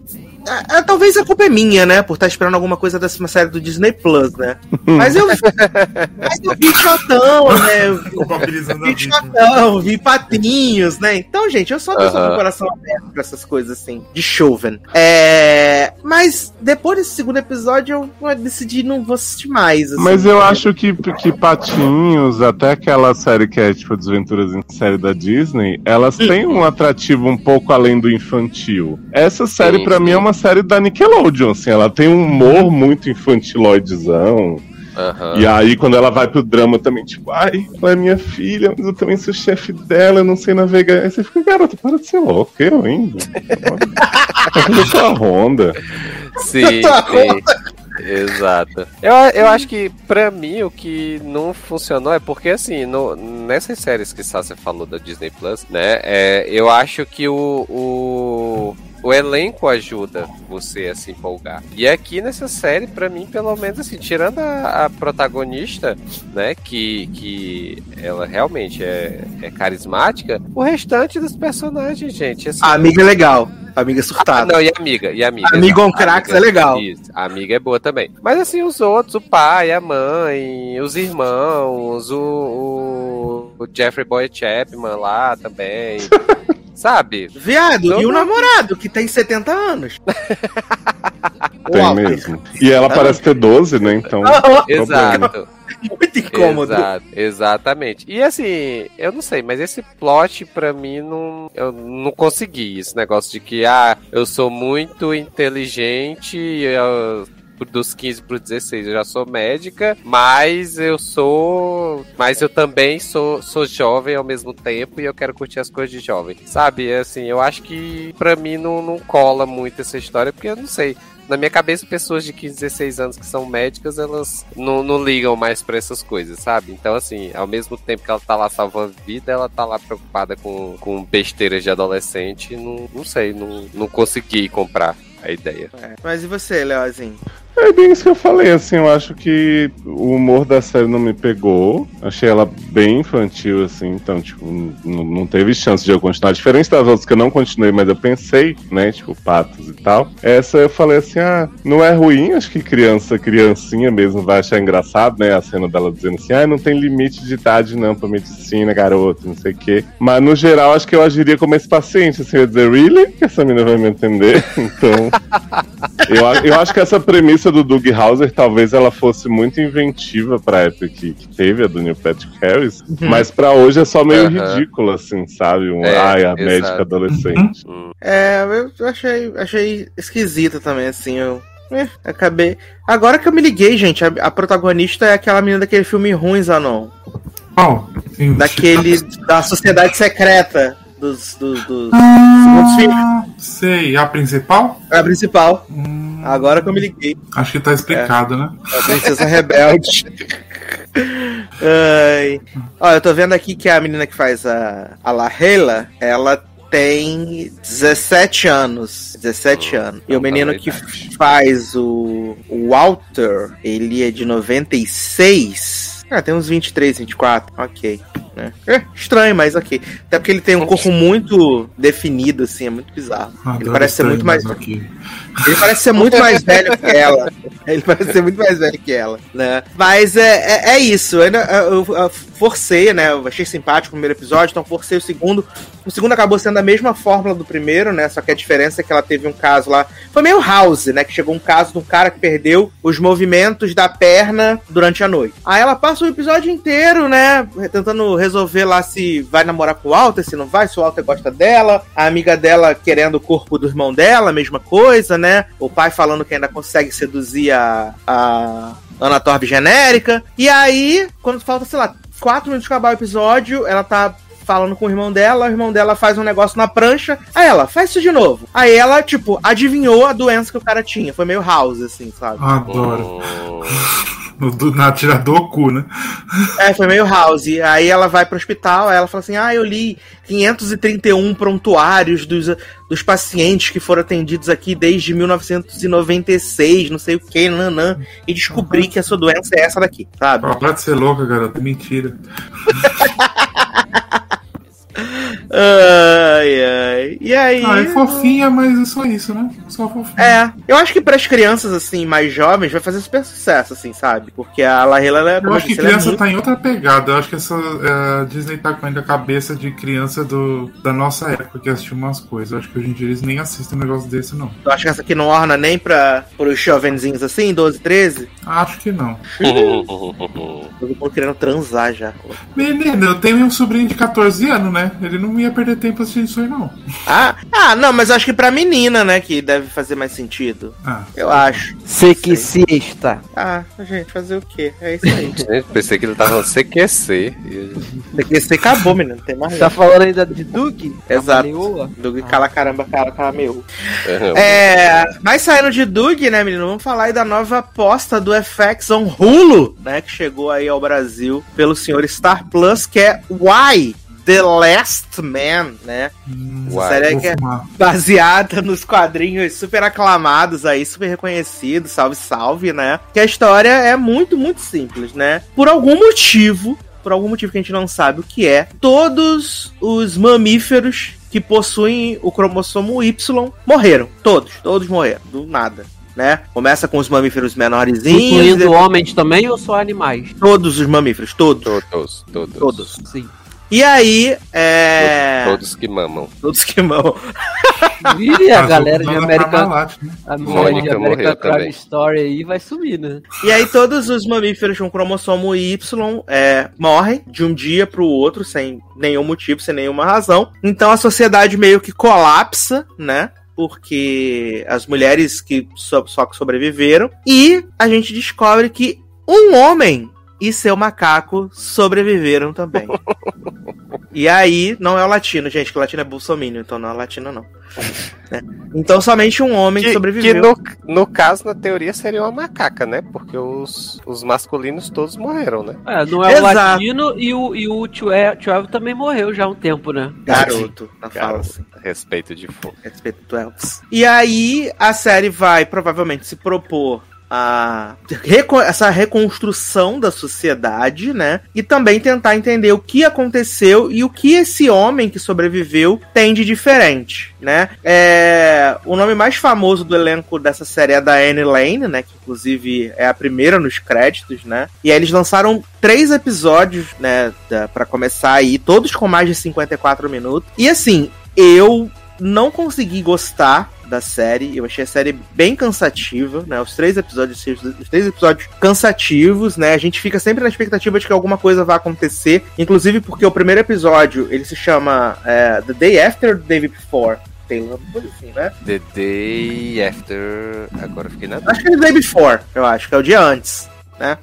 Ah, ah, talvez a culpa é minha, né? Por estar esperando alguma coisa dessa série do Disney Plus, né? Mas eu, mas eu vi Chotão, né? Eu vi- Culpabilizando a vi. Chotão, Patinhos, né? Então, gente, eu sou uma pessoa Aham. com o coração aberto pra essas coisas assim, de Chauvin. É. Mas depois desse segundo episódio, eu decidi não vou assistir mais. assim. Mas eu acho que, que Patinhos, até aquela série que é tipo Desventuras em série da Disney, elas têm um atrativo um pouco além do infantil. Essa série, Sim, pra sim. mim, é uma série da Nickelodeon, assim, ela tem um humor muito infantiloidezão. Aham. E aí, quando ela vai pro drama também, tipo, ai, ela é minha filha, mas eu também sou chefe dela, eu não sei navegar. Aí você fica, garota, para de ser louca, eu ainda. Fazendo sua ronda. Sim, sim. Exato. Eu, eu acho que, pra mim, o que não funcionou é porque, assim, no, nessas séries que Sácia falou da Disney Plus, né, é, eu acho que o, o, o elenco ajuda você a se empolgar. E aqui nessa série, pra mim, pelo menos, assim, tirando a, a protagonista, né, que, que ela realmente é, é carismática, o restante dos personagens, gente, assim, A amiga é legal. Amiga ah, surtada. não, e amiga, e amiga. Amiga on exato, Cracks amiga- é legal. Isso, a amiga é boa também. Mas assim, os outros, o pai, a mãe, os irmãos, o, o, o Jeffrey Boy Chapman lá também. Sabe? Viado, e o namorado, que tem 70 anos. Tem Uau, mesmo. E ela parece ter 12, né? Então. Exato. Muito incômodo. Exato, exatamente. E assim, eu não sei, mas esse plot pra mim não. Eu não consegui. Esse negócio de que, ah, eu sou muito inteligente, eu, dos 15 pro 16 eu já sou médica, mas eu sou. Mas eu também sou, sou jovem ao mesmo tempo e eu quero curtir as coisas de jovem. Sabe? Assim, eu acho que pra mim não, não cola muito essa história, porque eu não sei na minha cabeça, pessoas de 15, 16 anos que são médicas, elas não, não ligam mais pra essas coisas, sabe? Então, assim, ao mesmo tempo que ela tá lá salvando vida, ela tá lá preocupada com, com besteiras de adolescente. Não, não sei, não, não consegui comprar a ideia. É. Mas e você, Leozinho? É bem isso que eu falei, assim, eu acho que o humor da série não me pegou. Achei ela bem infantil, assim, então, tipo, não teve chance de eu continuar. Diferente das outras que eu não continuei, mas eu pensei, né, tipo, patos e tal. Essa eu falei assim, ah, não é ruim, acho que criança, criancinha mesmo vai achar engraçado, né, a cena dela dizendo assim, ah, não tem limite de idade não pra medicina, garoto, não sei o quê. Mas, no geral, acho que eu agiria como esse paciente, assim, eu ia dizer, really? Que essa menina vai me entender? Então... Eu, eu acho que essa premissa do Doug Hauser talvez ela fosse muito inventiva pra época que, que teve a do Neil Patrick Harris, mas pra hoje é só meio Aham. ridículo, assim, sabe? Um, É, ai, a exato. médica adolescente. Hum. É, eu achei, achei esquisita também, assim, eu. eh, acabei. Agora que eu me liguei, gente, a, a protagonista é aquela menina daquele filme ruim, Zanon. Qual? Sim, Daquele. da Sociedade Secreta. Dos, dos, dos. Ah, sei. A principal? É a principal. Hum, Agora que eu me liguei. acho que tá explicado, né? A Princesa Rebelde. Ai. Ó, eu tô vendo aqui que a menina que faz a, a La Hela, ela tem 17 anos. 17 anos. E o tá menino que idade. faz o, o Walter, ele é de 96. Ah, tem uns 23, 24. Ok. Né? É, estranho, mas ok. Até porque ele tem um corpo muito definido, assim, é muito bizarro. Ele Adoro parece ser muito mais. ok. Ele parece ser muito mais velho que ela. Ele parece ser muito mais velho que ela, né? Mas é, é, é isso. Eu, eu- eu forcei, né? Eu achei simpático o primeiro episódio, então forcei o segundo. O segundo acabou sendo a mesma fórmula do primeiro, né? Só que a diferença é que ela teve um caso lá. Foi meio House, né? Que chegou um caso de um cara que perdeu os movimentos da perna durante a noite. Aí ela passa o episódio inteiro, né? Tentando resolver lá se vai namorar com o Walter, se não vai, se o Walter gosta dela. A amiga dela querendo o corpo do irmão dela, mesma coisa, né? O pai falando que ainda consegue seduzir a, a Ana Torb genérica. E aí, quando falta, sei lá, quatro minutos de acabar o episódio, ela tá falando com o irmão dela, o irmão dela faz um negócio na prancha, aí ela, faz isso de novo. Aí ela, tipo, adivinhou a doença que o cara tinha. Foi meio house, assim, sabe? Adoro. Hum. No, do, na tira do cu, né? É, foi meio house. Aí ela vai pro hospital, aí ela fala assim: Ah, eu li 531 prontuários dos, dos pacientes que foram atendidos aqui desde 1996, não sei o que, nanã, e descobri que a sua doença é essa daqui, sabe? Ó, Para de ser louca, garota. Mentira. Ai, ai. E aí. Ah, é fofinha, mas é só isso, né? Só fofinha. É, eu acho que pras crianças, assim, mais jovens, vai fazer super sucesso, assim, sabe? Porque a Lahela, ela é, Eu acho que é criança muito- tá em outra pegada. Eu acho que essa é, Disney tá com ainda a cabeça de criança do, da nossa época que assistiu umas coisas. Eu acho que hoje em dia eles nem assistem um negócio desse, não. Eu acho que essa aqui não orna nem pra, pros jovenzinhos assim, 12, 13. Acho que não. Todo mundo querendo transar já. Menina, eu tenho um sobrinho de 14 anos, né? Ele não ia perder tempo assistindo isso aí, não. Ah, ah, não, mas acho que pra menina, né, que deve fazer mais sentido. Ah, Eu acho. Sequicista. Ah, gente, fazer o quê? É isso aí. Gente, pensei que ele tava no CQC. Ser acabou, menino. Não tem mais Tá falando ainda de Duke? Exato. Doug cala caramba, cala, cala meu. É. É, mas saindo de Doug, né, menino? Vamos falar aí da nova aposta do FX on Hulu, né? Que chegou aí ao Brasil pelo senhor Star Plus, que é Why? The Last Man, né? hum, Essa Uai, série que é baseada nos quadrinhos super aclamados aí, super reconhecidos, salve, salve, né? Que a história é muito, muito simples, né? Por algum motivo, por algum motivo que a gente não sabe o que é, todos os mamíferos que possuem o cromossomo Y morreram. Todos, todos morreram, do nada. Né? Começa com os mamíferos menorzinhos. e Incluindo depois- homens também ou só animais? Todos os mamíferos, todos. Todos, todos. Todos. Sim. E aí, é. Todos que mamam. Todos que mamam. E a Ah, galera de usando a né? a galera de morreu Crime também. Story aí vai sumir, né? E aí todos os mamíferos com cromossomo Y é, morrem de um dia pro outro, sem nenhum motivo, sem nenhuma razão. Então a sociedade meio que colapsa, né? Porque as mulheres que só, só que sobreviveram. E a gente descobre que um homem e seu macaco sobreviveram também. E aí, não é o latino, gente, que o latino é bolsominion, então não é o latino, não. Né? Então somente um homem Que, sobreviveu. que no, no caso, na teoria, seria uma macaca, né? Porque os, os masculinos todos morreram, né? É, não é o Exato. latino e o, e o Twelve também morreu já há um tempo, né? Garoto, na fala assim. Respeito de fogo. Respeito do Elvis. E aí, a série vai provavelmente se propor a essa reconstrução da sociedade, né? E também tentar entender o que aconteceu e o que esse homem que sobreviveu tem de diferente, né? É, o nome mais famoso do elenco dessa série é da Anne Lane, né? Que inclusive é a primeira nos créditos, né? E aí eles lançaram três episódios, né? Pra começar aí, todos com mais de 54 minutos. E assim, eu não consegui gostar da série. Eu achei a série bem cansativa, né? Os três episódios, os três episódios cansativos, né? A gente fica sempre na expectativa de que alguma coisa vai acontecer. Inclusive porque o primeiro episódio ele se chama é, The Day After The Day Before. Tem uma coisa assim, né? The Day After. Agora eu fiquei na Acho que é The Day Before, eu acho, que é o dia antes.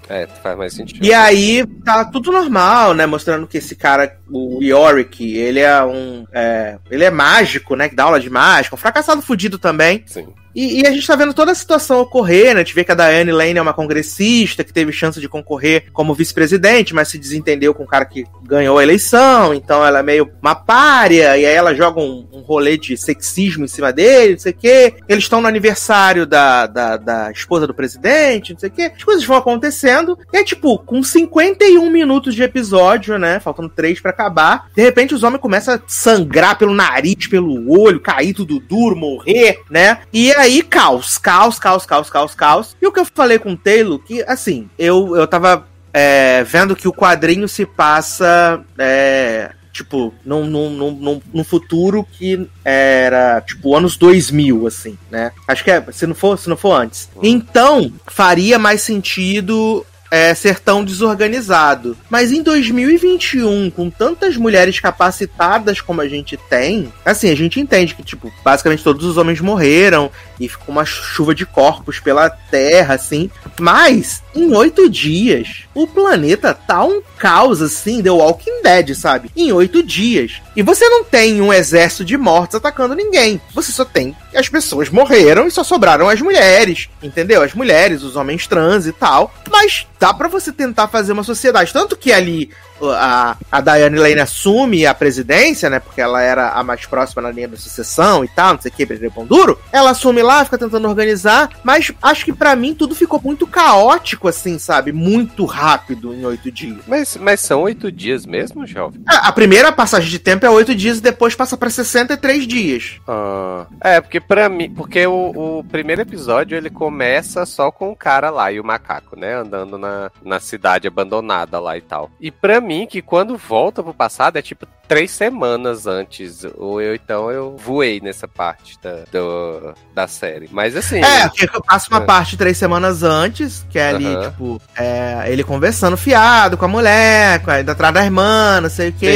É, faz mais sentido. E aí tá tudo normal, né? Mostrando que esse cara, o Yorick, ele é um. é, ele é mágico, né? Que dá aula de mágica, um fracassado fudido também. Sim. E, e a gente tá vendo toda a situação ocorrer, né? A gente vê que a Diane Lane é uma congressista que teve chance de concorrer como vice-presidente, mas se desentendeu com o cara que ganhou a eleição, então ela é meio uma párea, e aí ela joga um, um rolê de sexismo em cima dele, não sei o quê. Eles estão no aniversário da, da, da esposa do presidente, não sei o quê. As coisas vão acontecendo, e é tipo, com 51 minutos de episódio, né? Faltando 3 pra acabar, de repente os homens começam a sangrar pelo nariz, pelo olho, cair tudo duro, morrer, né? E aí, caos, caos, caos, caos, caos, caos. E o que eu falei com o Taylor, que assim, eu, eu tava é, vendo que o quadrinho se passa. É, tipo, num, num, num, num- num futuro que era, tipo, anos 2000, assim, né? Acho que é, se não for, se não for antes. Então, faria mais sentido é, ser tão desorganizado. Mas em 2021, com tantas mulheres capacitadas como a gente tem, assim, a gente entende que, tipo, basicamente todos os homens morreram e ficou uma chuva de corpos pela Terra, assim. Mas, em oito dias, o planeta tá um caos, assim, The Walking Dead, sabe? Em oito dias. E você não tem um exército de mortos atacando ninguém. Você só tem as pessoas morreram e só sobraram as mulheres, entendeu? As mulheres, os homens trans e tal. Mas dá pra você tentar fazer uma sociedade. Tanto que ali a, a Diane Lane assume a presidência, né? Porque ela era a mais próxima na linha da sucessão e tal, não sei o que, Pão Duro. Ela assume lá, fica tentando organizar, mas acho que pra mim tudo ficou muito caótico, assim, sabe? Muito rápido em oito dias. Mas, mas são oito dias mesmo, jovem? A, a primeira passagem de tempo é oito dias e depois passa pra 63 dias. Ah, é, porque pra mim. Porque o, o primeiro episódio ele começa só com o cara lá e o macaco, né? Andando na, na cidade abandonada lá e tal. E pra mim, que quando volta pro passado é tipo três semanas antes. Ou eu então eu voei nessa parte da, do- da série. Mas assim. É, porque passa uma É. parte três semanas antes, que é ali, tipo, é, ele conversando fiado com a mulher, com a, atrás da irmã, não sei o que.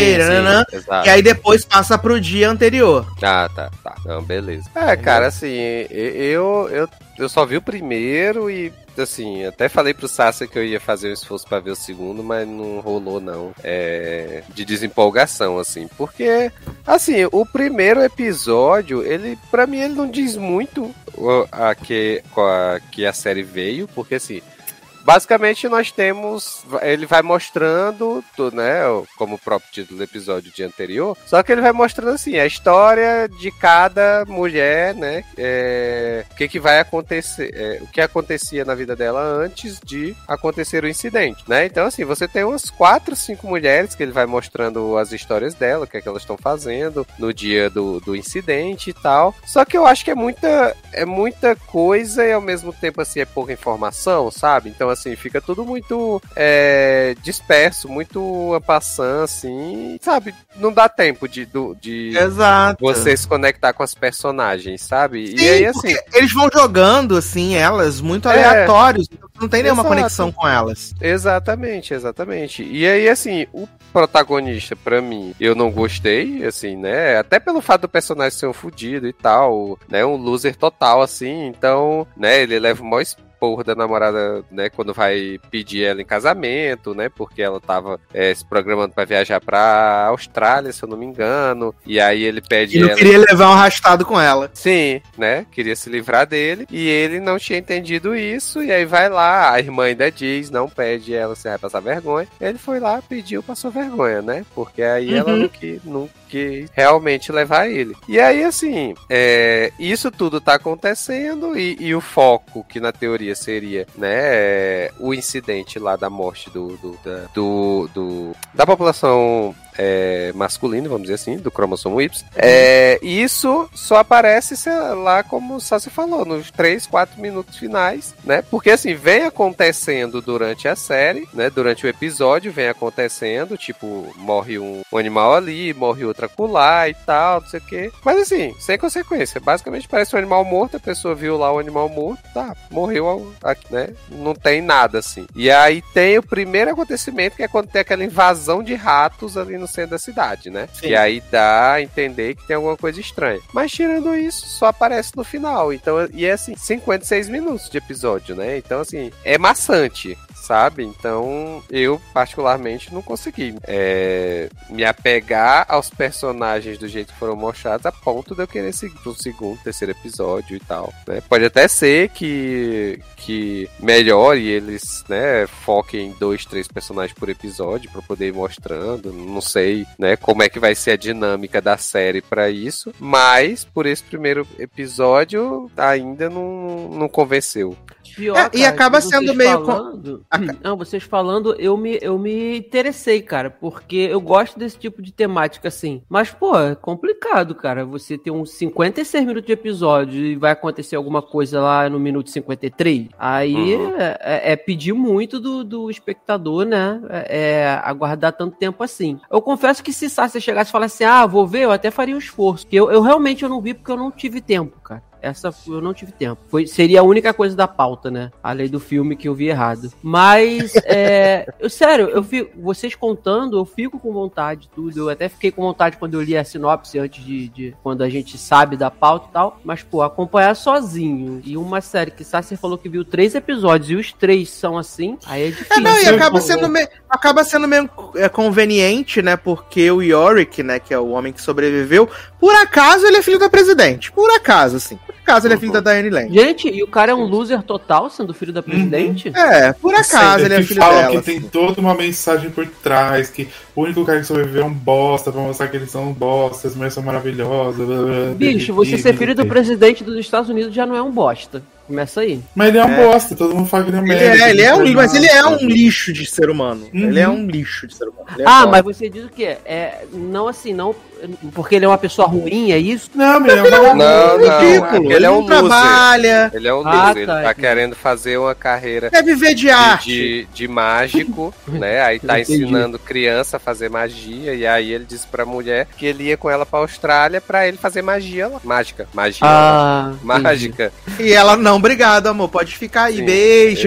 E aí depois passa pro dia anterior. Ah, tá, tá. Não, beleza. É, cara, assim, eu, eu, eu só vi o primeiro e, assim, até falei pro Sasha que eu ia fazer um esforço pra ver o segundo, mas não rolou, não. É, de desempolgação, assim. Porque, assim, o primeiro episódio, ele, pra mim, ele não diz muito a que, a, que a série veio, porque, assim. Basicamente, nós temos. Ele vai mostrando, né? Como o próprio título do episódio de anterior. Só que ele vai mostrando assim a história de cada mulher, né? é, o que, que vai acontecer. é, o que acontecia na vida dela antes de acontecer o incidente, né? Então, assim, você tem umas quatro, cinco mulheres que ele vai mostrando as histórias dela, o que é que elas estão fazendo no dia do, do incidente e tal. Só que eu acho que é muita, é muita coisa e ao mesmo tempo, assim, é pouca informação, sabe? Então, assim, fica tudo muito é, disperso, muito passando, assim, sabe? Não dá tempo de, do- de Exato. você se conectar com as personagens, sabe? Sim, e aí, assim, eles vão jogando, assim, elas muito É. aleatórios. então Não tem nenhuma Exato. conexão com elas. Exatamente, exatamente. E aí, assim, o protagonista, pra mim, eu não gostei, assim, né? Até pelo fato do personagem ser um fudido e tal, né? Um loser total, assim. Então, né, ele leva o maior esporro da namorada, né? Quando vai pedir ela em casamento, né? Porque ela tava é, se programando pra viajar pra Austrália, se eu não me engano. E aí ele pede E não ela. queria levar um arrastado com ela. Sim, né? Queria se livrar dele. E ele não tinha entendido isso. E aí vai lá, a irmã ainda diz, não pede ela se vai passar vergonha. Ele foi lá, pediu, passou vergonha, né? Porque aí ela Uhum. não, que, não quis realmente levar ele. E aí, assim, é, isso tudo tá acontecendo. E, e o foco, que na teoria seria, né, o incidente lá da morte do, do, da, do, do- da população é, masculina, vamos dizer assim, do cromossomo Y. É, isso só aparece, lá, como o Sassi falou, nos 3, 4 minutos finais, né? Porque assim, vem acontecendo durante a série, né? Durante o episódio, vem acontecendo, tipo, morre um, um animal ali, morre outra acolá e tal, não sei o quê. Mas assim, sem consequência. Basicamente parece um animal morto, a pessoa viu lá o animal morto, tá, morreu, aqui, né? Não tem nada assim. E aí tem o primeiro acontecimento que é quando tem aquela invasão de ratos ali no centro da cidade, né? Sim. E aí dá a entender que tem alguma coisa estranha. Mas tirando isso, só aparece no final. Então, e é assim, 56 minutos de episódio, né? Então, assim, é maçante. Sabe? Então, eu particularmente não consegui é, me apegar aos personagens do jeito que foram mostrados a ponto de eu querer seguir pro segundo, terceiro episódio e tal. né? Pode até ser que, que melhore eles, né, foquem em dois, três personagens por episódio para poder ir mostrando. Não sei, né, como é que vai ser a dinâmica da série para isso, mas por esse primeiro episódio ainda não, não convenceu. Pior, É, e cara, acaba vocês sendo meio falando, Não, vocês falando, eu me, eu me interessei, cara, porque eu gosto desse tipo de temática assim. Mas, pô, é complicado, cara. Você ter uns 56 minutos de episódio e vai acontecer alguma coisa lá no minuto 53. Aí Uhum. é, é- é pedir muito do, do espectador, né? É, é aguardar tanto tempo assim. Eu confesso que se Sácia chegasse e falasse assim, ah, vou ver, eu até faria um esforço. Que eu, eu realmente eu não vi porque eu não tive tempo, cara. Essa eu não tive tempo. Foi, seria a única coisa da pauta, né? A lei do filme que eu vi errado. Mas, é, eu, sério, eu fico, vocês contando, eu fico com vontade de tudo. Eu até fiquei com vontade quando eu li a sinopse antes de, de- quando a gente sabe da pauta e tal. Mas, pô, acompanhar sozinho e uma série que Sassi falou que viu três episódios e os três são assim, aí é difícil. É, não, e acaba sendo, meio, acaba sendo meio é, conveniente, né? Porque o Yorick, né, que é o homem que sobreviveu, por acaso ele é filho da presidente. Por acaso, assim. Por acaso ele é filho da Diane Lane. Gente, e o cara é um loser total, sendo filho da presidente? É, por acaso ele é filho falam dela. que tem assim. toda uma mensagem por trás, que o único cara que sobreviveu é um bosta, pra mostrar que eles são bosta, as mulheres são maravilhosas. blá, blá, Bicho, você ser filho do presidente dos Estados Unidos já não é um bosta. Começa aí. Mas ele é um É. bosta, todo mundo fala que ele é um Ele merda. é, ele é um, mas ele é um nada. lixo de ser humano. Uhum. Ele é um lixo de ser humano. Ele é Ah, foda. mas você diz o quê? É, não assim, não. Porque ele é uma pessoa ruim, é isso? Não, meu, é um vagabundo. Não, não, ridículo. ele ele é um não loser. trabalha, Ele é um Ah, loser, ele tá, tá entendi. querendo fazer uma carreira quer viver de de, arte. de, de mágico, né? Aí tá Entendi. ensinando criança a fazer magia. E aí ele disse pra mulher que ele ia com ela pra Austrália pra ele fazer magia lá. Mágica. Magia. Ah, entendi. mágica. E ela, não, obrigado, amor. Pode ficar aí. Sim, Beijos.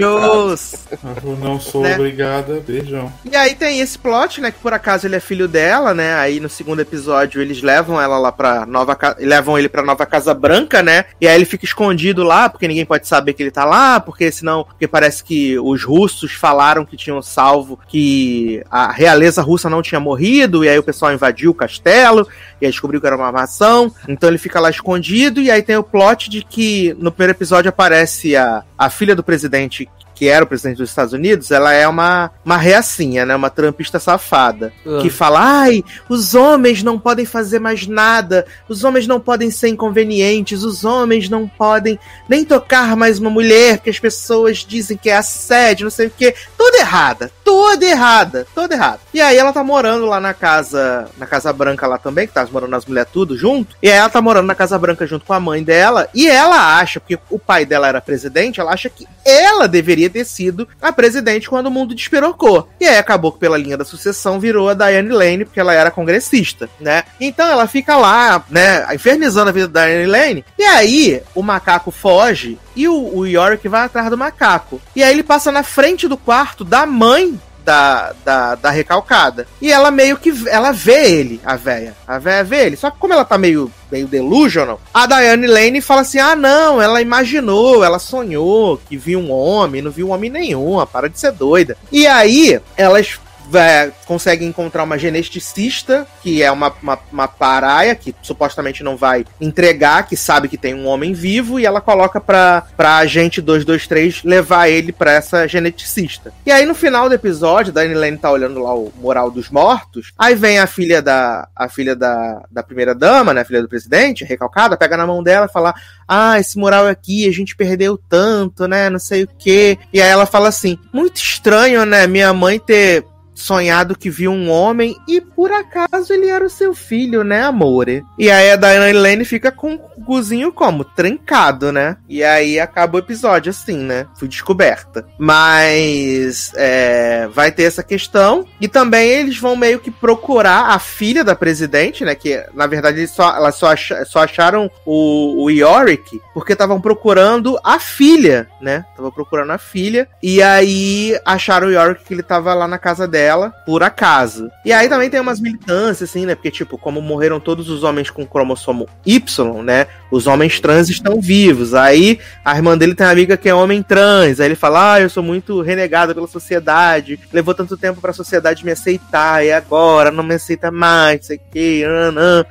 Eu não sou Né? obrigada, beijão. E aí tem esse plot, né? Que por acaso ele é filho dela, né? Aí no segundo episódio eles levam ela lá pra Nova levam ele pra Nova Casa Branca, né? E aí ele fica escondido lá, porque ninguém pode saber que ele tá lá, porque senão. Porque parece que os russos falaram que tinham salvo que a realeza russa não tinha morrido, e aí o pessoal invadiu o castelo, e aí descobriu que era uma armação. Então ele fica lá escondido, e aí tem o plot de que no primeiro episódio aparece a, a filha do presidente que era o presidente dos Estados Unidos, ela é uma, uma reacinha, né? Uma trampista safada. Ah. Que fala, ai, os homens não podem fazer mais nada, os homens não podem ser inconvenientes, os homens não podem nem tocar mais uma mulher, porque as pessoas dizem que é assédio, não sei o quê. Toda errada, toda errada, toda errada. E aí ela tá morando lá na casa, na Casa Branca lá também, que tá morando as mulheres tudo junto. E aí ela tá morando na Casa Branca junto com a mãe dela, e ela acha, porque o pai dela era presidente, ela acha que ela deveria ter sido a presidente quando o mundo despirocou. E aí acabou que pela linha da sucessão virou a Diane Lane, porque ela era congressista, né? Então ela fica lá, né, infernizando a vida da Diane Lane. E aí o macaco foge e o, o Yorick vai atrás do macaco. E aí ele passa na frente do quarto da mãe da, da, da recalcada. E ela meio que ela vê ele, a véia. A véia vê ele. Só que como ela tá meio, meio delusional, a Diane Lane fala assim: ah, não, ela imaginou, ela sonhou que viu um homem, não viu homem nenhum, para de ser doida. E aí, elas vai- consegue encontrar uma geneticista, que é uma, uma, uma paraia, que supostamente não vai entregar, que sabe que tem um homem vivo, e ela coloca pra, pra agente 223 levar ele pra essa geneticista. E aí no final do episódio, a Dani Lane tá olhando lá o moral dos mortos, aí vem a filha da a filha da, da primeira dama, né, a filha do presidente, recalcada, pega na mão dela e fala: "Ah, esse moral aqui, a gente perdeu tanto, né, não sei o quê". E aí ela fala assim: "Muito estranho, né, minha mãe ter sonhado que viu um homem e por acaso ele era o seu filho, né, amore? E aí a Diana Lane fica com o guzinho como? Trancado, né? E aí acaba o episódio assim, né? Fui descoberta. Mas é, vai ter essa questão. E também eles vão meio que procurar a filha da presidente, né? Que na verdade só, elas só, acha- só acharam o, o Yorick porque estavam procurando a filha, né? Estavam procurando a filha. E aí acharam o Yorick que ele tava lá na casa dela, por acaso. E aí também tem umas militâncias, assim, né? Porque, tipo, como morreram todos os homens com cromossomo Y, né? Os homens trans estão vivos. Aí a irmã dele tem uma amiga que é homem trans. Aí ele fala: Ah, eu sou muito renegado pela sociedade. Levou tanto tempo pra sociedade me aceitar. E agora não me aceita mais, não sei o que.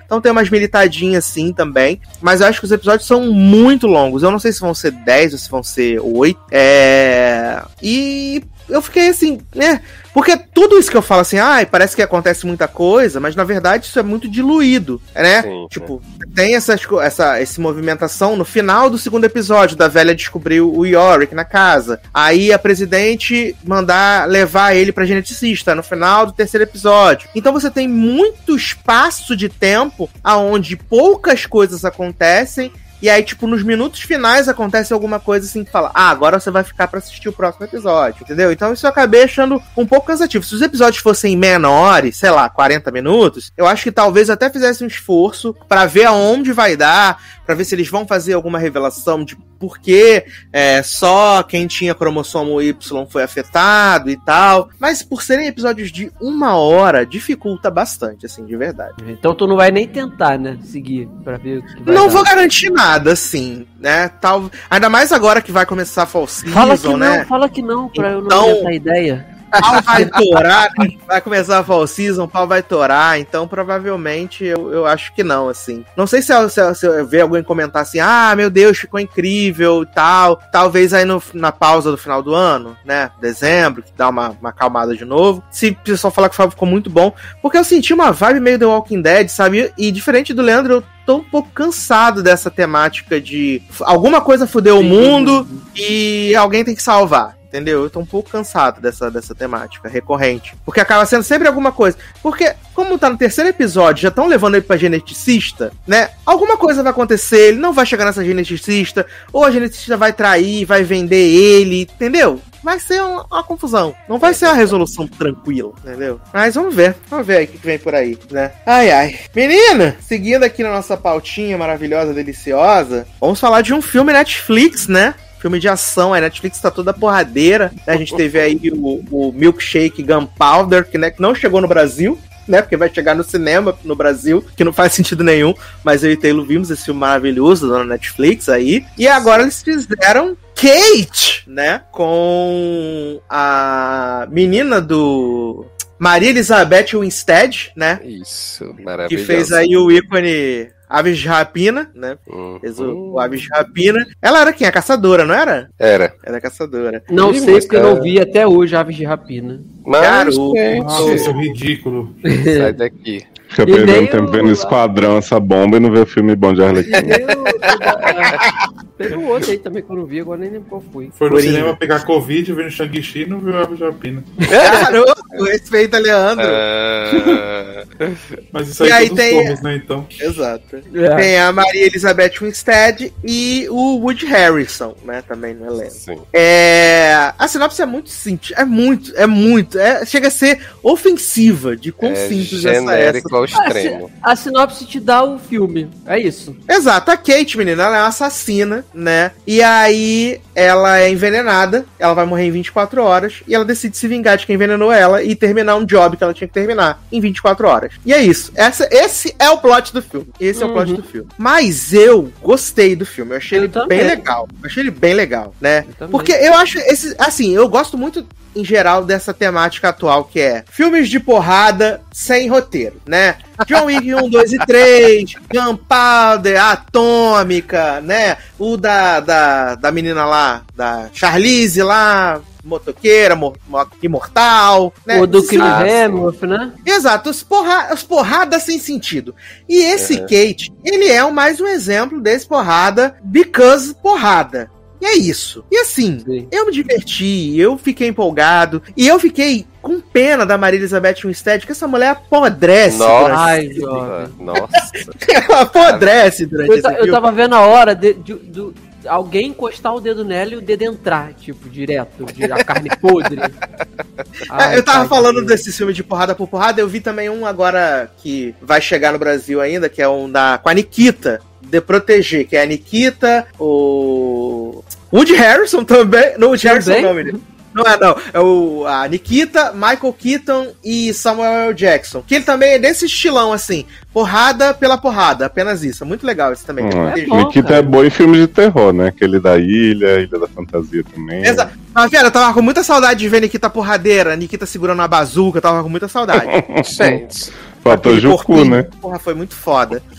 Então tem umas militadinhas assim também. Mas eu acho que os episódios são muito longos. Eu não sei se vão ser 10 ou se vão ser 8. É. E eu fiquei assim, né? Porque tudo isso que eu falo assim, ai, parece que acontece muita coisa, mas na verdade isso é muito diluído, né? Sim, tipo, tem essas, co- essa, essa movimentação no final do segundo episódio, da velha descobrir o Yorick na casa. Aí a presidente mandar levar ele pra geneticista no final do terceiro episódio. Então você tem muito espaço de tempo aonde poucas coisas acontecem e aí, tipo, nos minutos finais acontece alguma coisa assim que fala: Ah, agora você vai ficar pra assistir o próximo episódio, entendeu? Então isso eu acabei achando um pouco cansativo. Se os episódios fossem menores, sei lá, 40 minutos, eu acho que talvez até fizesse um esforço pra ver aonde vai dar, pra ver se eles vão fazer alguma revelação de por que é, só quem tinha cromossomo Y foi afetado e tal. Mas por serem episódios de uma hora, dificulta bastante, assim, de verdade. Então tu não vai nem tentar, né? Seguir pra ver o que vai Não dar. vou garantir nada, assim, né? Tal... Ainda mais agora que vai começar a Fall Season, Fala que né? não, fala que não, pra eu Então- não ter essa ideia. Pau vai torar, vai começar a Fall Season, pau vai torar, então provavelmente eu, eu acho que não, assim. Não sei se eu, se, eu, se eu ver alguém comentar assim, ah, meu Deus, ficou incrível e tal. Talvez aí no, na pausa do final do ano, né? Dezembro, que dá uma, uma acalmada de novo. Se o pessoal falar que ficou muito bom, porque eu senti uma vibe meio The Walking Dead, sabe? E diferente do Leandro, eu tô um pouco cansado dessa temática de alguma coisa fudeu o mundo e alguém tem que salvar. Entendeu? Eu tô um pouco cansado dessa, dessa temática recorrente. Porque acaba sendo sempre alguma coisa. Porque, como tá no terceiro episódio, já estão levando ele pra geneticista, né? Alguma coisa vai acontecer, ele não vai chegar nessa geneticista, ou a geneticista vai trair, vai vender ele, entendeu? Vai ser uma, uma confusão. Não vai ser uma resolução tranquila, entendeu? Mas vamos ver. Vamos ver aí o que vem por aí, né? Ai, ai. Menina, seguindo aqui na nossa pautinha maravilhosa, deliciosa, vamos falar de um filme Netflix, né? Filme de ação, a Netflix tá toda porradeira. né? A gente teve aí o, o Milkshake Gunpowder, que, né, que não chegou no Brasil, né? Porque vai chegar no cinema no Brasil, que não faz sentido nenhum. Mas eu e Taylor vimos esse filme maravilhoso na Netflix aí. E agora eles fizeram Kate, né? Com a menina do. Maria Elizabeth Winstead, né? Isso, Que maravilhoso. fez aí o ícone Aves de Rapina, né? Uhum. Fez o, o Aves de Rapina. Ela era quem? A caçadora, não era? Era. Era a caçadora. Não Ih, sei porque eu não vi até hoje Aves de Rapina. Mas, Garoto. gente, Nossa, isso é ridículo. sai daqui. Fica E perdendo tempo vendo Esquadrão, essa bomba, e não vê o filme bom de Arlequim. Teve um outro aí também que eu não vi, agora nem lembro qual foi. Foi no Coringa. cinema pegar Covid, ver no Shang-Chi e não viu a Japina. Garoto, respeita Leandro. Mas isso aí, E aí todos tem- somos, né, então. Exato. É. Tem a Maria Elizabeth Winstead e o Woody Harrison, né? Também no elenco. sim. É... A sinopse é muito simples. É muito, é muito. É... Chega a ser ofensiva de quão É simples essa é. essa. Ao extremo. si- a sinopse te dá o filme. É isso. Exato, a Kate, menina, ela é uma assassina, né? E aí ela é envenenada, ela vai morrer em 24 horas, e ela decide se vingar de quem envenenou ela e terminar um job que ela tinha que terminar em 24 horas. E é isso. Essa, esse é o plot do filme. Esse é o plot Uhum. do filme. Mas eu gostei do filme. Eu achei Eu ele também. bem legal. Eu achei ele bem legal, né? Eu. Porque eu acho esse. Assim, eu gosto muito. Em geral, dessa temática atual que é filmes de porrada sem roteiro, né? John Wick 1, 2 e 3, Gunpowder, Atômica, né? O da, da, da menina lá, da Charlize lá, motoqueira, mo- mo- imortal, né? O do Chris Ah. Hemsworth, né? Exato, os, porra, os porradas sem sentido. E esse Kate, ele é o mais um exemplo desse porrada, because porrada. E é isso. E assim, Sim. eu me diverti, eu fiquei empolgado, e eu fiquei com pena da Maria Elizabeth Winstead, que essa mulher apodrece. Nossa. Ai, jovem. Nossa. durante- Ela apodrece durante Eu, esse ta- eu filme. tava vendo a hora de, de- do- alguém encostar o dedo nela e o dedo entrar, tipo, direto, de, a carne podre. É, Ai, eu tava falando desse filme de porrada por porrada, eu vi também um agora que vai chegar no Brasil ainda, que é um da com a Nikita, de Proteger, que é a Nikita, o Woody Harrison também, não, Woody Harrison não, menino. Não é, não. É o, a Nikita, Michael Keaton e Samuel L. Jackson. Que ele também é desse estilão, assim. Porrada pela porrada. Apenas isso. É muito legal esse também. Hum, Proteger. bom. Nikita cara. é boa em filmes de terror, né? Aquele da Ilha, Ilha da Fantasia também. Exa- Mas, velho, eu tava com muita saudade de ver Nikita porradeira, Nikita segurando a bazuca, eu tava com muita saudade. Gente. Faltou Jucu, né? Porra, foi muito foda.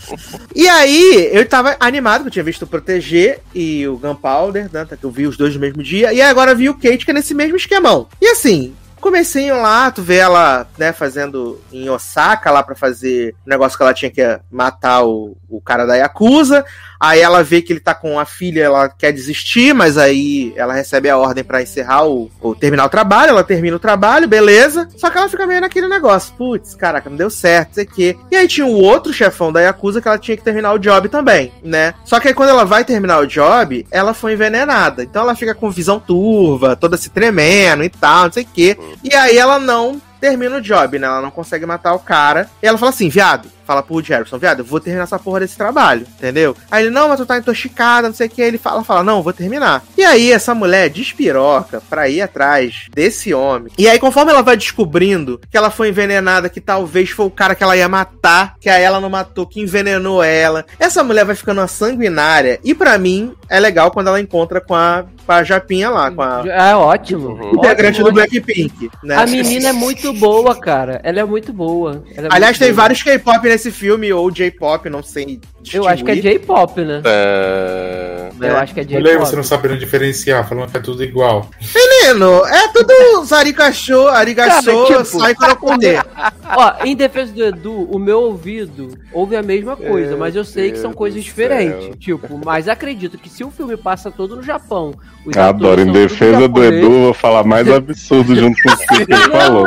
E aí, eu tava animado, que eu tinha visto o Proteger e o Gunpowder, né? Que eu vi os dois no mesmo dia. E agora vi o Kate, que é nesse mesmo esquemão. E assim, comecinho lá, tu vê ela, né, fazendo em Osaka lá pra fazer o negócio que ela tinha que matar o, o cara da Yakuza. Aí ela vê que ele tá com a filha, ela quer desistir, mas aí ela recebe a ordem pra encerrar o, ou terminar o trabalho, ela termina o trabalho, beleza. Só que ela fica meio naquele negócio, putz, caraca, não deu certo, sei que. E aí tinha o outro chefão da Yakuza que ela tinha que terminar o job também, né? Só que aí quando ela vai terminar o job, ela foi envenenada. Então ela fica com visão turva, toda se tremendo e tal, não sei o que. E aí ela não termina o job, né? Ela não consegue matar o cara. E ela fala assim, viado, fala pro Woody Harrison, viado, eu vou terminar essa porra desse trabalho, entendeu? Aí ele, não, mas tu tá intoxicada, não sei o que. Ele fala, fala, não, eu vou terminar. E aí essa mulher despiroca pra ir atrás desse homem. E aí, conforme ela vai descobrindo que ela foi envenenada, que talvez foi o cara que ela ia matar, que aí ela não matou, que envenenou ela. Essa mulher vai ficando uma sanguinária. E pra mim, é legal quando ela encontra com a, com a Japinha lá, com a É ótimo. Uhum. integrante Ótimo, do. Blackpink. Né? A menina é muito boa, cara. Ela é muito boa. Ela é Aliás, muito tem boa. vários K-pop nesse filme, ou J-pop, não sei. Eu acho que é. J-pop, né? Tá. Eu acho que é Olha aí, você J-pop. não sabendo diferenciar, falando que é tudo igual. Menino, é tudo Zarikachô, Arigaçô, Cara, tipo- sai eu poder. Ó, em defesa do Edu, o meu ouvido ouve a mesma coisa, Meu mas eu sei que são coisas diferentes. céu. Tipo, mas acredito que se o filme passa todo no Japão, os Adoro, em defesa do Edu, vou falar mais absurdo junto com o que ele falou.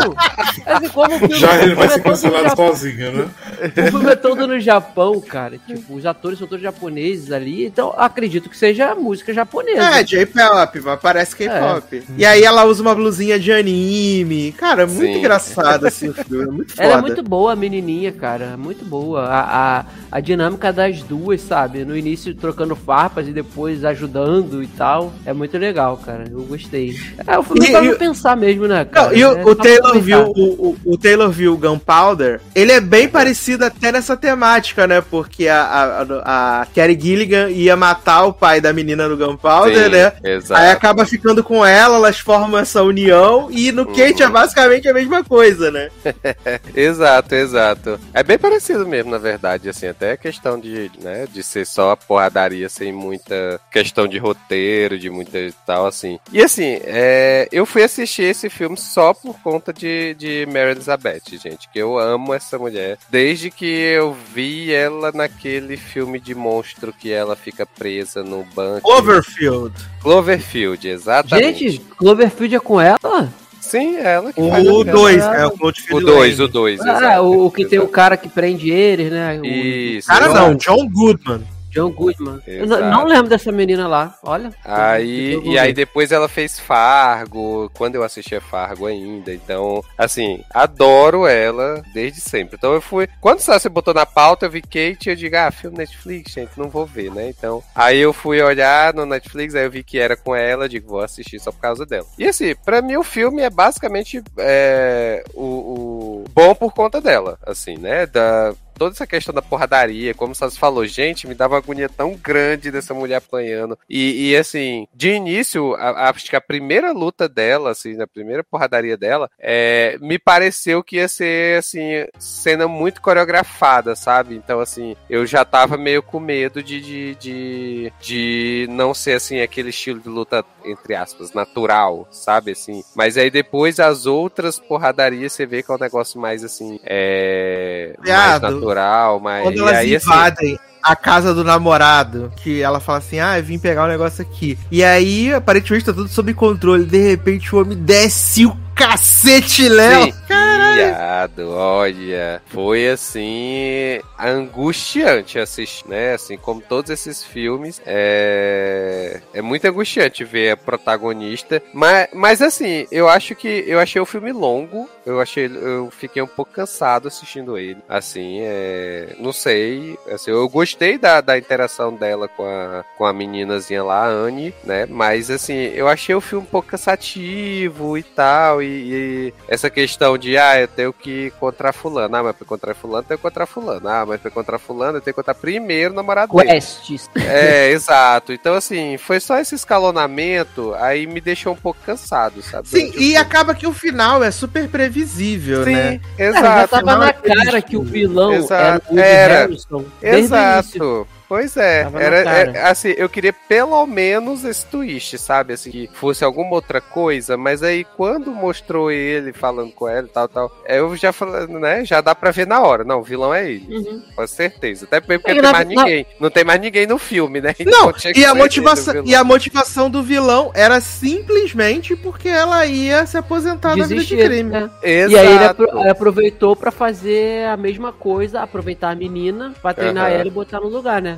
Assim, como o filme, Já ele vai ser é no cancelado sozinho, né? O filme é todo no Japão, cara. Tipo, os atores são todos japoneses ali, então acredito que seja música japonesa. É, J-pop, mas parece K-pop. E aí ela usa uma blusinha de anime. Cara, é muito Sim. engraçado assim o filme, é muito foda. Ela é muito boa, a menininha, cara. Muito boa. A, a, a dinâmica das duas, sabe? No início trocando farpas e depois ajudando e tal. É muito legal, cara. Eu gostei. É, o filme E- pra e- não pensar mesmo, né, cara? Não, e É o, só o Taylor viu o, o, o Taylor viu o Gunpowder, ele é bem parecido até nessa temática, né? Porque a, a, a, a Carrie Gilligan ia matar o pai da menina do Gunpowder, Sim, né? Exato. Aí acaba ficando com ela, elas formam essa união, e no Kate é basicamente a mesma coisa, né? Exato, exato. É bem parecido mesmo, na verdade, assim, até a questão de, né, de ser só porradaria sem muita questão de roteiro, de muita tal, assim. E assim, é, eu fui assistir esse filme só por conta de, de Mary Elizabeth, gente, que eu amo essa mulher. Desde que eu vi ela naquele filme de monstro que ela fica presa no banco. Cloverfield. Cloverfield, exatamente. Gente, Cloverfield é com ela? Sim, é ela que faz O a- 2, é o Cloverfield O 2, Lane. o 2, Ah, o, o que tem o cara que prende eles, né? O- Isso. Cara não, John Goodman. John Goodman. Eu não lembro dessa menina lá, olha. Aí, e aí depois ela fez Fargo, quando eu assistia Fargo ainda. Então, assim, adoro ela desde sempre. Então eu fui. Quando você botou na pauta, eu vi Kate e eu digo, ah, filme Netflix, gente, não vou ver, né? Então, aí eu fui olhar no Netflix, aí eu vi que era com ela, eu digo, vou assistir só por causa dela. E assim, pra mim o filme é basicamente é, o, o bom por conta dela, assim, né? Da, toda essa questão da porradaria, como você falou, gente, me dava uma agonia tão grande dessa mulher apanhando. E, e, assim, de início, a- acho que a primeira luta dela, assim, a primeira porradaria dela, é, me pareceu que ia ser, assim, cena muito coreografada, sabe? Então, assim, eu já tava meio com medo de, de, de, de não ser, assim, aquele estilo de luta, entre aspas, natural, sabe? Assim, mas aí depois as outras porradarias você vê que é um negócio mais, assim, é... mais Viado, mais... Quando elas aí, assim, invadem a casa do namorado, que ela fala assim, ah, eu vim pegar um negócio aqui. E aí, aparentemente, tá tudo sob controle. De repente, o homem desce o cacete, Léo. Viado, olha, foi assim angustiante assistir, né? Assim como todos esses filmes, é é muito angustiante ver a protagonista, mas, mas assim, eu acho que eu achei o filme longo, eu achei, eu fiquei um pouco cansado assistindo ele, assim, é, não sei, assim, eu gostei da, da interação dela com a com a meninazinha lá, a Anne, né? Mas assim, eu achei o filme um pouco cansativo e tal, e, e essa questão de, ah, eu tenho que ir contra fulano, ah, mas pra encontrar fulano, eu tenho que encontrar fulano, ah, mas pra encontrar fulano, eu tenho que encontrar primeiro o namorado dele. Quests. É, exato. Então, assim, foi só esse escalonamento, aí me deixou um pouco cansado, sabe? Sim, e acaba que o final é super previsível, né? Sim, É, já exato. tava na é cara que o vilão Exato, era o Woody era. Harrison. desde o início. Exato. Pois é, Tava era, é, assim, eu queria pelo menos esse twist, sabe? Assim, que fosse alguma outra coisa, mas aí quando mostrou ele falando com ela e tal, tal, eu já falando, né? Já dá pra ver na hora. Não, o vilão é ele, Uhum. com certeza. Até porque É, não tem na- mais na- ninguém. Não tem mais ninguém no filme, né? Não, Então tinha que e a, motivação, e a motivação do vilão era simplesmente porque ela ia se aposentar da vida de Desistir, crime. né? Exato. E aí ele apro- aproveitou pra fazer a mesma coisa, aproveitar a menina pra treinar Aham. ela e botar no lugar, né?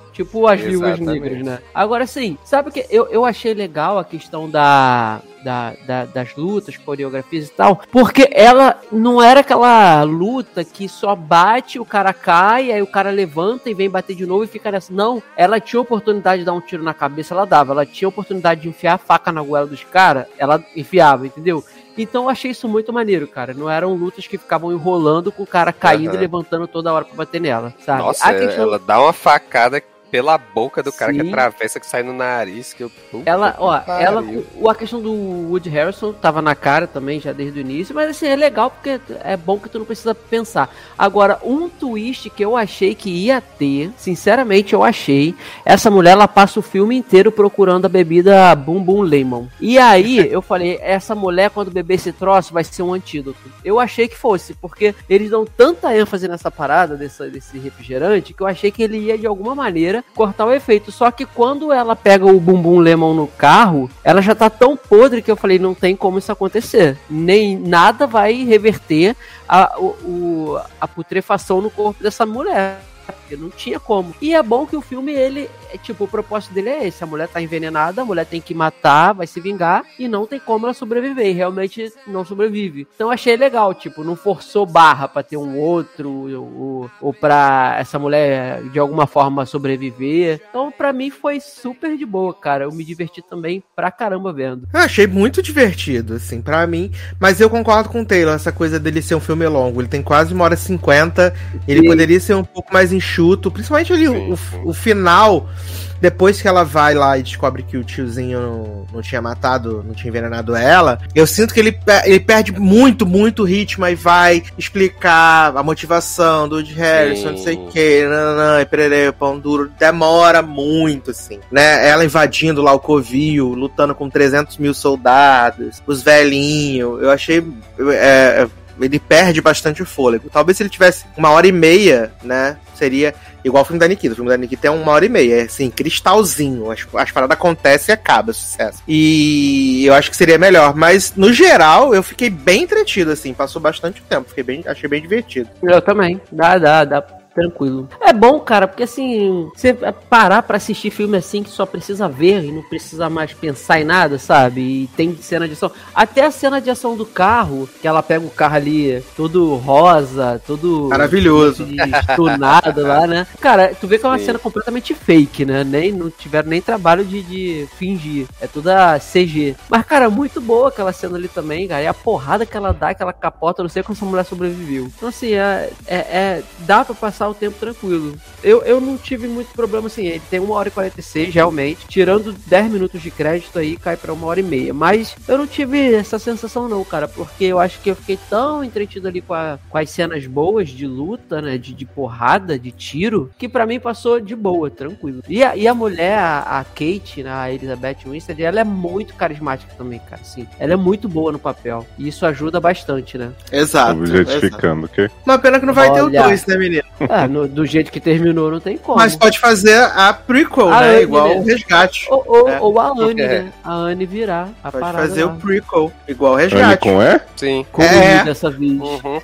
Tipo as viúvas negras, né? Agora sim, sabe o que eu, eu achei legal a questão da, da, da- das lutas, coreografias e tal, porque ela não era aquela luta que só bate, o cara cai, aí o cara levanta e vem bater de novo e fica nessa. Não, ela tinha oportunidade de dar um tiro na cabeça, ela dava. Ela tinha oportunidade de enfiar a faca na goela dos caras, ela enfiava, entendeu? Então eu achei isso muito maneiro, cara. Não eram lutas que ficavam enrolando com o cara caindo Aham. e levantando toda hora pra bater nela, sabe? Nossa, questão... ela dá uma facada pela boca do cara que Sim. atravessa, que sai no nariz, que eu... Ela, que ó, pariu. ela, o- a questão do Woody Harrison tava na cara também já desde o início, mas assim, é legal porque é bom que tu não precisa pensar. Agora, um twist que eu achei que ia ter, sinceramente eu achei, essa mulher ela passa o filme inteiro procurando a bebida Boom Boom Lemon. E aí, eu falei, essa mulher quando beber esse troço vai ser um antídoto. Eu achei que fosse, porque eles dão tanta ênfase nessa parada dessa, desse refrigerante que eu achei que ele ia de alguma maneira cortar o efeito. Só que quando ela pega o bumbum lemon no carro, ela já tá tão podre que eu falei, não tem como isso acontecer. Nem nada vai reverter a, o, a putrefação no corpo dessa mulher. Porque não tinha como. E é bom que o filme, ele, é, tipo, o propósito dele é esse. A mulher tá envenenada, a mulher tem que matar, vai se vingar, e não tem como ela sobreviver. E realmente não sobrevive. Então achei legal, tipo, não forçou barra pra ter um outro, ou, ou pra essa mulher de alguma forma sobreviver. Então, pra mim, foi super de boa, cara. Eu me diverti também pra caramba vendo. Eu achei muito divertido, assim, pra mim. Mas eu concordo com o Taylor, essa coisa dele ser um filme longo. Ele tem quase uma hora e cinquenta. Ele Sim. poderia ser um pouco mais enxuto. Principalmente ali Sim, o, sim. o final. Depois que ela vai lá e descobre que o tiozinho não, não tinha matado, não tinha envenenado ela, eu sinto que ele, ele perde muito, muito ritmo e vai explicar a motivação do Woody Harrison, não sei o que, nananã, e pererê, pão duro. Demora muito, assim, né? Ela invadindo lá o Covil, lutando com 300 mil soldados, os velhinhos. Eu achei. é, ele perde bastante o fôlego. Talvez se ele tivesse uma hora e meia, né? Seria igual o filme da Nikita. O filme da Nikita é uma hora e meia. É assim, cristalzinho. As, as paradas acontecem e acaba, sucesso. E eu acho que seria melhor. Mas, no geral, eu fiquei bem entretido, assim. Passou bastante tempo. Fiquei bem, achei bem divertido. Eu também. Dá, dá, dá. Tranquilo. É bom, cara, porque assim, você parar pra assistir filme assim que só precisa ver e não precisa mais pensar em nada, sabe? E tem cena de ação. Até a cena de ação do carro, que ela pega o carro ali todo rosa, todo. Maravilhoso. Tunado lá, né? Cara, tu vê que é uma Sim. cena completamente fake, né? Nem, não tiveram nem trabalho de, de fingir. É toda CG. Mas, cara, muito boa aquela cena ali também, cara. E a porrada que ela dá, aquela capota, eu não sei como essa mulher sobreviveu. Então, assim, é, é, é- dá pra passar o tempo tranquilo. Eu, eu não tive muito problema, assim. Ele tem 1 hora e 46, realmente. Tirando 10 minutos de crédito aí, cai pra 1 hora e meia. Mas eu não tive essa sensação, não, cara. Porque eu acho que eu fiquei tão entretido ali com, a- com as cenas boas de luta, né? De, de porrada, de tiro, que pra mim passou de boa, tranquilo. E a, e a mulher, a, a Kate, né, a Elizabeth Winstead, ela é muito carismática também, cara. Assim, ela é muito boa no papel. E isso ajuda bastante, né? Exato. exato. Objetificando, ok? Uma pena que não vai ter Olha. o 2, né, menino? É, no- do jeito que terminou, não tem como. Mas pode fazer a prequel, A né? Anne, Igual né? o resgate. Ou, ou, É. ou a Anne, É. né? A Anne virar a Pode parada fazer lá. o prequel, igual o Anne resgate. com E? Sim. Como É. dessa vez. Uhum.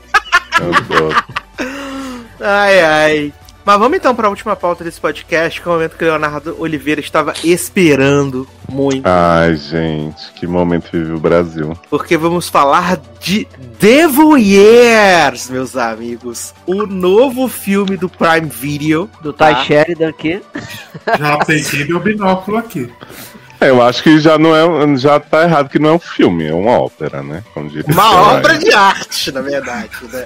Ai, ai. Mas vamos então para a última pauta desse podcast, que é o momento que o Leonardo Oliveira estava esperando muito. Ai, gente, que momento vive o Brasil. Porque vamos falar de Devil Years, meus amigos. O novo filme do Prime Video. Do Ty Tá. Sheridan aqui. Já peguei meu binóculo aqui. É, eu acho que já não é. Já tá errado que não é um filme, é uma ópera, né? Uma obra de arte, na verdade, né?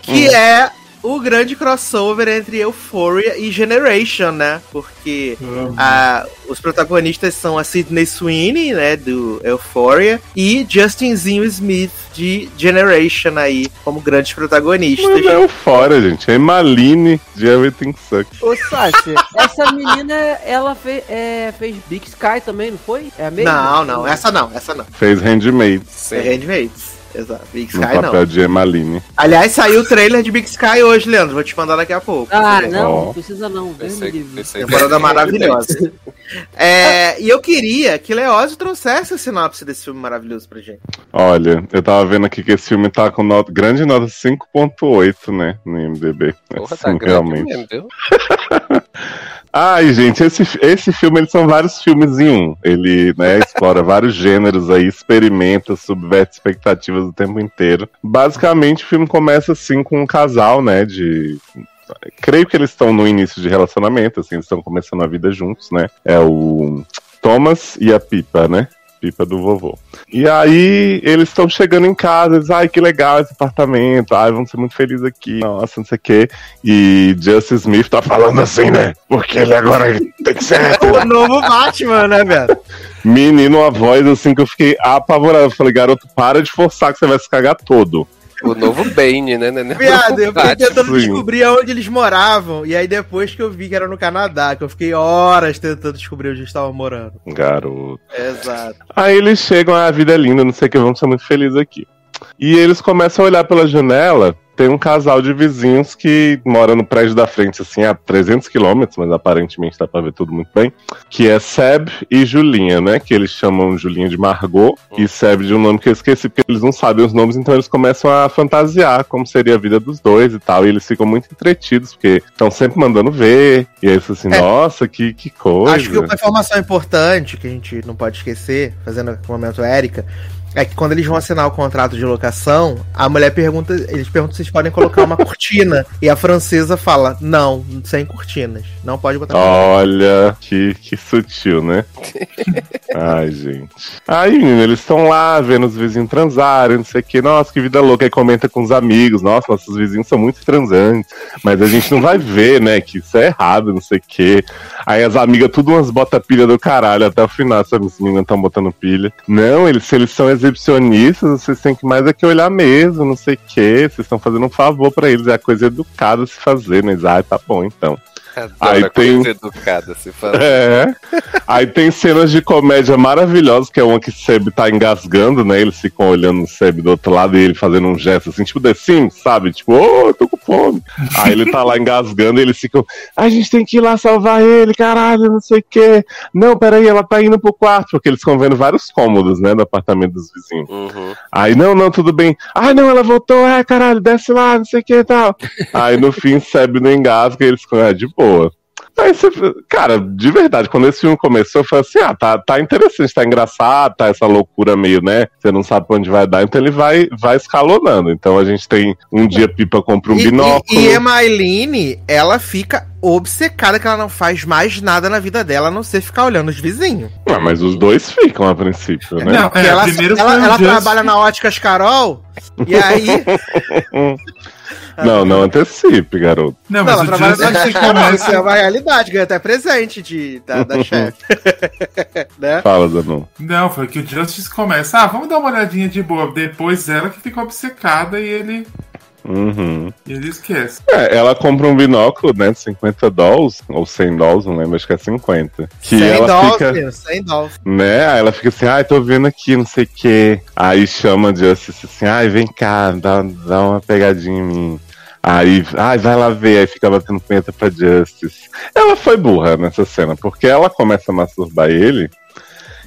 que é o grande crossover entre Euphoria e Generation, né? Porque a- os protagonistas são a Sidney Sweeney, né, do Euphoria, e Justinzinho Smith de Generation aí, como grandes protagonistas. Mas é fora, gente. É Maline de Everything Sucks. Ô, Sassi, essa menina, ela fe- é, fez Big Sky também, não foi? É a mesma? Não, não, essa não, essa não. Fez Handmade Sim. É Handmaids. Exato. Big no Sky papel não. de Emaline. Aliás, saiu o trailer de Big Sky hoje, Leandro. Vou te mandar daqui a pouco. Ah, não, não precisa não. Pensei, Temporada maravilhosa. É, e eu queria que Leózio trouxesse a sinopse desse filme maravilhoso pra gente. Olha, eu tava vendo aqui que esse filme tá com nota, grande nota 5.8, né? No IMDB. Porra, Assim, tá grande realmente. mesmo, viu? Ai, gente, esse, esse filme, eles são vários filmes em um. Ele, né, explora vários gêneros aí, experimenta, subverte expectativas o tempo inteiro. Basicamente, o filme começa, assim, com um casal, né, de... Creio que eles estão no início de relacionamento, assim, eles estão começando a vida juntos, né? É o Thomas e a Pipa, né? Pipa do vovô. E aí, eles estão chegando em casa, eles, ai, que legal esse apartamento, ai, vamos ser muito felizes aqui, nossa, não sei o quê. E Justin Smith tá falando assim, né? Porque ele agora tem que ser hétero. O novo Batman, né, velho? Menino, a voz assim que eu fiquei apavorado. Eu falei, garoto, para de forçar que você vai se cagar todo. O novo Bane, né? né, né? Viado, eu fiquei tentando descobrir onde eles moravam. E aí depois que eu vi que era no Canadá, que eu fiquei horas tentando descobrir onde eles estavam morando. Garoto. Exato. Aí eles chegam, ah, a vida é linda, não sei o que, vamos ser muito felizes aqui. E eles começam a olhar pela janela, tem um casal de vizinhos que mora no prédio da frente, assim, a 300 quilômetros, mas aparentemente dá pra ver tudo muito bem, que é Seb e Julinha, né, que eles chamam Julinha de Margot e Seb de um nome que eu esqueci, porque eles não sabem os nomes, então eles começam a fantasiar como seria a vida dos dois e tal, e eles ficam muito entretidos, porque estão sempre mandando ver, e aí eles assim, É. nossa, que, que coisa. Acho que uma informação importante que a gente não pode esquecer, fazendo o momento Érica, é que quando eles vão assinar o contrato de locação, a mulher pergunta, eles perguntam se eles podem colocar uma cortina. E a francesa fala, não, sem cortinas. Não pode botar cortina. Olha, que, que sutil, né? Ai, gente. Aí, menino, eles estão lá vendo os vizinhos transarem, não sei o que. Nossa, que vida louca. Aí comenta com os amigos. Nossa, nossos vizinhos são muito transantes. Mas a gente não vai ver, né? Que isso é errado, não sei o que. Aí as amigas, tudo umas bota pilha do caralho até o final. Sabe? Os meninos estão botando pilha. Não, eles, se eles são exibicionistas, vocês têm que mais é que olhar mesmo, não sei o que. Vocês estão fazendo um favor pra eles. É a coisa educada se fazer, né? Eles, Ah, tá bom, então. Aí tem- educada se falando. É. Aí tem cenas de comédia maravilhosas, que é uma que o Seb tá engasgando, né? Eles ficam olhando o Seb do outro lado e ele fazendo um gesto assim, tipo The Sims, sabe? Tipo, ô, eu tô com fome. Aí ele tá lá engasgando e eles ficam, a gente tem que ir lá salvar ele, caralho, não sei o quê. Não, peraí, ela tá indo pro quarto, porque eles estão vendo vários cômodos, né, do apartamento dos vizinhos. Uhum. Aí, não, não, tudo bem. Ai, não, ela voltou, é, caralho, desce lá, não sei o que e tal. Aí no fim, Seb não engasga e eles ficam, é, de boa. Aí você, cara, de verdade, quando esse filme começou, eu falei assim: ah, tá, tá interessante, tá engraçado, tá essa loucura meio, né? Você não sabe pra onde vai dar, então ele vai, vai escalonando. Então a gente tem um dia Pipa compra um E, binóculo. e, e Emaeline, ela fica obcecada que ela não faz mais nada na vida dela, a não ser ficar olhando os vizinhos. Ah, mas os dois ficam a princípio, né? Não, é, ela, primeiro ela, ela trabalha na Óticas Carol, e aí. Não, não antecipe, garoto. Não, Não, mas ela o trabalha Carol, isso é começa. uma realidade, ganha até presente de, da, da chefe. né? Fala, Zanon. Não, foi que o Justice começa. Ah, vamos dar uma olhadinha de boa. Depois ela que fica obcecada e ele, Uhum. e ele esquece. É, ela compra um binóculo, né, de 50 dólares, ou 100 dólares, não lembro, acho que é 50. Que 100 ela dólares, fica... filho, 100 dólares. Né? Aí ela fica assim, ai, tô vendo aqui, não sei o quê. Aí chama a Justice assim, ai, vem cá, dá, dá uma pegadinha em mim. Aí, ai, vai lá ver, aí fica batendo punheta pra Justice. Ela foi burra nessa cena, porque ela começa a masturbar ele,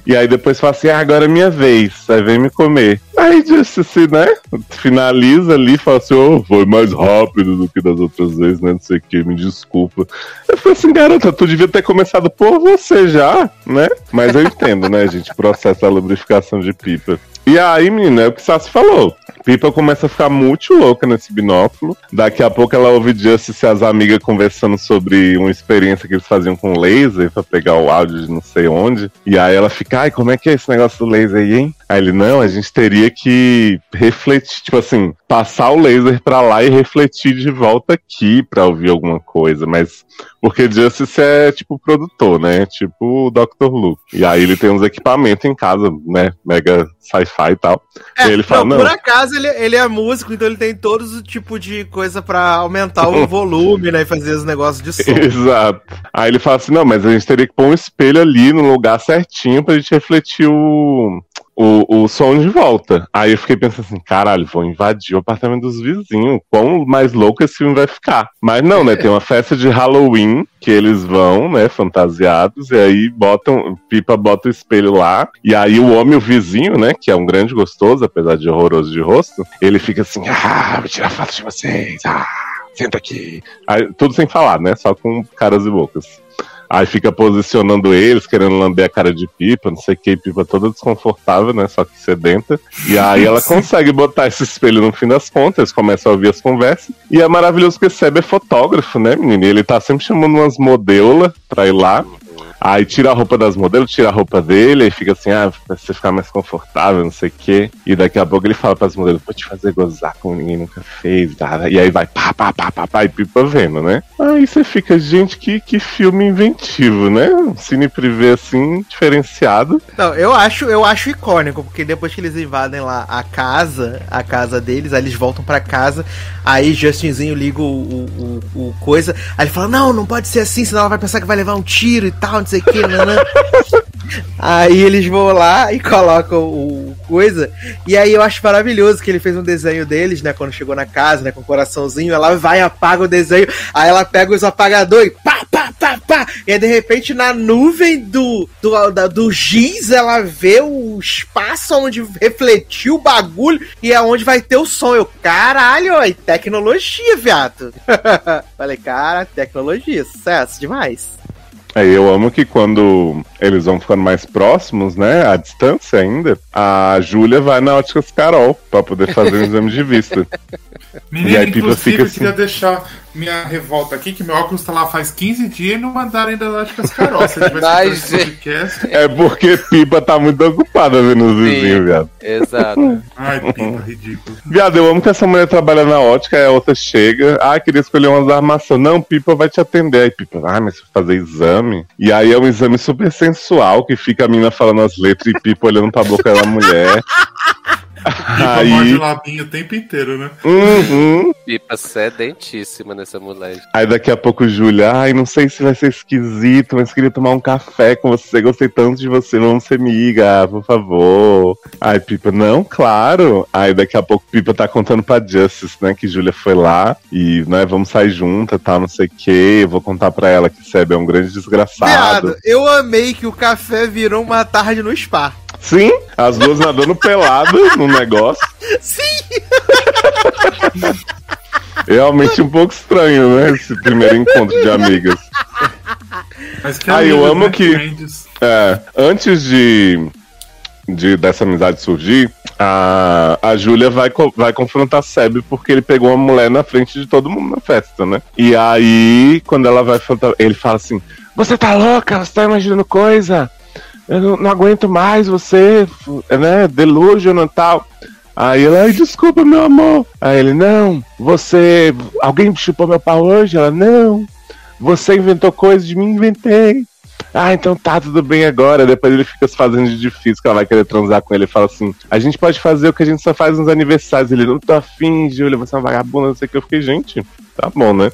e aí depois fala assim, ah, agora é minha vez, aí vem me comer. Aí Justice, né, finaliza ali, fala assim, oh, foi mais rápido do que das outras vezes, né, não sei o que, me desculpa. Eu falei assim, garota, tu devia ter começado por você já, né? Mas eu entendo, né, gente? Processo da lubrificação de pipa. E aí, menina, é o que Sassi falou. Pipa começa a ficar muito louca nesse binóculo. Daqui a pouco ela ouve Justice e as amigas conversando sobre uma experiência que eles faziam com laser pra pegar o áudio de não sei onde. E aí ela fica, ai, como é que é esse negócio do laser aí, hein? Aí ele, não, a gente teria que refletir, tipo assim, passar o laser pra lá e refletir de volta aqui pra ouvir alguma coisa. Mas porque Justice é tipo produtor, né? Tipo o Dr. Lu. E aí ele tem uns equipamentos em casa, né? Mega sci-fi e tal. É, e ele fala, não, não, por acaso ele, ele é músico, então ele tem todos o tipo de coisa pra aumentar o volume, né? E fazer os negócios de som. Exato. Aí ele fala assim: não, mas a gente teria que pôr um espelho ali no lugar certinho pra gente refletir o, o, o som de volta. Aí eu fiquei pensando assim: caralho, vou invadir o apartamento dos vizinhos. Quão mais louco esse filme vai ficar. Mas não, né? Tem uma festa de Halloween que eles vão, né? Fantasiados, e aí botam, Pipa bota o espelho lá. E aí o homem, o vizinho, né? Que é um grande gostoso, apesar de horroroso de rosto, ele fica assim: ah, vou tirar foto de vocês, ah. Senta aqui. Aí, tudo sem falar, né? Só com caras e bocas. Aí fica posicionando eles, querendo lamber a cara de pipa, não sei o que, pipa toda desconfortável, né? Só que sedenta. E aí ela consegue botar esse espelho no fim das contas, começa a ouvir as conversas. E é maravilhoso que o Seb é fotógrafo, né, menino? E ele tá sempre chamando umas modelas pra ir lá. Aí tira a roupa das modelos, tira a roupa dele, aí fica assim, ah, pra você ficar mais confortável, não sei o quê. E daqui a pouco ele fala pras modelos, vou te fazer gozar como ninguém nunca fez. Tá? E aí vai pá, pá, pá, pá, pá, e pipa vendo, né? Aí você fica, gente, que, que filme inventivo, né? Um cine privê assim, diferenciado. Não, eu acho, eu acho icônico, porque depois que eles invadem lá a casa, a casa deles, aí eles voltam pra casa, aí Justinzinho liga o, o, o- o coisa, aí ele fala, não, não pode ser assim, senão ela vai pensar que vai levar um tiro e tal, não sei o que? Aí eles vão lá e colocam o coisa. E aí eu acho maravilhoso que ele fez um desenho deles, né? Quando chegou na casa, né? Com o coraçãozinho. Ela vai apaga o desenho. Aí ela pega os apagadores. Pá, pá, pá, pá. E aí de repente na nuvem do, do, da- do giz ela vê o espaço onde refletiu o bagulho. E é onde vai ter o som. Eu, caralho, aí, tecnologia, viado. Falei, cara, tecnologia, sucesso demais. Aí eu amo que quando eles vão ficando mais próximos, né, à distância ainda, a Júlia vai na Óticas Carol pra poder fazer um exame de vista. Menino, E aí, inclusive, fica eu queria assim. deixar minha revolta aqui, que meu óculos tá lá faz 15 dias e não mandaram ainda lá de podcast. É porque Pipa tá muito ocupada vendo os vizinhos, viado. Exato. Ai, Pipa, ridículo. Viado, eu amo que essa mulher trabalha na ótica, aí a outra chega, ah, queria escolher umas armações. Não, Pipa vai te atender. Aí Pipa, ah, mas fazer exame. E aí é um exame super sensual, que fica a mina falando as letras e Pipa olhando pra boca da mulher. Pipa morde Aí. o labinho o tempo inteiro, né? Uhum. Pipa sedentíssima nessa mulher. Aí daqui a pouco, Júlia, ai, não sei se vai ser esquisito, mas queria tomar um café com você. Gostei tanto de você, vamos ser amiga, por favor. Ai, Pipa, não, claro. Aí daqui a pouco, Pipa tá contando pra Justice, né, que Júlia foi lá e, né, vamos sair junta, tal, não sei o quê. Eu vou contar pra ela que Seb é um grande desgraçado. Viado, eu amei que o café virou uma tarde no spa. Sim, as duas nadando peladas no negócio. Sim! Realmente um pouco estranho, né, esse primeiro encontro de amigas. Mas que Ah, eu amo né? que-. É, antes de, de dessa amizade surgir, a, a Júlia vai, co- vai confrontar Seb porque ele pegou uma mulher na frente de todo mundo na festa, né? E aí, quando ela vai ele fala assim: Você tá louca? Você tá imaginando coisa? Eu não, não aguento mais você, né? Delusion e tal. Aí ela, desculpa, meu amor. Aí ele, não, você. Alguém chupou meu pau hoje? Ela, não. Você inventou coisa de mim, inventei. Ah, então tá, tudo bem agora. Depois ele fica se fazendo de difícil, que ela vai querer transar com ele fala assim: a gente pode fazer o que a gente só faz nos aniversários. Ele, não tô afim, Júlia, você é uma vagabunda, não sei o que. Eu fiquei, gente, tá bom, né?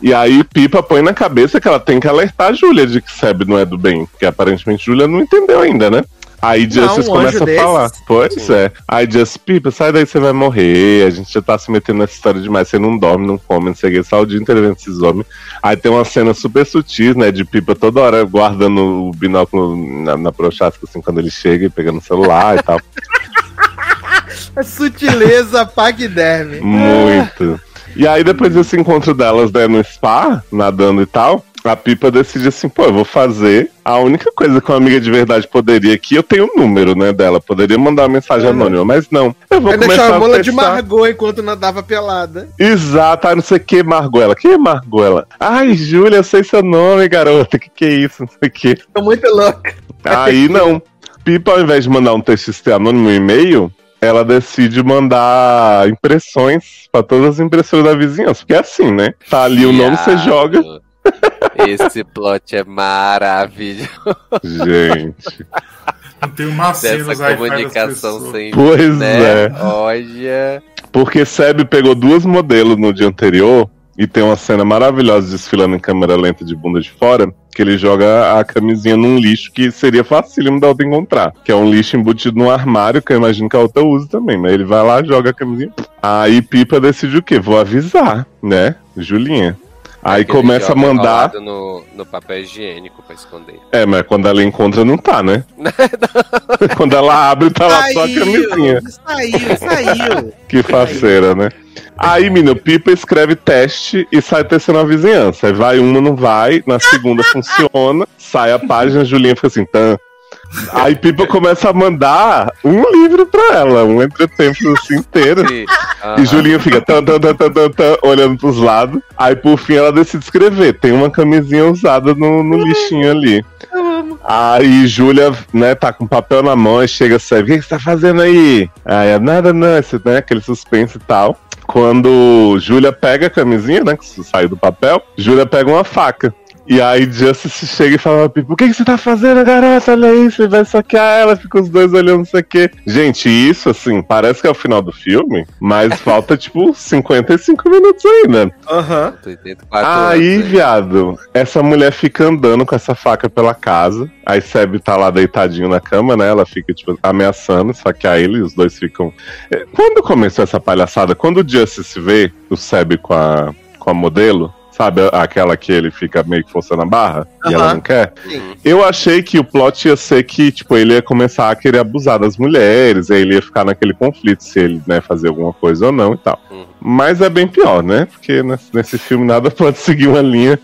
E aí Pipa põe na cabeça que ela tem que alertar a Júlia de que Seb não é do bem, porque aparentemente Júlia não entendeu ainda, né? Aí Justice um começa a falar. Pois Sim. é. Aí Justice, Pipa, sai daí, você vai morrer. A gente já tá se metendo nessa história demais. Você não dorme, não come, não sei o que. Só o dia inteiro esses homens. Aí tem uma cena super sutil, né? De Pipa toda hora guardando o binóculo na, na prochasca, assim, quando ele chega e pegando o celular e tal. Sutileza paquiderme. Muito. E aí, depois desse encontro delas, né, no spa, nadando e tal, a Pipa decide assim, pô, eu vou fazer a única coisa que uma amiga de verdade poderia aqui, eu tenho o número, né, dela, poderia mandar uma mensagem anônima, mas não. Eu vou Ainda começar a chamou ela de. Margot enquanto nadava pelada. Exato, aí não sei o que, Margoela. Quem é Margoela? Ai, Júlia, eu sei seu nome, garota. Que que é isso? Não sei o que. Tô muito louca. Aí não. Pipa, ao invés de mandar um TXT anônimo um e-mail, ela decide mandar impressões pra todas as impressoras da vizinhança. Porque é assim, né? Tá ali o nome, você joga. Esse plot é maravilhoso. Gente. Não tem uma cena Dessa comunicação sem. Pois né? é. Olha. Porque Seb pegou duas modelos no dia anterior e tem uma cena maravilhosa desfilando em câmera lenta de bunda de fora, que ele joga a camisinha num lixo que seria facílimo da outra encontrar. Que é um lixo embutido num armário, que eu imagino que a outra usa também. Mas ele vai lá, joga a camisinha. Aí Pipa decide o quê? Vou avisar, né? Julinha. Aí Aquele começa a mandar. No, no papel higiênico pra esconder. É, mas quando ela encontra, não tá, né? quando ela abre, tá lá só a camisinha. Saiu, saiu. Que faceira, né? Aí, menino, Pipa escreve teste e sai testando a vizinhança. Aí vai uma, não vai, na segunda funciona, sai a página, a Julinha fica assim, tan. Aí Pipa começa a mandar um livro pra ela, um entretempo assim inteiro. Sim. E Aham. Julinha fica tan, tan, tan, tan, tan, tan, olhando pros lados. Aí por fim ela decide escrever. Tem uma camisinha usada no, no lixinho ali. Aí Júlia, né, tá com papel na mão e chega assim, o que que você tá fazendo aí? Aí é nada, não, esse, né, aquele suspense e tal. Quando Júlia pega a camisinha, né, que saiu do papel, Júlia pega uma faca. E aí Justice chega e fala, o que, que você tá fazendo, garota? Olha isso, você vai saquear ela, fica os dois olhando, não sei o quê. Gente, isso, assim, parece que é o final do filme, mas falta, tipo, 55 minutos ainda. Aham. 84 Aí, anos, né? viado, essa mulher fica andando com essa faca pela casa. Aí Seb tá lá deitadinho na cama, né? Ela fica, tipo, ameaçando, saquear ele, e os dois ficam. É, Quando começou essa palhaçada, quando o Justice vê o Seb com a, com a modelo, sabe? Aquela que ele fica meio que forçando a barra e ela não quer. Uhum. Eu achei que o plot ia ser que, tipo, ele ia começar a querer abusar das mulheres, aí ele ia ficar naquele conflito se ele, né, fazer alguma coisa ou não e tal. Uhum. Mas é bem pior, né? Porque nesse filme nada pode seguir uma linha.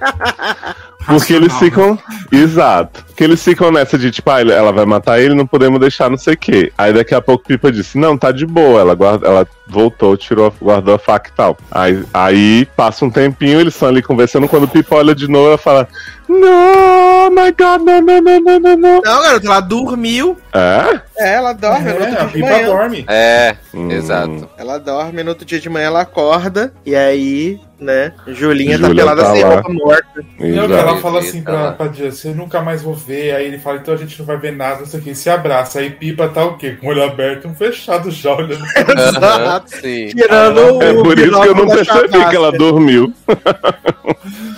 Porque eles Racional, ficam. Exato. Porque eles ficam nessa de, tipo, ah, ela vai matar ele, não podemos deixar não sei o quê. Aí daqui a pouco Pipa disse, não, tá de boa. Ela, guarda, ela voltou, tirou, guardou a faca e tal. Aí, aí passa um tempinho, eles estão ali conversando. Quando Pipa olha de novo, ela fala, Não, oh my god, não, não, não, não, não, não. Não, garoto, ela dormiu. É? É, ela dorme no outro É, dia a de Pipa manhã. dorme. É, Hum. exato. Ela dorme, no outro dia de manhã ela acorda. E aí, né, Julinha tá pelada tá sem lá. roupa morta. Não, Exato. ela fala assim pra, pra Jess, eu nunca mais vou ver. Aí ele fala, então a gente não vai ver nada, não sei o que. Se abraça. Aí Pipa tá o quê? Com o olho aberto, um fechado já, olhando. Exato. sim. Tirando É o por isso que eu binóculo não da percebi que ela dormiu.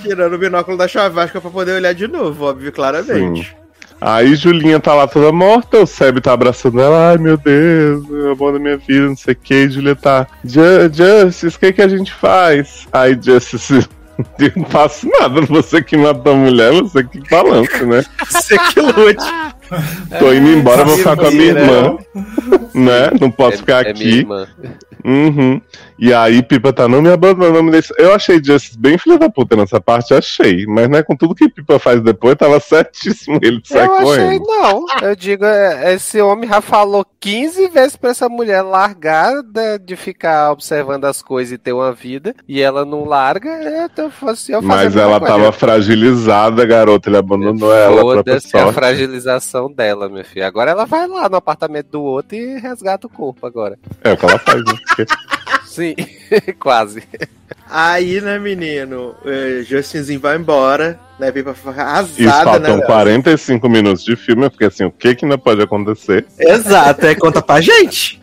Tirando o binóculo da chavasca pra poder olhar de novo, óbvio, claramente. Aí Julinha tá lá toda morta, o Seb tá abraçando ela, ai meu Deus, é o amor da minha vida, não sei o que, Julia tá, "Ju- Justice, o que que a gente faz? Aí Justice, eu não faço nada, você que matou a mulher, você que balança, né? Você que lute. Tô indo embora, vou ficar com a minha irmã, né? Não posso ficar é minha aqui. irmã. Uhum. E aí, Pipa tá, não me abandona, não me deixa. Eu achei Justice bem filha da puta nessa parte, achei. Mas, né, com tudo que Pipa faz depois, tava certíssimo ele de sair Eu achei, correndo. não. Eu digo, é, esse homem já falou 15 vezes pra essa mulher largar de, de ficar observando as coisas e ter uma vida. E ela não larga. é, Então, fosse eu fazer a Mas ela tava fragilizada, garota. Ele abandonou ela, Foda-se a sorte. Dela, meu filho. Agora ela vai lá no apartamento do outro e resgata o corpo agora. É o que ela faz, né? Sim, quase. Aí, né, menino, eh, Justinzinho vai embora, né, Pipa fica Isso arrasada, faltam né? 45 minutos de filme, porque assim, o que que ainda pode acontecer? Exato, é conta pra gente.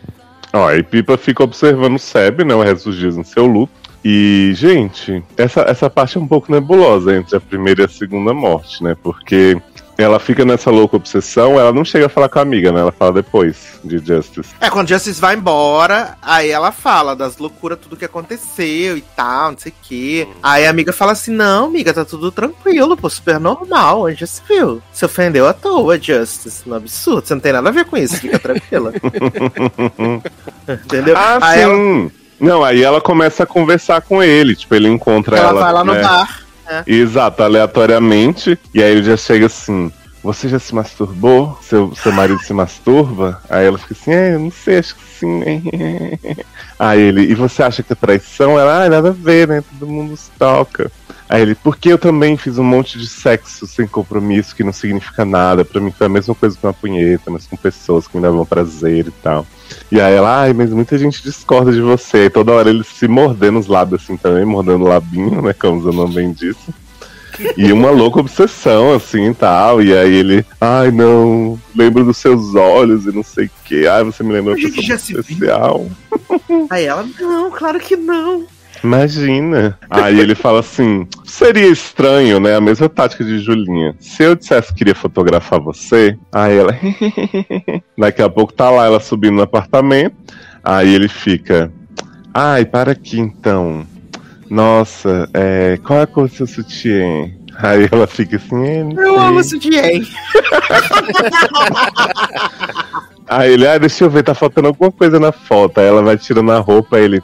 Ó, e Pipa fica observando o Seb, né, o resto dos dias no seu luto. E, gente, essa, essa parte é um pouco nebulosa entre a primeira e a segunda morte, né? Porque ela fica nessa louca obsessão, ela não chega a falar com a amiga, né? Ela fala depois de Justice. É, quando Justice vai embora, aí ela fala das loucuras, tudo que aconteceu e tal, não sei o quê. Aí a amiga fala assim: não, amiga, tá tudo tranquilo, pô, super normal, onde já se viu. Se ofendeu à toa, Justice. No absurdo, você não tem nada a ver com isso, fica tranquila. Entendeu? Ah, aí ela, sim! Não, aí ela começa a conversar com ele, tipo, ele encontra ela ela. vai lá no né? Bar. Exato, aleatoriamente. E aí ele já chega assim: Você já se masturbou? Seu, seu marido se masturba? Aí ela fica assim: É, eu não sei, acho que sim. Aí ele: E você acha que é traição? Ela: Ah, nada a ver, né? Todo mundo se toca. Aí ele: Porque eu também fiz um monte de sexo sem compromisso que não significa nada. Pra mim foi a mesma coisa com uma punheta, mas com pessoas que me davam prazer e tal. E aí ela, ai, mas muita gente discorda de você. E toda hora ele se mordendo os lábios assim também, mordendo o labinho, né? Como o Zanon bem disse. E uma louca obsessão, assim, e tal. E aí ele, ai, não, lembro dos seus olhos e não sei o que. Ai, você me lembra que pessoa especial. Aí ela, não, claro que não. Imagina. Aí ele fala assim: seria estranho, né? A mesma tática de Julinha. Se eu dissesse que queria fotografar você, aí ela. Daqui a pouco tá lá ela subindo no apartamento. Aí ele fica. Ai, para aqui então. Nossa, é, qual é a cor do seu sutiã? Aí ela fica assim, é, Eu amo Jay. Aí ele, ah, deixa eu ver, tá faltando alguma coisa na foto. Aí ela vai tirando a roupa, aí ele,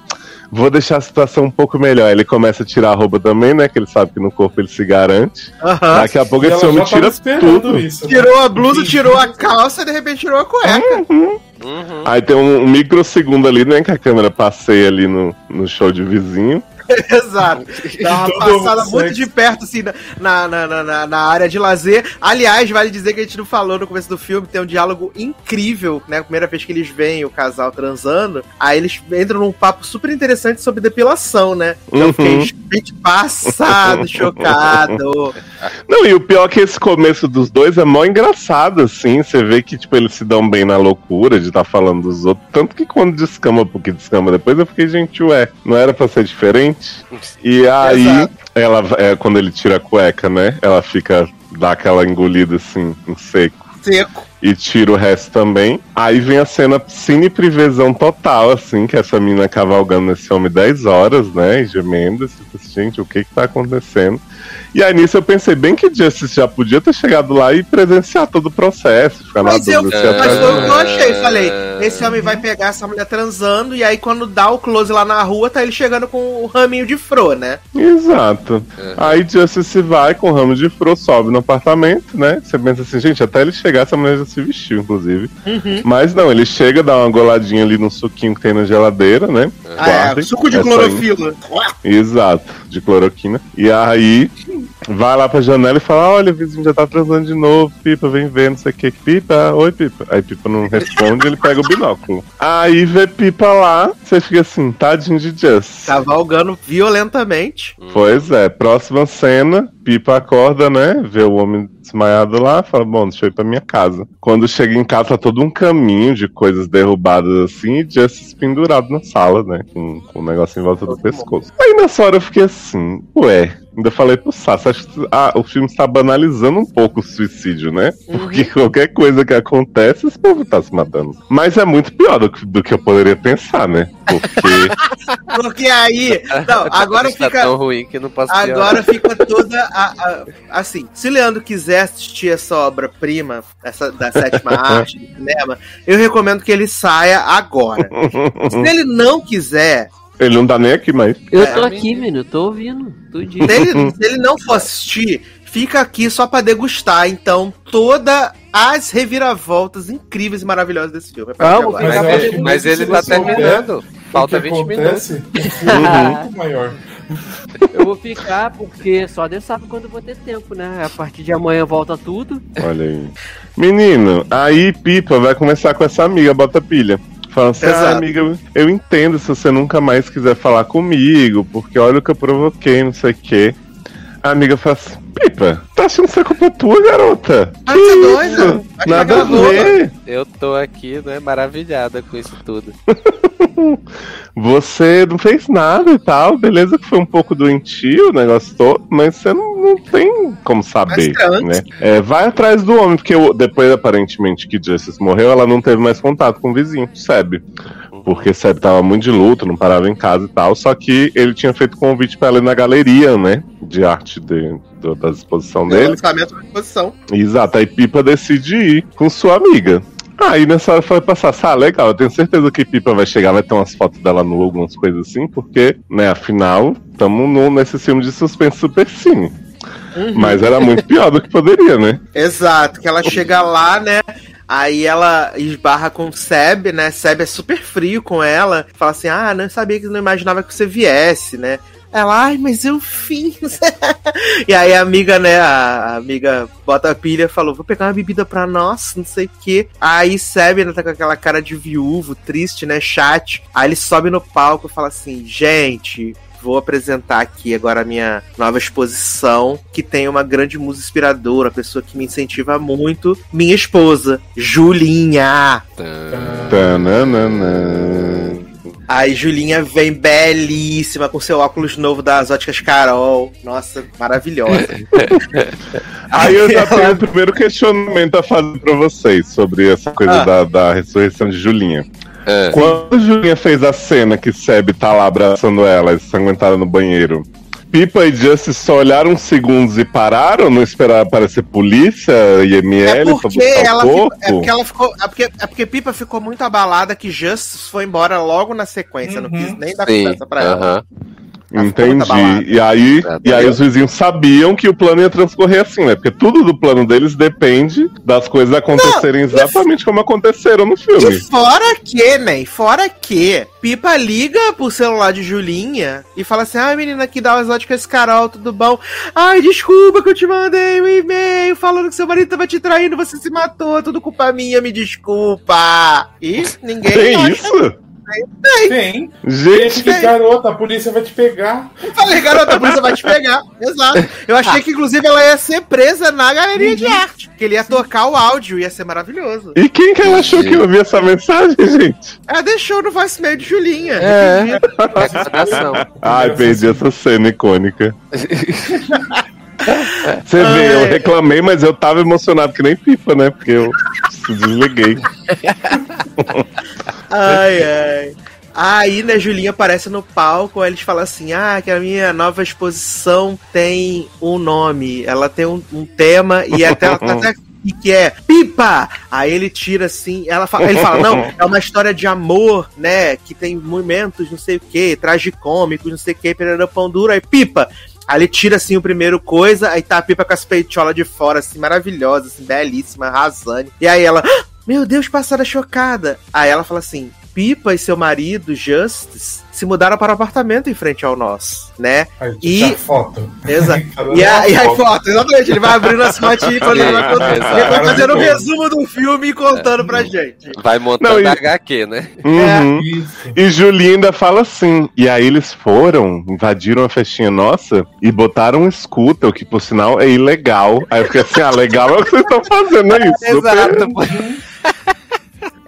vou deixar a situação um pouco melhor. Ele começa a tirar a roupa também, né? Que ele sabe que no corpo ele se garante. Aham. Daqui a pouco E esse homem tira tudo. isso. né? Tirou a blusa, tirou a calça e de repente tirou a cueca. Uhum. Aí tem um, um microsegundo ali, né? Que a câmera passeia ali no, no show de vizinho. Exato. Dá uma passada muito de perto, assim, na, na, na, na, área de lazer. Aliás, vale dizer que a gente não falou no começo do filme, tem um diálogo incrível, né? A primeira vez que eles veem o casal transando, aí eles entram num papo super interessante sobre depilação, né? Então eu fiquei Uhum. gente passado, chocado. Não, e o pior é que esse começo dos dois é mó engraçado, assim. Você vê que, tipo, eles se dão bem na loucura de estar falando dos outros. Tanto que quando descama, porque descama depois, eu fiquei, gente, ué, não era pra ser diferente? E aí, Exato. ela, é, quando ele tira a cueca, né? Ela fica, dá aquela engolida, assim, em seco. Seco. e tira o resto também. Aí vem a cena cine privesão total, assim, que essa mina cavalgando nesse homem 10 horas, né? E gemendo. assim, Gente, o que que tá acontecendo? E aí nisso eu pensei bem que Justice já podia ter chegado lá e presenciar todo o processo, ficar Mas na eu- mas foi o que eu achei. Falei, esse homem vai pegar essa mulher transando, e aí quando dá o close lá na rua, tá ele chegando com o raminho de fro, né? Exato. Aí Justice vai com o ramo de fro, sobe no apartamento, né? Você pensa assim, gente, até ele chegar, essa mulher já se vestiu, inclusive. Mas não, ele chega, dá uma goladinha ali no suquinho que tem na geladeira, né? Ah, é, suco de aí. clorofila. Exato, de cloroquina. E aí vai lá pra janela e fala: Olha, o vizinho já tá transando de novo, Pipa, vem ver, não sei o que. Pipa, oi, Pipa. Aí Pipa não responde, ele pega o binóculo. Aí vê Pipa lá, você fica assim, tadinho de Just. Cavalgando violentamente. Pois é, próxima cena, Pipa acorda, né? Vê o homem desmaiado lá, fala, bom, deixa eu ir pra minha casa. Quando chega em casa, tá todo um caminho de coisas derrubadas assim, e Justice pendurado na sala, né? Com, com o negócio em volta do pescoço. Aí nessa hora eu fiquei assim, ué. Ainda falei pro Sassi, acho que ah, o filme está banalizando um pouco o suicídio, né? Porque qualquer coisa que acontece, esse povo tá se matando. Mas é muito pior do que, do que eu poderia pensar, né? Porque Porque aí. Não, agora Está fica. tão ruim que não posso. Agora fica toda a, a- assim. Se o Leandro quiser assistir essa obra-prima, essa da sétima arte do cinema, eu recomendo que ele saia agora. Se ele não quiser, ele não tá nem aqui mais. Eu É, tô aqui, menino, eu tô ouvindo. Tudinho. se ele, se ele não for assistir, fica aqui só pra degustar, então, toda as reviravoltas incríveis e maravilhosas desse filme. É pra Vamos. Mas eu Mas, ele- mas tá terminando. Falta o que 20 minutos. acontece, o filme é muito maior. Eu vou ficar porque só Deus sabe quando eu vou ter tempo, né? A partir de amanhã volta tudo. Olha aí. Menino, aí Pipa vai começar com essa amiga, bota pilha. Falando assim, ah, amiga, eu entendo se você nunca mais quiser falar comigo, porque olha o que eu provoquei, não sei o quê. A amiga fala assim, Pipa, tá achando que isso é culpa tua, garota? Ah, Que isso? doida? Vai Nada a ver. Eu tô aqui, né, maravilhada com isso tudo. Você não fez nada e tal, beleza que foi um pouco doentio o negócio todo, mas você não, não tem como saber, né? É, vai atrás do homem, porque o- depois, aparentemente, que Justice morreu, ela não teve mais contato com o vizinho, Seb. Porque Seb tava muito de luto, não parava em casa e tal, só que ele tinha feito convite pra ela ir na galeria, né? De arte de, da exposição dele. lançamento da exposição. Exato, aí Pipa decide ir com sua amiga. Aí nessa hora foi passar, ah, legal, eu tenho certeza que Pipa vai chegar, vai ter umas fotos dela nu, algumas coisas assim, porque, né, afinal, estamos nesse filme de suspense super sim. Mas era muito pior do que poderia, né? Exato, que ela chega lá, né? Aí ela esbarra com o Seb, né? Seb é super frio com ela. Fala assim: Ah, não sabia que não imaginava que você viesse, né? Ela, ai, mas eu fiz. e aí a amiga, né? A amiga bota a pilha falou: Vou pegar uma bebida pra nós, não sei o quê. Aí Seb né, tá com aquela cara de viúvo, triste, né? Chat. Aí ele sobe no palco e fala assim: Gente, vou apresentar aqui agora a minha nova exposição, que tem uma grande musa inspiradora, pessoa que me incentiva muito, minha esposa, Julinha. Tananana. Aí Julinha vem belíssima, com seu óculos novo das óticas Carol. Nossa, maravilhosa. Aí eu já tenho o primeiro questionamento a fazer pra vocês sobre essa coisa Ah. da, da ressurreição de Julinha. É. Quando Julinha fez a cena que Seb tá lá abraçando ela, ensanguentada no banheiro, Pipa e Justice só olharam uns segundos e pararam, não esperaram aparecer polícia e ML É porque ela o ficou, é porque ela ficou. É porque, é porque Pipa ficou muito abalada que Justice foi embora logo na sequência. Não Uhum. quis nem dar conversa pra ela. aham. Ela Entendi. E aí, Ah, e aí os vizinhos sabiam que o plano ia transcorrer assim, né? Porque tudo do plano deles depende das coisas acontecerem exatamente como aconteceram no filme. E fora que, né? Fora que Pipa liga pro celular de Julinha e fala assim: Ai, menina, aqui dá umas óticas Carol, tudo bom? Ai, desculpa que eu te mandei um e-mail falando que seu marido tava te traindo, você se matou, tudo culpa minha, me desculpa. E ninguém Tem acha. isso? Tem. Gente, Gente, que garota, a polícia vai te pegar. Eu falei, garota, a polícia vai te pegar. Exato. Eu achei que, inclusive, ela ia ser presa na galeria de arte. Que ele ia tocar o áudio, ia ser maravilhoso. e quem que ela achou que eu ouvi essa mensagem, gente? Ela deixou no voicemail de Julinha. É. Recomendação. Ai, perdi essa cena icônica. Você vê, eu reclamei, mas eu tava emocionado que nem pipa, né? Porque eu desliguei. Ai, ai. Aí, né, Julinha aparece no palco, aí eles falam assim: ah, que a minha nova exposição tem um nome, ela tem um, um tema, e até ela tá até aqui que é Pipa! Aí ele tira assim, ela fala, ele fala, não, é uma história de amor, né? Que tem momentos, não sei o que, tragicômicos, não sei o que, pererã pão duro, aí Pipa! Aí tira assim o primeiro coisa, aí tá a pipa com as peitolas de fora, assim, maravilhosa, assim, belíssima, arrasando. E aí ela, "Ah, meu Deus, passada chocada. Aí ela fala assim: Pipa e seu marido, Justice, se mudaram para o apartamento em frente ao nosso, né? Aí, E- foto. Exato. E a, e a foto. foto, exatamente. Ele vai abrindo as fotinhas ele vai contando. Ele vai fazendo um resumo do filme e contando pra gente. Vai montando Não, e- HQ, né? Uhum. Isso. E Julinha ainda fala assim. E aí eles foram, invadiram a festinha nossa e botaram um scooter, que por sinal é ilegal. Aí eu fiquei assim, ah, legal é o que vocês estão fazendo, é isso. Exato.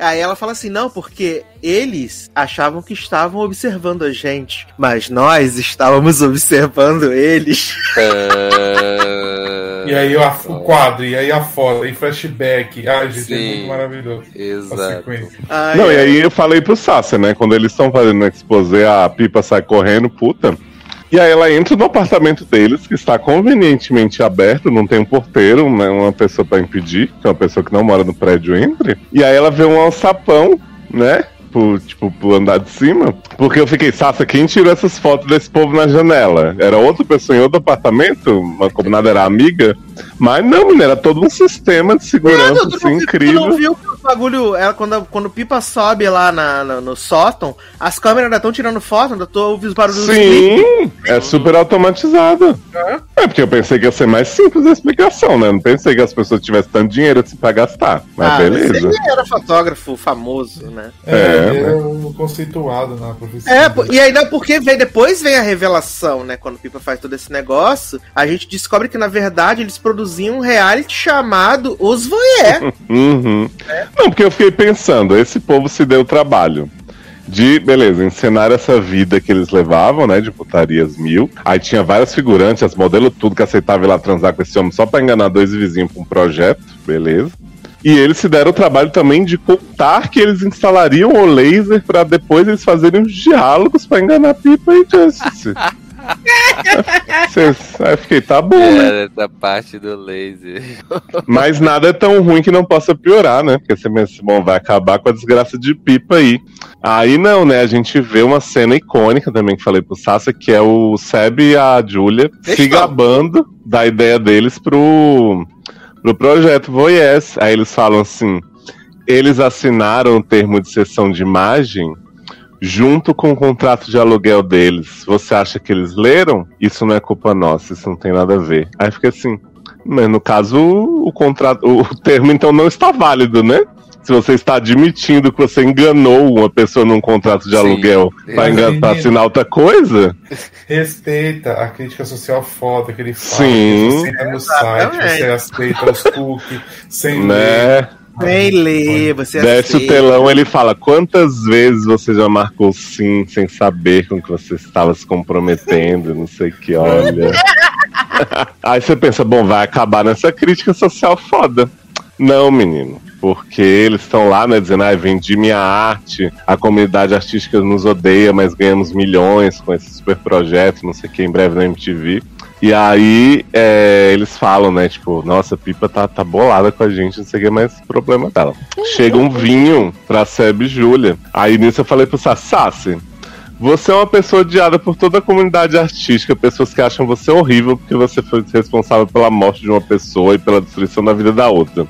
Aí ela fala assim: não, porque eles achavam que estavam observando a gente, mas nós estávamos observando eles. E aí ó, o quadro, e aí a foto, e flashback. Ai, gente, é Sim. muito maravilhoso. A Exato. Ai, Não, ai. e aí eu falei pro Sasha, né? Quando eles estão fazendo o exposé, a pipa sai correndo, puta. E aí ela entra no apartamento deles, que está convenientemente aberto, não tem um porteiro, né, uma pessoa pra impedir, que é uma pessoa que não mora no prédio entre. E aí ela vê um alçapão, né? Pro, tipo, pro andar de cima. Porque eu fiquei, Sassa, quem tirou essas fotos desse povo na janela? Era outra pessoa em outro apartamento? Uma combinada era amiga? Mas não, menina, era todo um sistema de segurança, Não, tu assim, não, tu incrível. não viu que bagulho, ela, quando, quando o Pipa sobe lá na, na- no sótão, as câmeras ainda estão tirando foto, ainda tô ouvindo os barulhos. Sim, é super automatizado. É porque eu pensei que ia ser mais simples a explicação, né? Não pensei que as pessoas tivessem tanto dinheiro assim pra gastar. Mas Ah, beleza. Ele era fotógrafo famoso, né? É, É, ele né? é o conceituado na profissão. É, e ainda porque vem, depois vem a revelação, né? Quando o Pipa faz todo esse negócio, a gente descobre que, na verdade, eles produziam um reality chamado Os Voyeur. Uhum. Não, porque eu fiquei pensando, esse povo se deu trabalho. De, beleza, encenar essa vida que eles levavam, né? De putarias mil. Aí tinha várias figurantes, as modelos, tudo que aceitava ir lá transar com esse homem só pra enganar dois vizinhos pra um projeto, beleza. E eles se deram o trabalho também de contar que eles instalariam o laser pra depois eles fazerem os diálogos pra enganar Pipa e Justice. Aí fiquei, tá bom, né? É, essa parte do laser. Mas nada é tão ruim que não possa piorar, né? Porque você pensa, bom, vai acabar com a desgraça de pipa aí. Aí não, né? A gente vê uma cena icônica também que falei pro Sassa, que é o Seb e a Julia se gabando da ideia deles pro, pro projeto Voyes. Aí eles falam assim: eles assinaram o termo de sessão de imagem junto com o contrato de aluguel deles. Você acha que eles leram? Isso não é culpa nossa, isso não tem nada a ver. Aí fica assim. Mas no caso, o contrato, o termo então não está válido, né? Se você está admitindo que você enganou uma pessoa num contrato de Sim. aluguel menino- assinar outra coisa, Respeita a crítica social foda que ele faz. Sim. Você entra no site, você aceita os cookies, sem ler. Sem ler, você Desce o telão, ele fala: quantas vezes você já marcou sim sem saber com que você estava se comprometendo, não sei o que, olha. Aí você pensa, bom, vai acabar nessa crítica social foda. Não, menino. Porque eles estão lá, né, dizendo, ah, vendi minha arte, a comunidade artística nos odeia, mas ganhamos milhões com esse super projeto, não sei o que, em breve na MTV. E aí é, eles falam, né, tipo, nossa, a Pipa tá, tá bolada com a gente, não sei o que, mas problema dela. Chega um vinho pra Seb e Júlia. Aí nisso eu falei pro Sassassi, você é uma pessoa odiada por toda a comunidade artística, pessoas que acham você horrível porque você foi responsável pela morte de uma pessoa e pela destruição da vida da outra.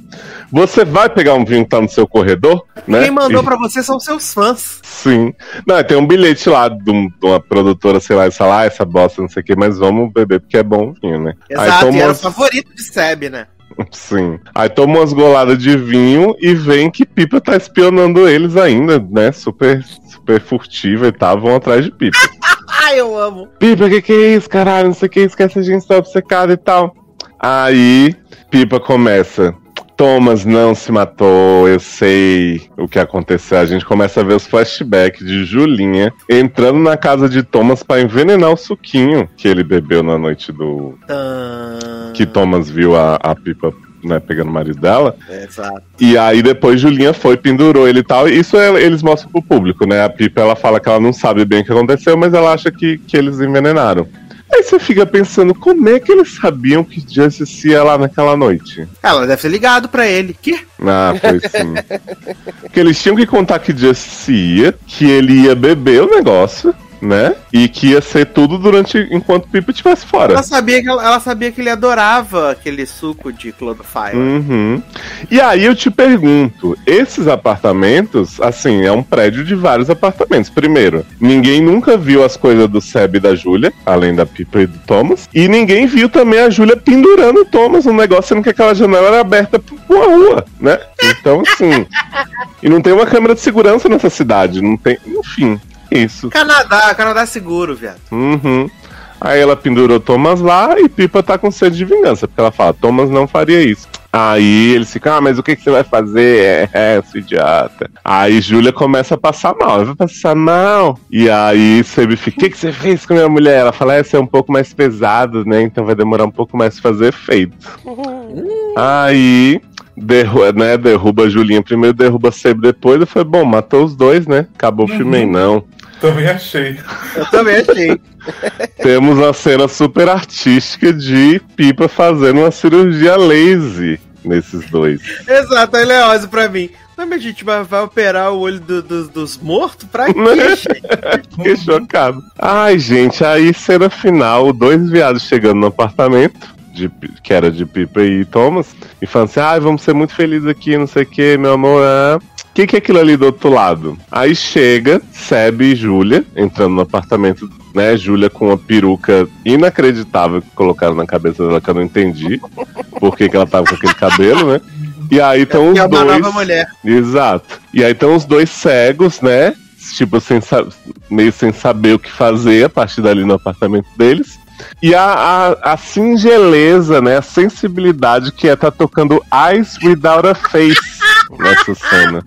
Você vai pegar um vinho que tá no seu corredor, né? Quem mandou E- pra você são seus fãs. Sim. Não, tem um bilhete lá de, um- uma produtora, sei lá, e fala, ah, essa bosta, não sei o que, mas vamos beber porque é bom vinho, né? Exato, toma e era o favorito de Seb, né? Sim. Aí toma umas goladas de vinho e vem que Pipa tá espionando eles ainda, né? Super, super furtiva e tal, vão atrás de Pipa. Ai, eu amo. Pipa, que que é isso, caralho? Não sei o que, esquece a gente tá obcecado e tal. Aí, Pipa começa. Thomas não se matou, eu sei o que aconteceu. A gente começa a ver os flashbacks de Julinha entrando na casa de Thomas pra envenenar o suquinho que ele bebeu na noite do. Tã... que Thomas viu a, a Pipa né, pegando o marido dela. Exato. E aí depois Julinha foi, pendurou ele e tal. Isso é- eles mostram pro público, né? A Pipa ela fala que ela não sabe bem o que aconteceu, mas ela acha que, que eles envenenaram. Aí você fica pensando, como é que eles sabiam que Justice ia lá naquela noite? Ela deve ter ligado pra ele. Que? Ah, foi sim. Porque eles tinham que contar que Justice ia, que ele ia beber o negócio, né? E que ia ser tudo durante enquanto Pipa estivesse fora. Ela sabia, que ela, sabia que ele adorava aquele suco de clorofile. Uhum. E aí eu te pergunto, esses apartamentos, assim, é um prédio de vários apartamentos. Primeiro, ninguém nunca viu as coisas do Seb e da Júlia, além da Pipa e do Thomas. E ninguém viu também a Júlia pendurando o Thomas no negócio, sendo que aquela janela era aberta pra uma rua, né? Então, assim. e não tem uma câmera de segurança nessa cidade, não tem. Enfim, isso. Canadá, Canadá seguro, viado. Uhum. Aí ela pendurou Thomas lá e Pipa tá com sede de vingança, porque ela fala, Thomas não faria isso. Aí eles ficam, ah, mas o que, que você vai fazer? É, é, seu idiota. Aí Júlia começa a passar mal. Ela vai passar mal. E aí Seb fica, o que, que você fez com a minha mulher? Ela fala, esse é um pouco mais pesado, né? Então vai demorar um pouco mais pra fazer efeito. aí derru né, derruba a Julinha primeiro, derruba Seb depois. Eu falei, bom, matou os dois, né? Acabou o filme aí, não. Também achei. Eu também achei. Temos uma cena super artística de Pipa fazendo uma cirurgia laser nesses dois. Exato, ele é ódio pra mim. Mas a gente vai, vai operar o olho do- do- dos mortos? Pra quê, gente? Fiquei chocado. Ai, gente, aí cena final, dois viados chegando no apartamento, de, que era de Pipa e Thomas, e falando assim, ai, vamos ser muito felizes aqui, não sei o que, meu amor. O que, que é aquilo ali do outro lado? Aí chega Seb e Júlia, entrando no apartamento, né? Júlia com uma peruca inacreditável que colocaram na cabeça dela, que eu não entendi por que, que ela tava com aquele cabelo, né? E aí estão os É uma dois. nova mulher. Exato. E aí estão os dois cegos, né? Tipo, sem sa- meio sem saber o que fazer a partir dali no apartamento deles. E a, a, a singeleza, né? A sensibilidade que é tá tocando Eyes Without a Face nessa cena.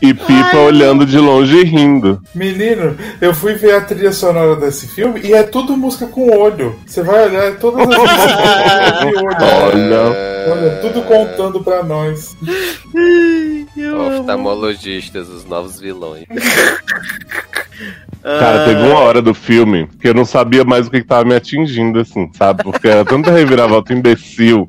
E Pipa olhando de longe e rindo. Menino, eu fui ver a trilha sonora desse filme e é tudo música com olho. Você vai olhar, é todas as músicas com olho. Olha. Olha, tudo contando pra nós. Oftalmologistas, os novos vilões. Cara, teve uma hora do filme que eu não sabia mais o que, que tava me atingindo, assim, sabe? Porque era tanta reviravolta imbecil.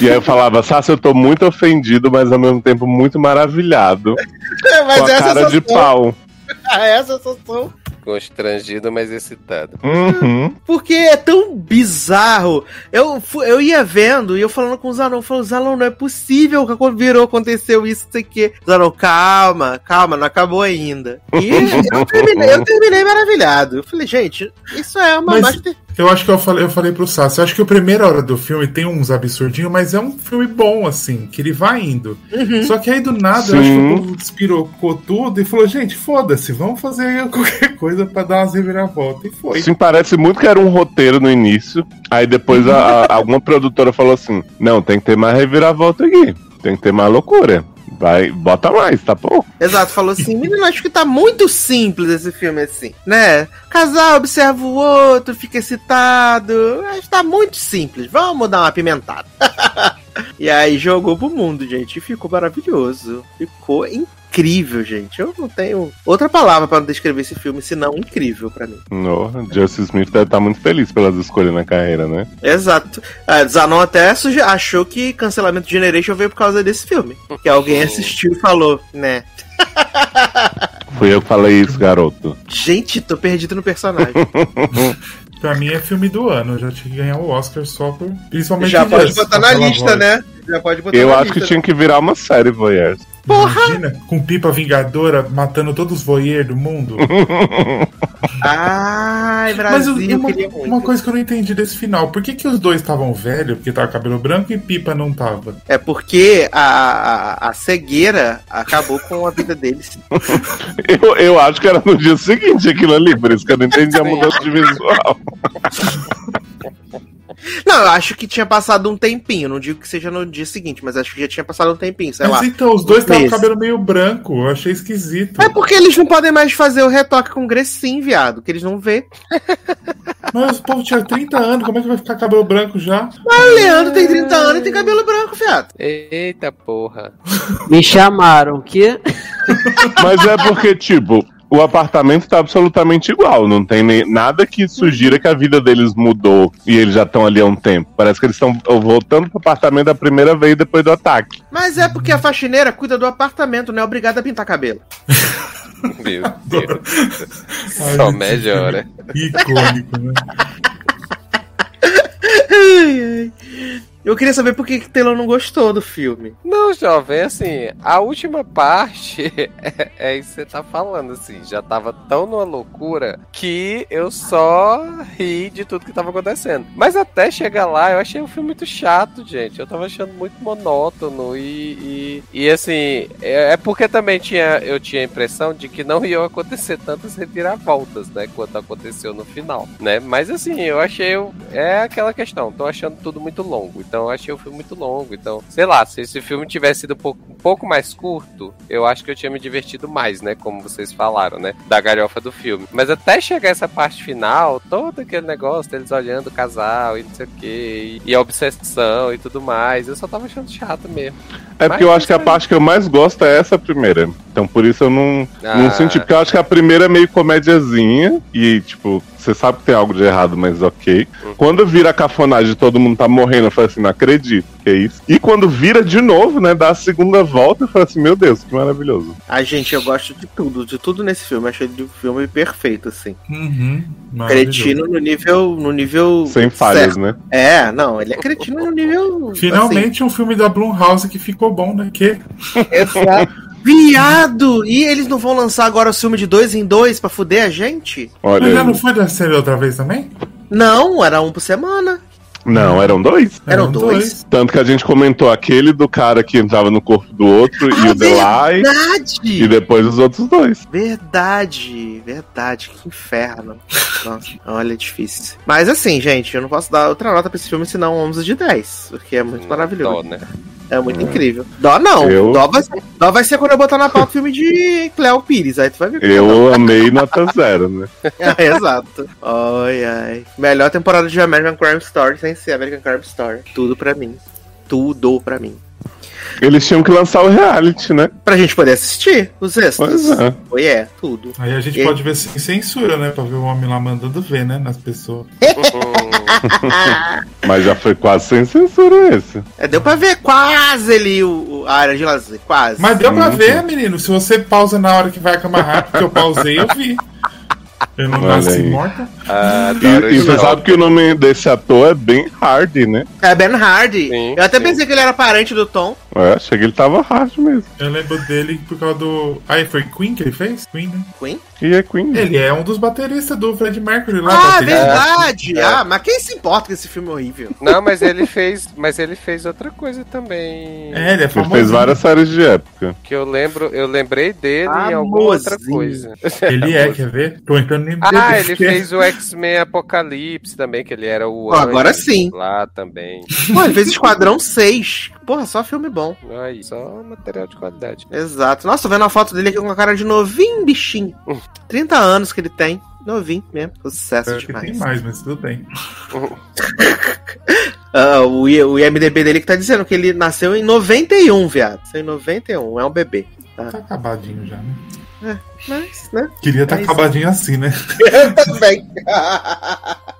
E aí eu falava, Sassi, eu tô muito ofendido, mas ao mesmo tempo muito maravilhado. Mas com a essa cara de sensação- pau. essa sensação. Constrangido, mas excitado. Uhum. Porque é tão bizarro. Eu, eu ia vendo e eu falando com o Zanon, eu falando, Zanon, não é possível que virou, aconteceu isso, não sei o quê. Zanon, calma, calma, não acabou ainda. E eu terminei, eu terminei maravilhado. Eu falei, gente, isso é uma Mas- master... Eu acho que eu falei, eu falei pro Sassi, eu acho que a primeira hora do filme tem uns absurdinhos, mas é um filme bom, assim, que ele vai indo. Só que aí do nada, eu acho que Sim. o povo despirocou tudo e falou, gente, foda-se, vamos fazer qualquer coisa pra dar umas reviravoltas. E foi. Sim, parece muito que era um roteiro no início. Aí depois a- a- alguma produtora falou assim: Não, tem que ter mais reviravolta aqui. Tem que ter mais loucura. Vai, bota mais, tá bom? Exato, falou assim, menino, acho que tá muito simples esse filme assim, né? Casal observa o outro, fica excitado, acho que tá muito simples, vamos dar uma apimentada. e aí jogou pro mundo, gente, ficou maravilhoso, ficou incrível, gente. Eu não tenho outra palavra pra descrever esse filme senão incrível pra mim. No, Justin Smith deve estar muito feliz pelas escolhas na carreira, né? Exato. A Zanon até suge- achou que cancelamento de Generation veio por causa desse filme. Que alguém assistiu e falou, né? Fui eu que falei isso, garoto. Gente, tô perdido no personagem. Pra mim é filme do ano, eu já tinha que ganhar o Oscar só por. Principalmente Já pode botar na lista, voz. né? Já pode botar Eu na acho lista. que tinha que virar uma série, Voyeurs. Imagina, com pipa vingadora matando todos os voyeurs do mundo. Ai, Mas Brasil, eu- uma, uma coisa que eu não entendi desse final, por que, que os dois estavam velhos, porque tava cabelo branco e pipa não tava? É porque a, a, a cegueira acabou com a vida deles. Eu, eu acho que era no dia seguinte aquilo ali, por isso que eu não entendi a mudança de visual. Não, eu acho que tinha passado um tempinho. Não digo que seja no dia seguinte, mas acho que já tinha passado um tempinho, sei Mas lá. então, os dois estavam com cabelo meio branco, eu achei esquisito. É porque eles não podem mais fazer o retoque com Grecin, viado, que eles não vê. Mas o povo tinha 30 anos, como é que vai ficar cabelo branco já? Mas o Leandro tem 30 anos e tem cabelo branco, viado. Eita porra. Me chamaram, que? Mas é porque, tipo, o apartamento tá absolutamente igual. Não tem nem, nada que sugira que a vida deles mudou e eles já estão ali há um tempo. Parece que eles estão voltando pro apartamento da primeira vez depois do ataque. Mas é porque a faxineira cuida do apartamento, não é obrigada a pintar cabelo. Meu Deus. Ai, Só melhora. Icônico, né? Ai, ai. Eu queria saber por que que Taylor não gostou do filme. Não, jovem, assim, a última parte é, é isso que você tá falando, assim, já tava tão numa loucura que eu só ri de tudo que tava acontecendo. Mas até chegar lá, eu achei o filme muito chato, gente. Eu tava achando muito monótono e, e, e, assim, é, é porque também tinha, eu tinha a impressão de que não iam acontecer tantas reviravoltas, né, quanto aconteceu no final, né? Mas assim, eu achei, é aquela questão, tô achando tudo muito longo. Então eu achei o filme muito longo. Então, sei lá, se esse filme tivesse sido um pouco, um pouco mais curto, eu acho que eu tinha me divertido mais, né? Como vocês falaram, né? Da galhofa do filme. Mas até chegar essa parte final, todo aquele negócio deles olhando o casal e não sei o quê, e, e a obsessão e tudo mais, eu só tava achando chato mesmo. É porque eu acho que a parte que eu mais gosto é essa primeira. Então por isso eu não, não Ah. senti. Porque eu acho que a primeira é meio comédiazinha. E, tipo, você sabe que tem algo de errado, mas ok. Quando vira a cafonagem e todo mundo tá morrendo, eu falei assim, não acredito, que é isso. E quando vira de novo, né, dá a segunda volta, eu falei assim, meu Deus, que maravilhoso. Ai, gente, eu gosto de tudo, de tudo nesse filme. Achei de um filme perfeito, assim. Uhum. maravilhoso. Cretino no nível. No nível Sem falhas, certo. né? É, não, ele é cretino no nível. Finalmente um filme da Blumhouse que ficou bom, né? Que Assim, exato. Viado! E eles não vão lançar agora o filme de dois em dois pra fuder a gente? Olha. Mas já não foi da série outra vez também? Não, era um por semana. Não, eram dois. Eram dois. Tanto que a gente comentou aquele do cara que entrava no corpo do outro e Ah, o Delay. E verdade! depois os outros dois. Verdade, verdade, que inferno. Nossa, olha, é difícil. Mas assim, gente, eu não posso dar outra nota pra esse filme senão 11 de 10, porque é muito maravilhoso. Dó, né? É muito incrível. Dó não, Eu- dó, vai ser, dó vai ser quando eu botar na pauta o filme de Cleo Pires, aí tu vai ver. dó. Eu amei nota zero, né? É, exato. Ai, ai. Melhor temporada de American Crime Story sem ser American Crime Story. Tudo pra mim. Tudo pra mim. Eles tinham que lançar o reality, né? Pra gente poder assistir os extras. Pois é. Foi, é, tudo. Aí a gente E- pode ver sem censura, né? Pra ver o homem lá mandando ver, né? Nas pessoas. Mas já foi quase sem censura esse. É, deu pra ver quase ali o, o- a área de lazer. Quase. Mas deu pra Uhum. ver, menino. Se você pausa na hora que vai acabar rápido, que eu pausei, eu vi. Olha aí. morta. Ah, E, e o você sabe que o nome desse ator é bem hard, né? É Ben Hardy. Sim, eu até sim. pensei que ele era parente do Tom. É, achei que ele tava hard mesmo. Eu lembro dele por causa do. Ah, foi Queen que ele fez? Queen, né? Queen? E é Queen. Ele é um dos bateristas do Fred Mercury lá. Ah, verdade! É. Ah, mas quem se importa com esse filme horrível? Não, mas ele fez, mas ele fez outra coisa também. É, ele é Ele famoso. fez várias séries de época. Que eu lembro, eu lembrei dele em alguma outra Famosinho. coisa. Ele é, quer ver? Tô entrando Ah, ele fez o X-Men Apocalipse também, que ele era o. Pô, agora sim. Lá também. Pô, ele fez Esquadrão 6. Porra, só filme bom. Aí, só material de qualidade. Exato. Nossa, tô vendo a foto dele aqui com a cara de novinho, bichinho. 30 anos que ele tem. Novinho mesmo. Sucesso Pior que tem demais. mais, mas tudo bem. Ah, o, o IMDB dele que tá dizendo que ele nasceu em 91, viado. Nasceu em 91, é um bebê. Tá acabadinho já, né? Mas, né? Queria estar É isso. acabadinho assim, né? Eu também.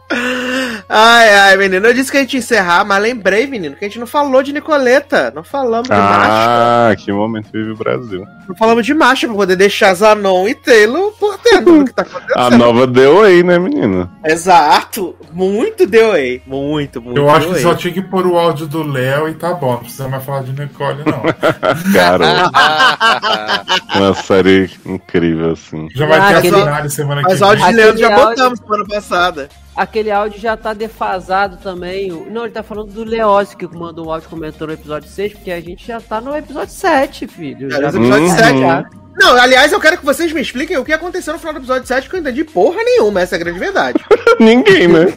ai, ai, menino. Eu disse que a gente ia encerrar, mas lembrei, menino, que a gente não falou de Nicoleta. Não falamos de macho. Ah, que momento vive o Brasil. Não falamos de macho pra poder deixar Zanon e Taylor por dentro do que tá acontecendo. A nova deu aí, né, menina? Exato. Muito deu aí. Muito, muito Eu acho que só tinha que pôr o áudio do Léo e tá bom. Não precisa mais falar de Nicole, não. Cara, uma série incrível, assim. Já vai Ah, ter aquele- a semana que Mas o vem. áudio de Aquele Leandro já áudio- botamos semana passada. Aquele áudio já tá defasado também. O- Não, ele tá falando do Leócio que mandou um áudio comentando no episódio 6, porque a gente já tá no episódio 7, filho. Era Já o episódio Uhum. 7. Não, aliás, eu quero que vocês me expliquem o que aconteceu no final do episódio 7, que eu entendi porra nenhuma, essa é a grande verdade. Ninguém, né?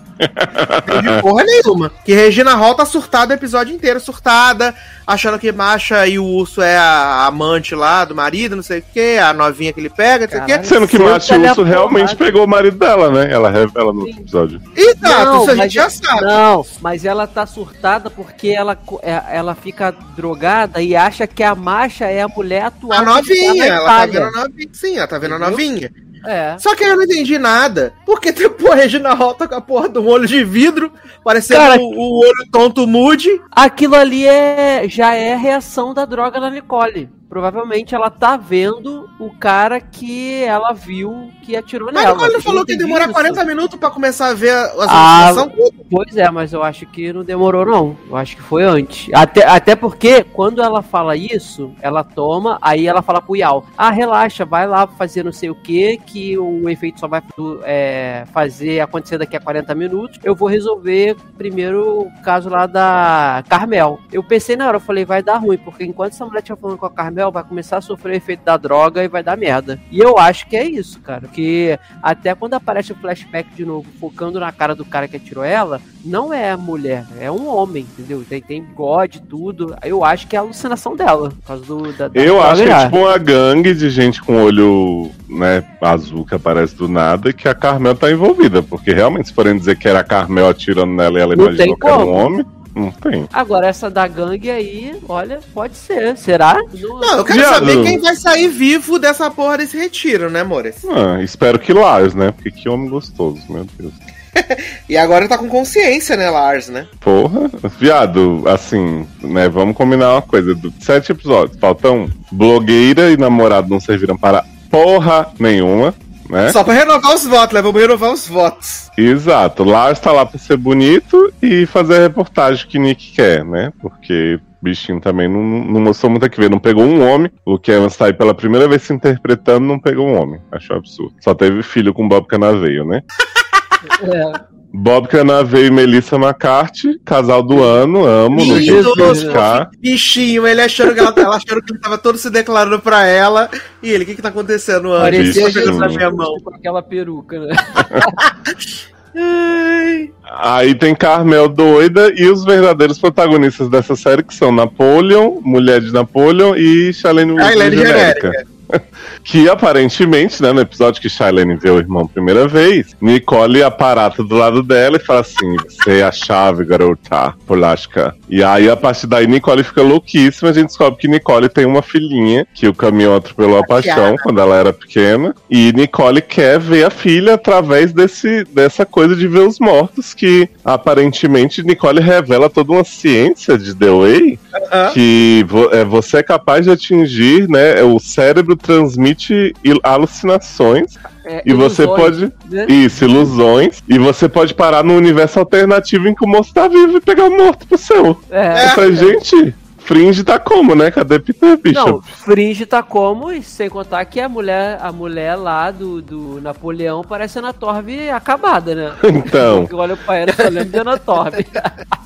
Não entendi porra nenhuma. Que Regina Hall tá surtada o episódio inteiro, surtada, achando que Masha e o urso é a amante lá do marido, não sei o que, a novinha que ele pega, não sei o que. Caralho. Sendo que Senta Mati ali a Urso realmente porrada. pegou o marido dela, né? Ela revela no outro episódio. Exato, isso a mas- gente já sabe. Não, mas ela tá surtada porque ela, é- ela fica drogada e acha que a Marcha é a mulher atual. A tá novinha, ela tá Itália. vendo a novinha. Sim, ela tá vendo a Entendeu? novinha. É. Só que eu não entendi nada. Porque depois a Regina Hall tá com a porra do olho de vidro, parecendo Cara, o, o olho tonto mude. Aquilo ali é, já é a reação da droga da Nicole. Provavelmente ela tá vendo o cara que ela viu que atirou Mas nela. quando ele falou que demora isso. 40 minutos pra começar a ver as Ah, Pois é, mas eu acho que não demorou, não. Eu acho que foi antes. Até, até porque, quando ela fala isso, ela toma, aí ela fala pro Yao: Ah, relaxa, vai lá fazer não sei o que, que o efeito só vai é, fazer acontecer daqui a 40 minutos. Eu vou resolver primeiro o caso lá da Carmel. Eu pensei na hora, eu falei: vai dar ruim, porque enquanto essa mulher estiver falando com a Carmel, vai começar a sofrer o efeito da droga e vai dar merda. E eu acho que é isso, cara. Porque até quando aparece o flashback de novo, focando na cara do cara que atirou ela, não é a mulher, é um homem, entendeu? Tem, tem bigode, tudo. Eu acho que é a alucinação dela, por causa do. Da, da Eu acho que é tipo uma gangue de gente com olho né, azul que aparece do nada e que a Carmel tá envolvida. Porque realmente, se forem dizer que era a Carmel atirando nela e ela Não imaginou tem que era um homem, não tem. Agora, essa da gangue aí, olha, pode ser. Será? Não, Não, eu quero Viado. saber quem vai sair vivo dessa porra desse retiro, né, amores? Ah, espero que Lars, né? Porque que homem gostoso, meu Deus. E agora tá com consciência, né, Lars, né? Porra, viado, assim, né? Vamos combinar uma coisa. Do, sete episódios, faltam blogueira e namorado não serviram para porra nenhuma, né? Só pra renovar os votos, né? Vamos renovar os votos. Exato, Lars tá lá pra ser bonito e fazer a reportagem que Nick quer, né? Porque o bichinho também não, não mostrou muito a que ver. Não pegou um homem. O que Evans tá aí pela primeira vez se interpretando, não pegou um homem. Achou absurdo. Só teve filho com Bob Canaveio, né? É. Bob Canaveio e Melissa McCarthy, casal do ano, amo, Lindo. Bichinho, ele achando que ela, ela achando que ele tava todo se declarando pra ela. E ele, o que que tá acontecendo antes? Parecia na minha mão. com aquela peruca, né? Ai. Aí tem Carmel doida e os verdadeiros protagonistas dessa série que são Napoleon, Mulher de Napoleon e Shailene A Woodley Helene genérica. genérica. Que aparentemente, né, no episódio que Shailene vê o irmão a primeira vez, Nicole aparata do lado dela e fala assim: Você é a chave, garota, polástica. E aí, a partir daí, Nicole fica louquíssima. A gente descobre que Nicole tem uma filhinha que o caminhão atropelou a paixão quando ela era pequena. E Nicole quer ver a filha através desse, dessa coisa de ver os mortos. Que aparentemente Nicole revela toda uma ciência de The Way Aham. que vo- é, você é capaz de atingir, né? O cérebro transmite alucinações É, e você pode. né? Isso, ilusões. E você pode parar no universo alternativo em que o moço tá vivo e pegar o morto pro seu. É. Eu falei, gente, Fringe tá como, né? Cadê Peter Bishop? Não, Fringe tá como, e sem contar que a mulher, a mulher lá do, do Napoleão parece a Ana Torv acabada, né? Então. Olha pra ela, eu só lembro de Ana Torv.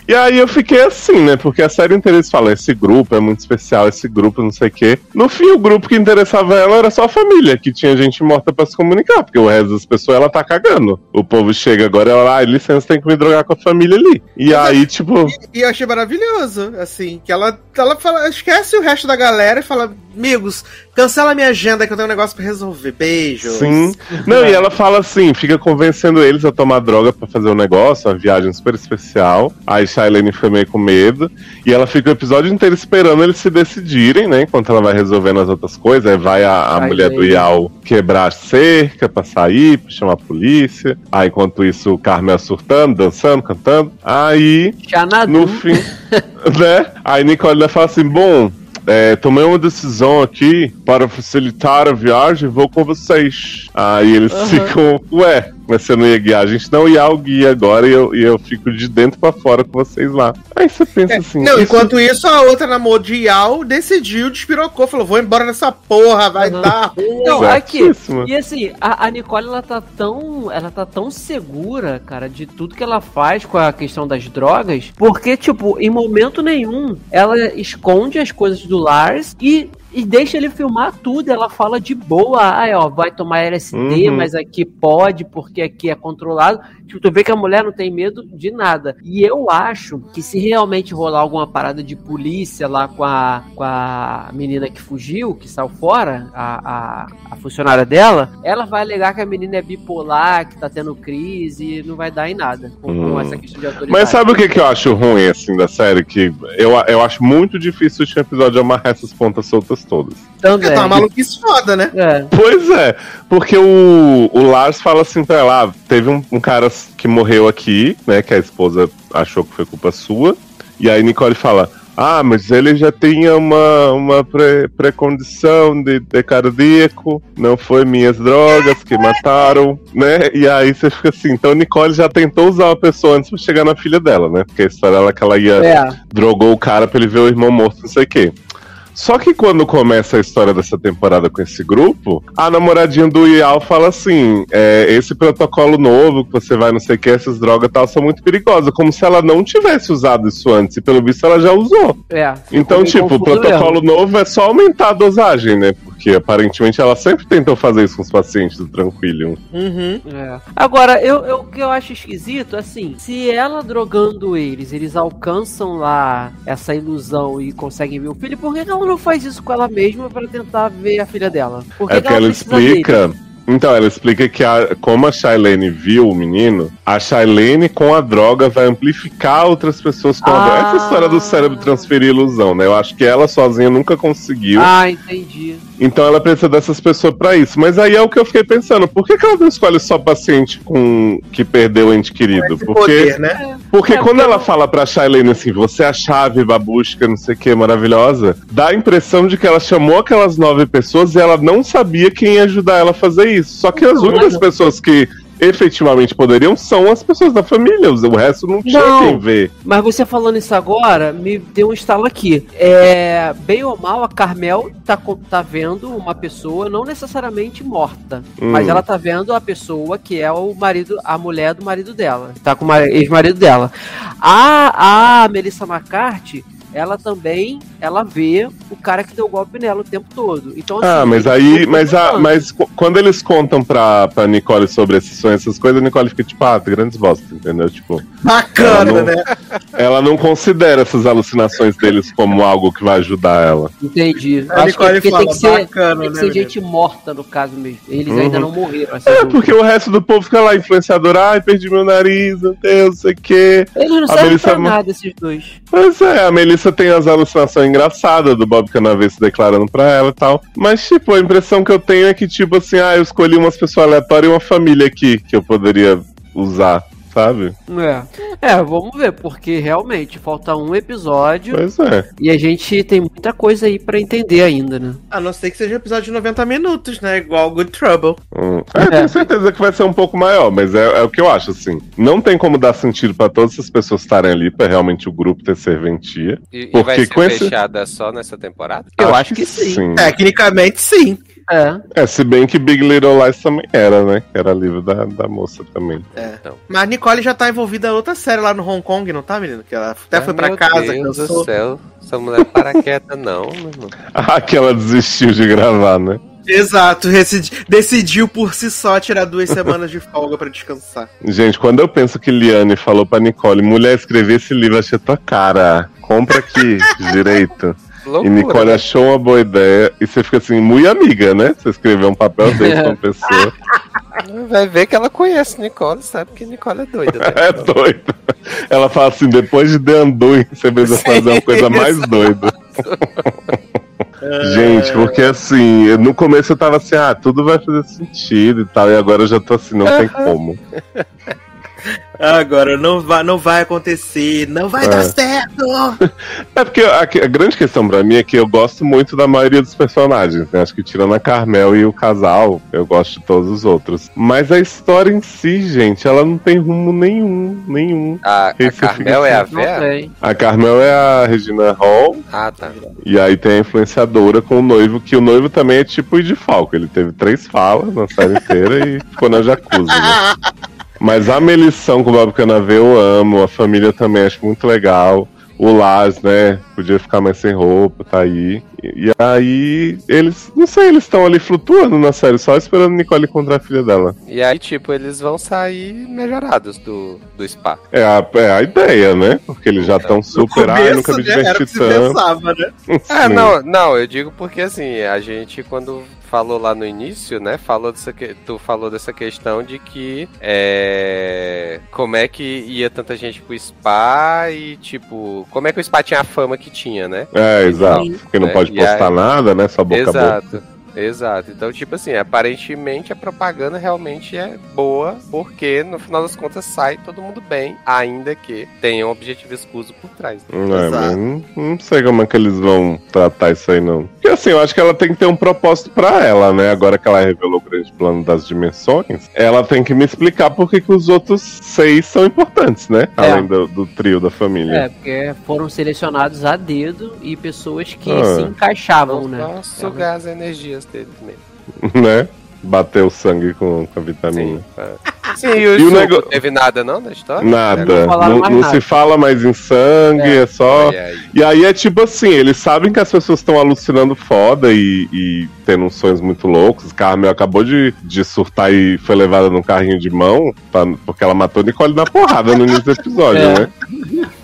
E aí eu fiquei assim, né? Porque a série inteira eles falam, esse grupo é muito especial, esse grupo não sei o quê. No fim, o grupo que interessava ela era só a família, que tinha gente morta pra se comunicar, porque o resto das pessoas ela tá cagando. O povo chega agora e ela, ai, licença, tem que me drogar com a família ali. E aí, tipo, E eu achei maravilhoso, assim, que ela, ela fala, esquece o resto da galera e fala, amigos, cancela minha agenda que eu tenho um negócio pra resolver. Beijos. sim. Não, e ela fala assim, fica convencendo eles a tomar droga pra fazer um negócio, uma viagem super especial. Aí Shailene fica meio com medo. E ela fica o episódio inteiro esperando eles se decidirem, né? Enquanto ela vai resolvendo as outras coisas. Aí vai a, a mulher do Yao quebrar a cerca pra sair, pra chamar a polícia. Aí enquanto isso, o Carmel surtando, dançando, cantando. Aí Xanadu. no fim, né? Aí Nicole fala assim: bom, é, tomei uma decisão aqui para facilitar a viagem, vou com vocês. Aí eles Aham. ficam, ué, mas você não ia guiar? A gente não ia o guia agora e eu, e eu fico de dentro pra fora com vocês lá. Aí você pensa assim. Não, isso- enquanto isso, a outra namorada de Yao decidiu, despirocou, falou: vou embora dessa porra, vai Uhum. dar ruim. Não, aqui. E assim, a, a Nicole ela tá tão. Ela tá tão segura, cara, de tudo que ela faz com a questão das drogas. Porque, tipo, em momento nenhum ela esconde as coisas do Lars e. E deixa ele filmar tudo, ela fala de boa, aí ó, vai tomar LSD, Uhum. mas aqui pode, porque aqui é controlado. Tipo, tu vê que a mulher não tem medo de nada. E eu acho que se realmente rolar alguma parada de polícia lá com a, com a menina que fugiu, que saiu fora, a, a, a funcionária dela, ela vai alegar que a menina é bipolar, que tá tendo crise, e não vai dar em nada com, com Hum. essa questão de autoridade. Mas sabe o que, que eu acho ruim, assim, da série? Que eu, eu acho muito difícil este episódio amarrar essas pontas soltas todas. Tanto É, é, tá uma maluquice foda, né? é. Pois é, porque o, o Lars fala assim pra ela: ah, teve um, um cara que morreu aqui, né? Que a esposa achou que foi culpa sua. E aí Nicole fala: Ah, mas ele já tinha uma, uma pré- pré-condição de, de cardíaco, não foi minhas drogas que mataram, né? E aí você fica assim, então Nicole já tentou usar a pessoa antes pra chegar na filha dela, né? Porque a história era que ela ia É. drogou o cara pra ele ver o irmão morto, não sei o quê. Só que quando começa a história dessa temporada com esse grupo, a namoradinha do Ial fala assim: é, esse protocolo novo que você vai não sei o que, essas drogas e tal, são muito perigosas. Como se ela não tivesse usado isso antes, e pelo visto ela já usou. É. Então, tipo, o protocolo novo é só aumentar a dosagem, né? Porque aparentemente ela sempre tentou fazer isso com os pacientes do Tranquilium. Uhum. É. Agora, eu, eu- o que eu acho esquisito, assim, se ela drogando eles, eles alcançam lá essa ilusão e conseguem ver o filho, por que que ela não faz isso com ela mesma pra tentar ver a filha dela? Por que É que porque ela precisa dele? Então, ela explica que a- como a Shailene viu o menino, a Shailene com a droga vai amplificar outras pessoas com a Ah. droga. Essa história do cérebro transferir ilusão, né? Eu acho que ela sozinha nunca conseguiu. Ah, entendi. Então ela precisa dessas pessoas pra isso. Mas aí é o que eu fiquei pensando: por que, que ela não escolhe só paciente com que perdeu o ente querido? Porque, poder, né? porque É, quando porque ela eu- fala pra Shailene assim, você é a chave, babusca, não sei o que, maravilhosa, dá a impressão de que ela chamou aquelas nove pessoas e ela não sabia quem ia ajudar ela a fazer isso. Só que as Não, únicas não. pessoas que efetivamente poderiam são as pessoas da família, o resto não tinha Não. quem ver. Mas você falando isso agora, me deu um estalo aqui. É, bem ou mal, a Carmel tá, tá vendo uma pessoa, não necessariamente morta, Hum. mas ela tá vendo a pessoa que é o marido, a mulher do marido dela. Tá com o ma- ex-marido dela. A, a Melissa McCarthy, ela também, ela vê o cara que deu o golpe nela o tempo todo. Então, Ah, assim, mas eles aí, mas, a, mas qu- quando eles contam pra, pra Nicole sobre esses sonhos, essas coisas, a Nicole fica tipo, ah, grandes bosta, entendeu? Tipo, Bacana, Ela não- né? ela não considera essas alucinações deles como algo que vai ajudar ela. Entendi. A Acho que é Nicole porque fala, tem que ser, bacana, tem que né, ser menino? gente morta no caso mesmo. Eles Uhum. ainda não morreram. essa É, porque o resto do povo fica lá, influenciador, ai, perdi meu nariz, meu Deus, não sei o quê. Eles não A servem Melissa nada, esses dois. Pois é, a Melissa tem as alucinações engraçadas do Bob Canaveses se declarando pra ela e tal. Mas, tipo, a impressão que eu tenho é que, tipo assim, ah, eu escolhi umas pessoas aleatórias e uma família aqui que eu poderia usar, sabe? É. É, vamos ver, porque realmente falta um episódio Pois é. e a gente tem muita coisa aí pra entender ainda, né? A não ser que seja um episódio de 90 minutos, né? Igual Good Trouble. Hum. É, tenho certeza que vai ser um pouco maior, mas é, é o que eu acho, assim. Não tem como dar sentido pra todas essas pessoas estarem ali, pra realmente o grupo ter serventia. E, e Porque vai ser com esse- fechada só nessa temporada? Eu acho que sim. Tecnicamente, sim. É. É, se bem que Big Little Lies também era, né? Que era livro da, da moça também. Mas a Nicole já tá envolvida em outra série lá no Hong Kong, não tá, menino? Que ela até foi pra Meu casa, Deus do céu. Essa mulher para quieta, não, meu irmão. Ah, que ela desistiu de gravar, né? Exato, decidi- decidiu por si só tirar duas semanas de folga pra descansar. Gente, quando eu penso que Liane falou pra Nicole, mulher, escrever esse livro, achei tua cara. Compra aqui, direito. E Loucura. Nicole né? achou uma boa ideia. E você fica assim, muito amiga, né? Você escreveu um papel desse pra uma pessoa. Vai ver que ela conhece Nicole, sabe que Nicole é doida. Né? É doido. Ela fala assim, depois de The você precisa fazer uma coisa mais doida. Gente, porque assim, eu- no começo eu tava assim, ah, tudo vai fazer sentido e tal, e agora eu já tô assim, não tem como. Agora, não vai, não vai acontecer, não vai É. dar certo! É porque a, a grande questão pra mim é que eu gosto muito da maioria dos personagens, né? Acho que tirando a Carmel e o casal, eu gosto de todos os outros. Mas a história em si, gente, ela não tem rumo nenhum, nenhum. A, a Carmel é a assim, Vera? A Carmel é a Regina Hall, Ah, tá. e aí tem a influenciadora com o noivo, que o noivo também é tipo o de Falco. Ele teve três falas na série inteira e ficou na jacuzzi, né? Mas a Melissão com o Bob Canavê eu amo, a família também acho muito legal. O Lars, né? Podia ficar mais sem roupa, tá aí. E, e aí, eles, não sei, eles estão ali flutuando na série, só esperando Nicole encontrar a filha dela. E aí, tipo, eles vão sair melhorados do, do spa. É a, é a ideia, né? Porque eles já estão No super, ai, nunca me começo, né, era o diverti que se tanto. pensava, né? Ah, Sim. não, não, eu digo porque assim, a gente quando falou lá no início, né, falou dessa que, tu falou dessa questão de que é, como é que ia tanta gente pro spa e tipo, como é que o spa tinha a fama que tinha, né? É, exato. Porque não É, pode postar aí- nada, né? Só boca a boca. Exato. Exato. Então, tipo assim, aparentemente a propaganda realmente é boa, porque no final das contas sai todo mundo bem, ainda que tenha um objetivo escuso por trás. É, mas Exato. não, não sei como é que eles vão tratar isso aí, não. Porque assim, eu acho que ela tem que ter um propósito pra ela, né? Agora que ela revelou o grande plano das dimensões, ela tem que me explicar por que, que os outros seis são importantes, né? É. Além do, do trio da família. É, porque foram selecionados a dedo e pessoas que Ah. se encaixavam, né? Vamos sugar as energias deles mesmo. né? Bater o sangue com, com a vitamina. Sim. tá. Sim, e o, E o nego- teve nada não na história? Nada. Não Não, não nada. se fala mais em sangue, é, só. Olha aí. E aí é tipo assim, eles sabem que as pessoas estão alucinando foda e, e tendo uns sonhos muito loucos. Carmel acabou de, de surtar e foi levada num carrinho de mão, pra- porque ela matou Nicole na porrada no início do episódio, É. né?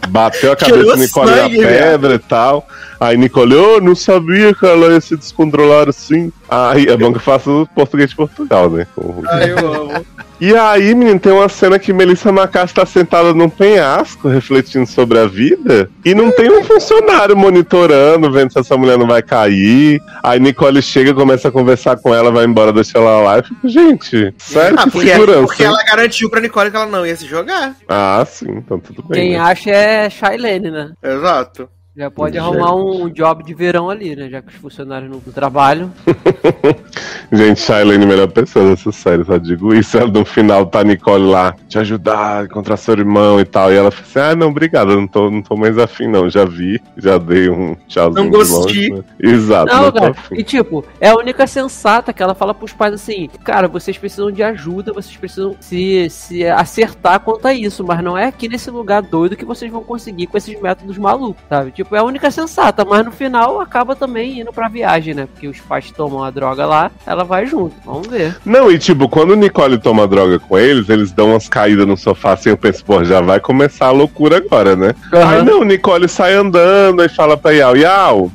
Bateu a cabeça de Nicole sangue, na pedra e tal. Aí Nicole, eu não sabia que ela ia se descontrolar assim. Aí é bom que eu faço português de Portugal, né? Ai, eu amo. E aí, menino, tem uma cena que Melissa Macaste tá sentada num penhasco, refletindo sobre a vida, e não tem um funcionário monitorando, vendo se essa mulher não vai cair. Aí Nicole chega, começa a conversar com ela, vai embora, deixa ela lá. Eu fico, gente, sério, Ah, que porque, segurança. porque ela garantiu pra Nicole que ela não ia se jogar. Ah, sim, então tudo bem. Quem né? acha é Shailene, né? Exato. Já pode Gente. arrumar um job de verão ali, né? Já que os funcionários não trabalham. Gente, Shailene, melhor pessoa dessa série, só digo isso. Ela, no final tá a Nicole lá, te ajudar a encontrar seu irmão e tal. E ela fala assim: ah, não, obrigado, eu não tô, não tô mais afim, não. Já vi, já dei um tchauzinho. Não de gostei. longe, né? Exato, Não, não cara. E tipo, é a única sensata que ela fala pros pais assim: Cara, vocês precisam de ajuda, vocês precisam se, se acertar quanto a isso, mas não é aqui nesse lugar doido que vocês vão conseguir com esses métodos malucos, sabe? Tipo, é a única sensata, mas no final acaba também indo pra viagem, né? Porque os pais tomam a droga lá, ela vai junto. Vamos ver. Não, e tipo, quando o Nicole toma droga com eles, eles dão umas caídas no sofá assim, eu penso, pô, já vai começar a loucura agora, né? Aí não, Nicole sai andando e fala pra Yao, Yao,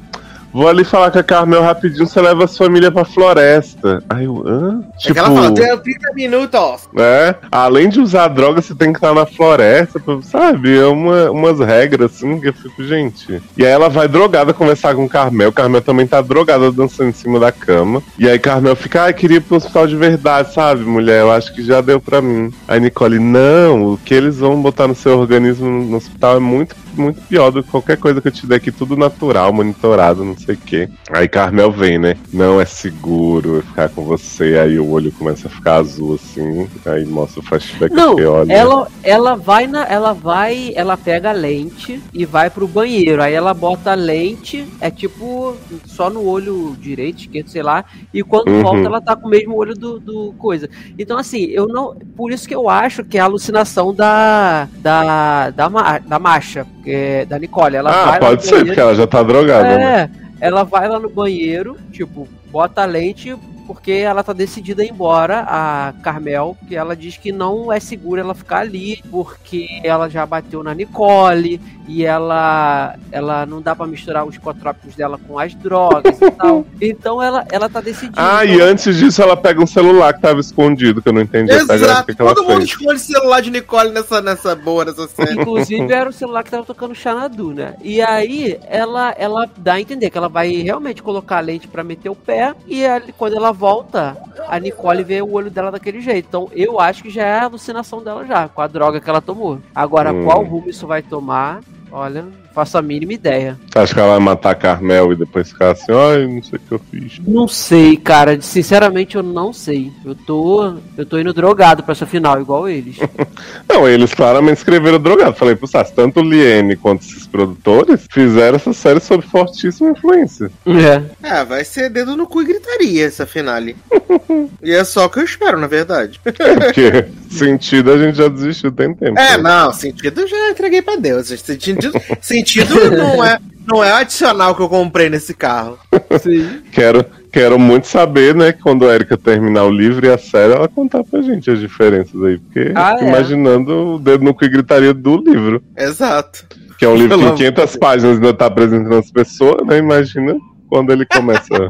vou ali falar com a Carmel rapidinho, você leva a sua família pra floresta. Aí eu, hã? É que ela fala, tem 30 minutos. É, além de usar droga, você tem que estar na floresta, sabe? É uma, umas regras assim que eu fico, gente. E aí ela vai drogada conversar com o Carmel. Carmel também tá drogada dançando em cima da cama. E aí Carmel fica, ai, queria ir pro hospital de verdade, sabe, mulher? Eu acho que já deu pra mim. Aí Nicole, não, o que eles vão botar no seu organismo no hospital é muito, muito pior do que qualquer coisa que eu te der aqui, tudo natural, monitorado, não sei o quê. Aí Carmel vem, né? Não é seguro ficar com você. Aí o olho começa a ficar azul assim. Aí mostra o flashback Não, que olha. ela, ela vai na. Ela vai. Ela pega a lente e vai pro banheiro. Aí ela bota a lente, é tipo só no olho direito, esquerdo, sei lá. E quando Uhum. volta, ela tá com o mesmo olho do, do coisa. Então, assim, eu não. Por isso que eu acho que é a alucinação da. Da. Da, da Masha, que é da Nicole. Ela ah, vai pode no ser, banheiro- porque ela já tá drogada, né? é, ela vai lá no banheiro, tipo, bota a lente porque ela tá decidida a ir embora, a Carmel, que ela diz que não é seguro ela ficar ali, porque ela já bateu na Nicole e ela ela não dá pra misturar os psicotrópicos dela com as drogas e tal. Então ela ela tá decidida. Ah, e antes disso ela pega um celular que tava escondido, que eu não entendi Exato. que, que ela Todo mundo fez. escolhe celular de Nicole nessa, nessa boa, nessa série. Inclusive era o celular que tava tocando Xanadu, né? E aí ela, ela dá a entender que ela vai realmente colocar a lente pra meter o pé e quando ela volta, a Nicole vê o olho dela daquele jeito. Então eu acho que já é a alucinação dela já, com a droga que ela tomou. Agora, Hum. qual rumo isso vai tomar? Olha, faço a mínima ideia. Acho que ela vai matar a Carmel e depois ficar assim, ai, não sei o que eu fiz. Não sei, cara. Sinceramente, eu não sei. Eu tô, eu tô indo drogado pra essa final, igual eles. Não, eles claramente escreveram drogado. Falei, pô, Sassi, tanto o Liene quanto esses produtores fizeram essa série sob fortíssima influência. é. É, vai ser dedo no cu e gritaria essa finale. e é só o que eu espero, na verdade. Porque sentido a gente já desistiu tem tempo. É, né? não, sentido eu já entreguei pra Deus. Sentido, sentido não é, não é o adicional que eu comprei nesse carro. Sim. Quero, quero muito saber, né, quando a Erika terminar o livro e a série, ela contar pra gente as diferenças aí. Porque Ah, fico é. imaginando o dedo no cu e gritaria do livro. Exato. Que é um livro que Pelo em 500 páginas ainda tá apresentando as pessoas, né? Imagina quando ele começa.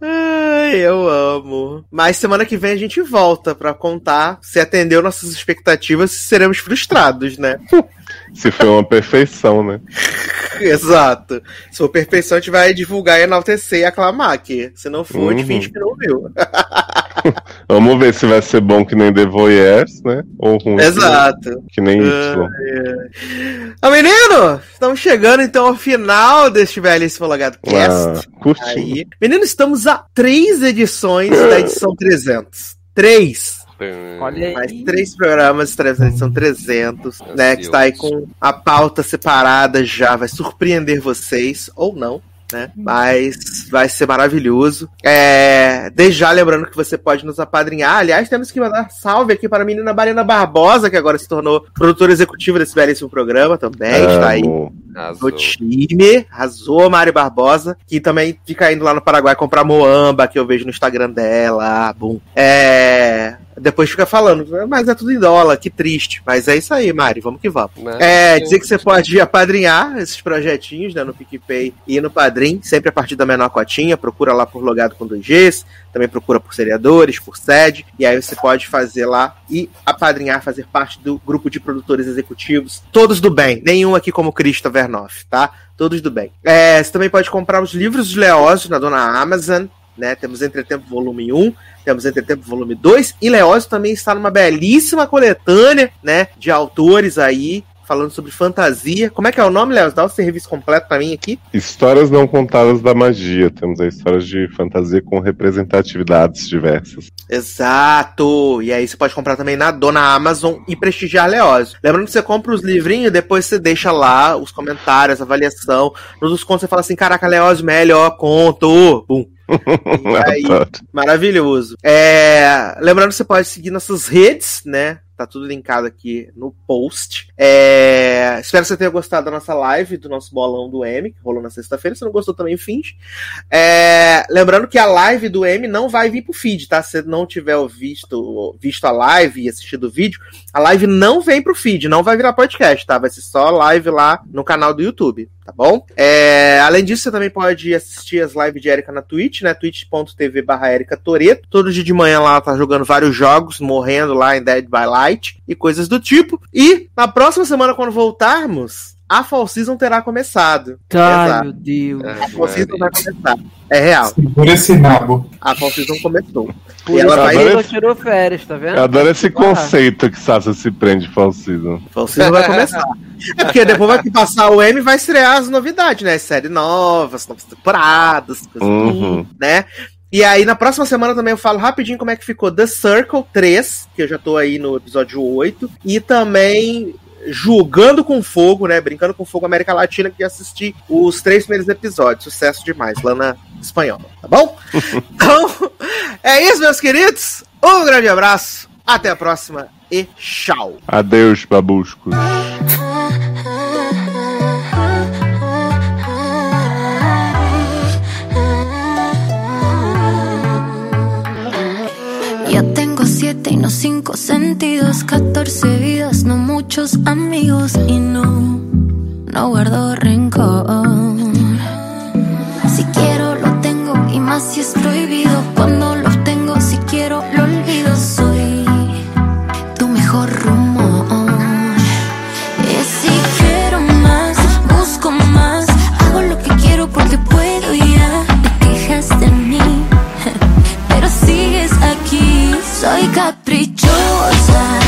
Ai, eu amo. Mas semana que vem a gente volta pra contar se atendeu nossas expectativas se seremos frustrados, né? Se foi uma perfeição, né? Exato. Se for perfeição, a gente vai divulgar, enaltecer e aclamar aqui. Se não for, a gente Uhum. finge que não viu. Vamos ver se vai ser bom que nem The Voyeurs, né? Ou ruim Exato. que nem Ah, Y. Ah, menino, estamos chegando então ao final deste belíssimo Logado Ah, Cast. curti. Aí. Menino, estamos a três edições da edição 300. Três. Olha aí. Mais três programas edição 300, né? Que está aí com a pauta separada já. Vai surpreender vocês, ou não. Né? Mas vai ser maravilhoso. É, desde já lembrando que você pode nos apadrinhar. Aliás, temos que mandar salve aqui para a menina Mariana Barbosa, que agora se tornou produtora executiva desse belíssimo programa também. Está aí Amo. no Arrasou. time. Arrasou, Mari Barbosa, que também fica indo lá no Paraguai comprar moamba, que eu vejo no Instagram dela. Bum. É. Depois fica falando, mas é tudo em dólar, que triste. Mas é isso aí, Mari, vamos que vamos. Né? É, dizer que você pode apadrinhar esses projetinhos, né, no PicPay e no Padrim, sempre a partir da menor cotinha, procura lá por Logado com 2Gs, também procura por seriadores, por sede, e aí você pode fazer lá e apadrinhar, fazer parte do grupo de produtores executivos, todos do bem, nenhum aqui como Krista Vernoff, tá? Todos do bem. É, você também pode comprar os livros de Leózio na dona Amazon, né? Temos Entretempo Volume 1, temos Entretempo Volume 2, e Leózio também está numa belíssima coletânea, né? De autores aí, falando sobre fantasia. Como é que é o nome, Leózio? Dá o serviço completo pra mim aqui. Histórias não contadas da magia. Temos aí histórias de fantasia com representatividades diversas. Exato! E aí você pode comprar também na Dona Amazon e prestigiar Leózio. Lembrando que você compra os livrinhos, depois você deixa lá os comentários, avaliação. Nos contos você fala assim, caraca, Leózio, melhor conto! Bum! Aí. Maravilhoso. É, lembrando que você pode seguir nossas redes, né? Tá tudo linkado aqui no post. É, espero que você tenha gostado da nossa live, do nosso bolão do M, que rolou na sexta-feira. Se não gostou, também finge. É, lembrando que a live do M não vai vir pro feed, tá? Se não tiver visto, visto a live e assistido o vídeo, a live não vem pro feed, não vai virar podcast, tá? Vai ser só live lá no canal do YouTube, tá bom? É, além disso, você também pode assistir as lives de Erika na Twitch, né? twitch.tv barra Erika Toreto. Todo dia de manhã lá ela tá jogando vários jogos, morrendo lá em Dead by Light e coisas do tipo. E na próxima semana, quando voltarmos, a Fall Season terá começado. Ai, Exato. meu Deus. A Fall Season vai começar. É real. Segura esse nabo. A Fall Season começou. Por E ela vai- não tirou férias, tá vendo? Eu adoro esse Ah. conceito que Sasha se prende Fall Season. Fall Season vai começar. É porque depois vai passar o M e vai estrear as novidades, né? Série novas, novas temporadas, coisa Uhum. assim, né? E aí, na próxima semana também eu falo rapidinho como é que ficou The Circle 3, que eu já tô aí no episódio 8, e também Julgando com Fogo, né? Brincando com Fogo América Latina, que assisti os três primeiros episódios. Sucesso demais, Lana espanhola, tá bom? então, é isso, meus queridos. Um grande abraço, até a próxima e tchau. Adeus, babuscos. Siete y no cinco sentidos, 14 vidas, no muchos amigos y no, no guardo rencor. Si quiero lo tengo y más si es как причуда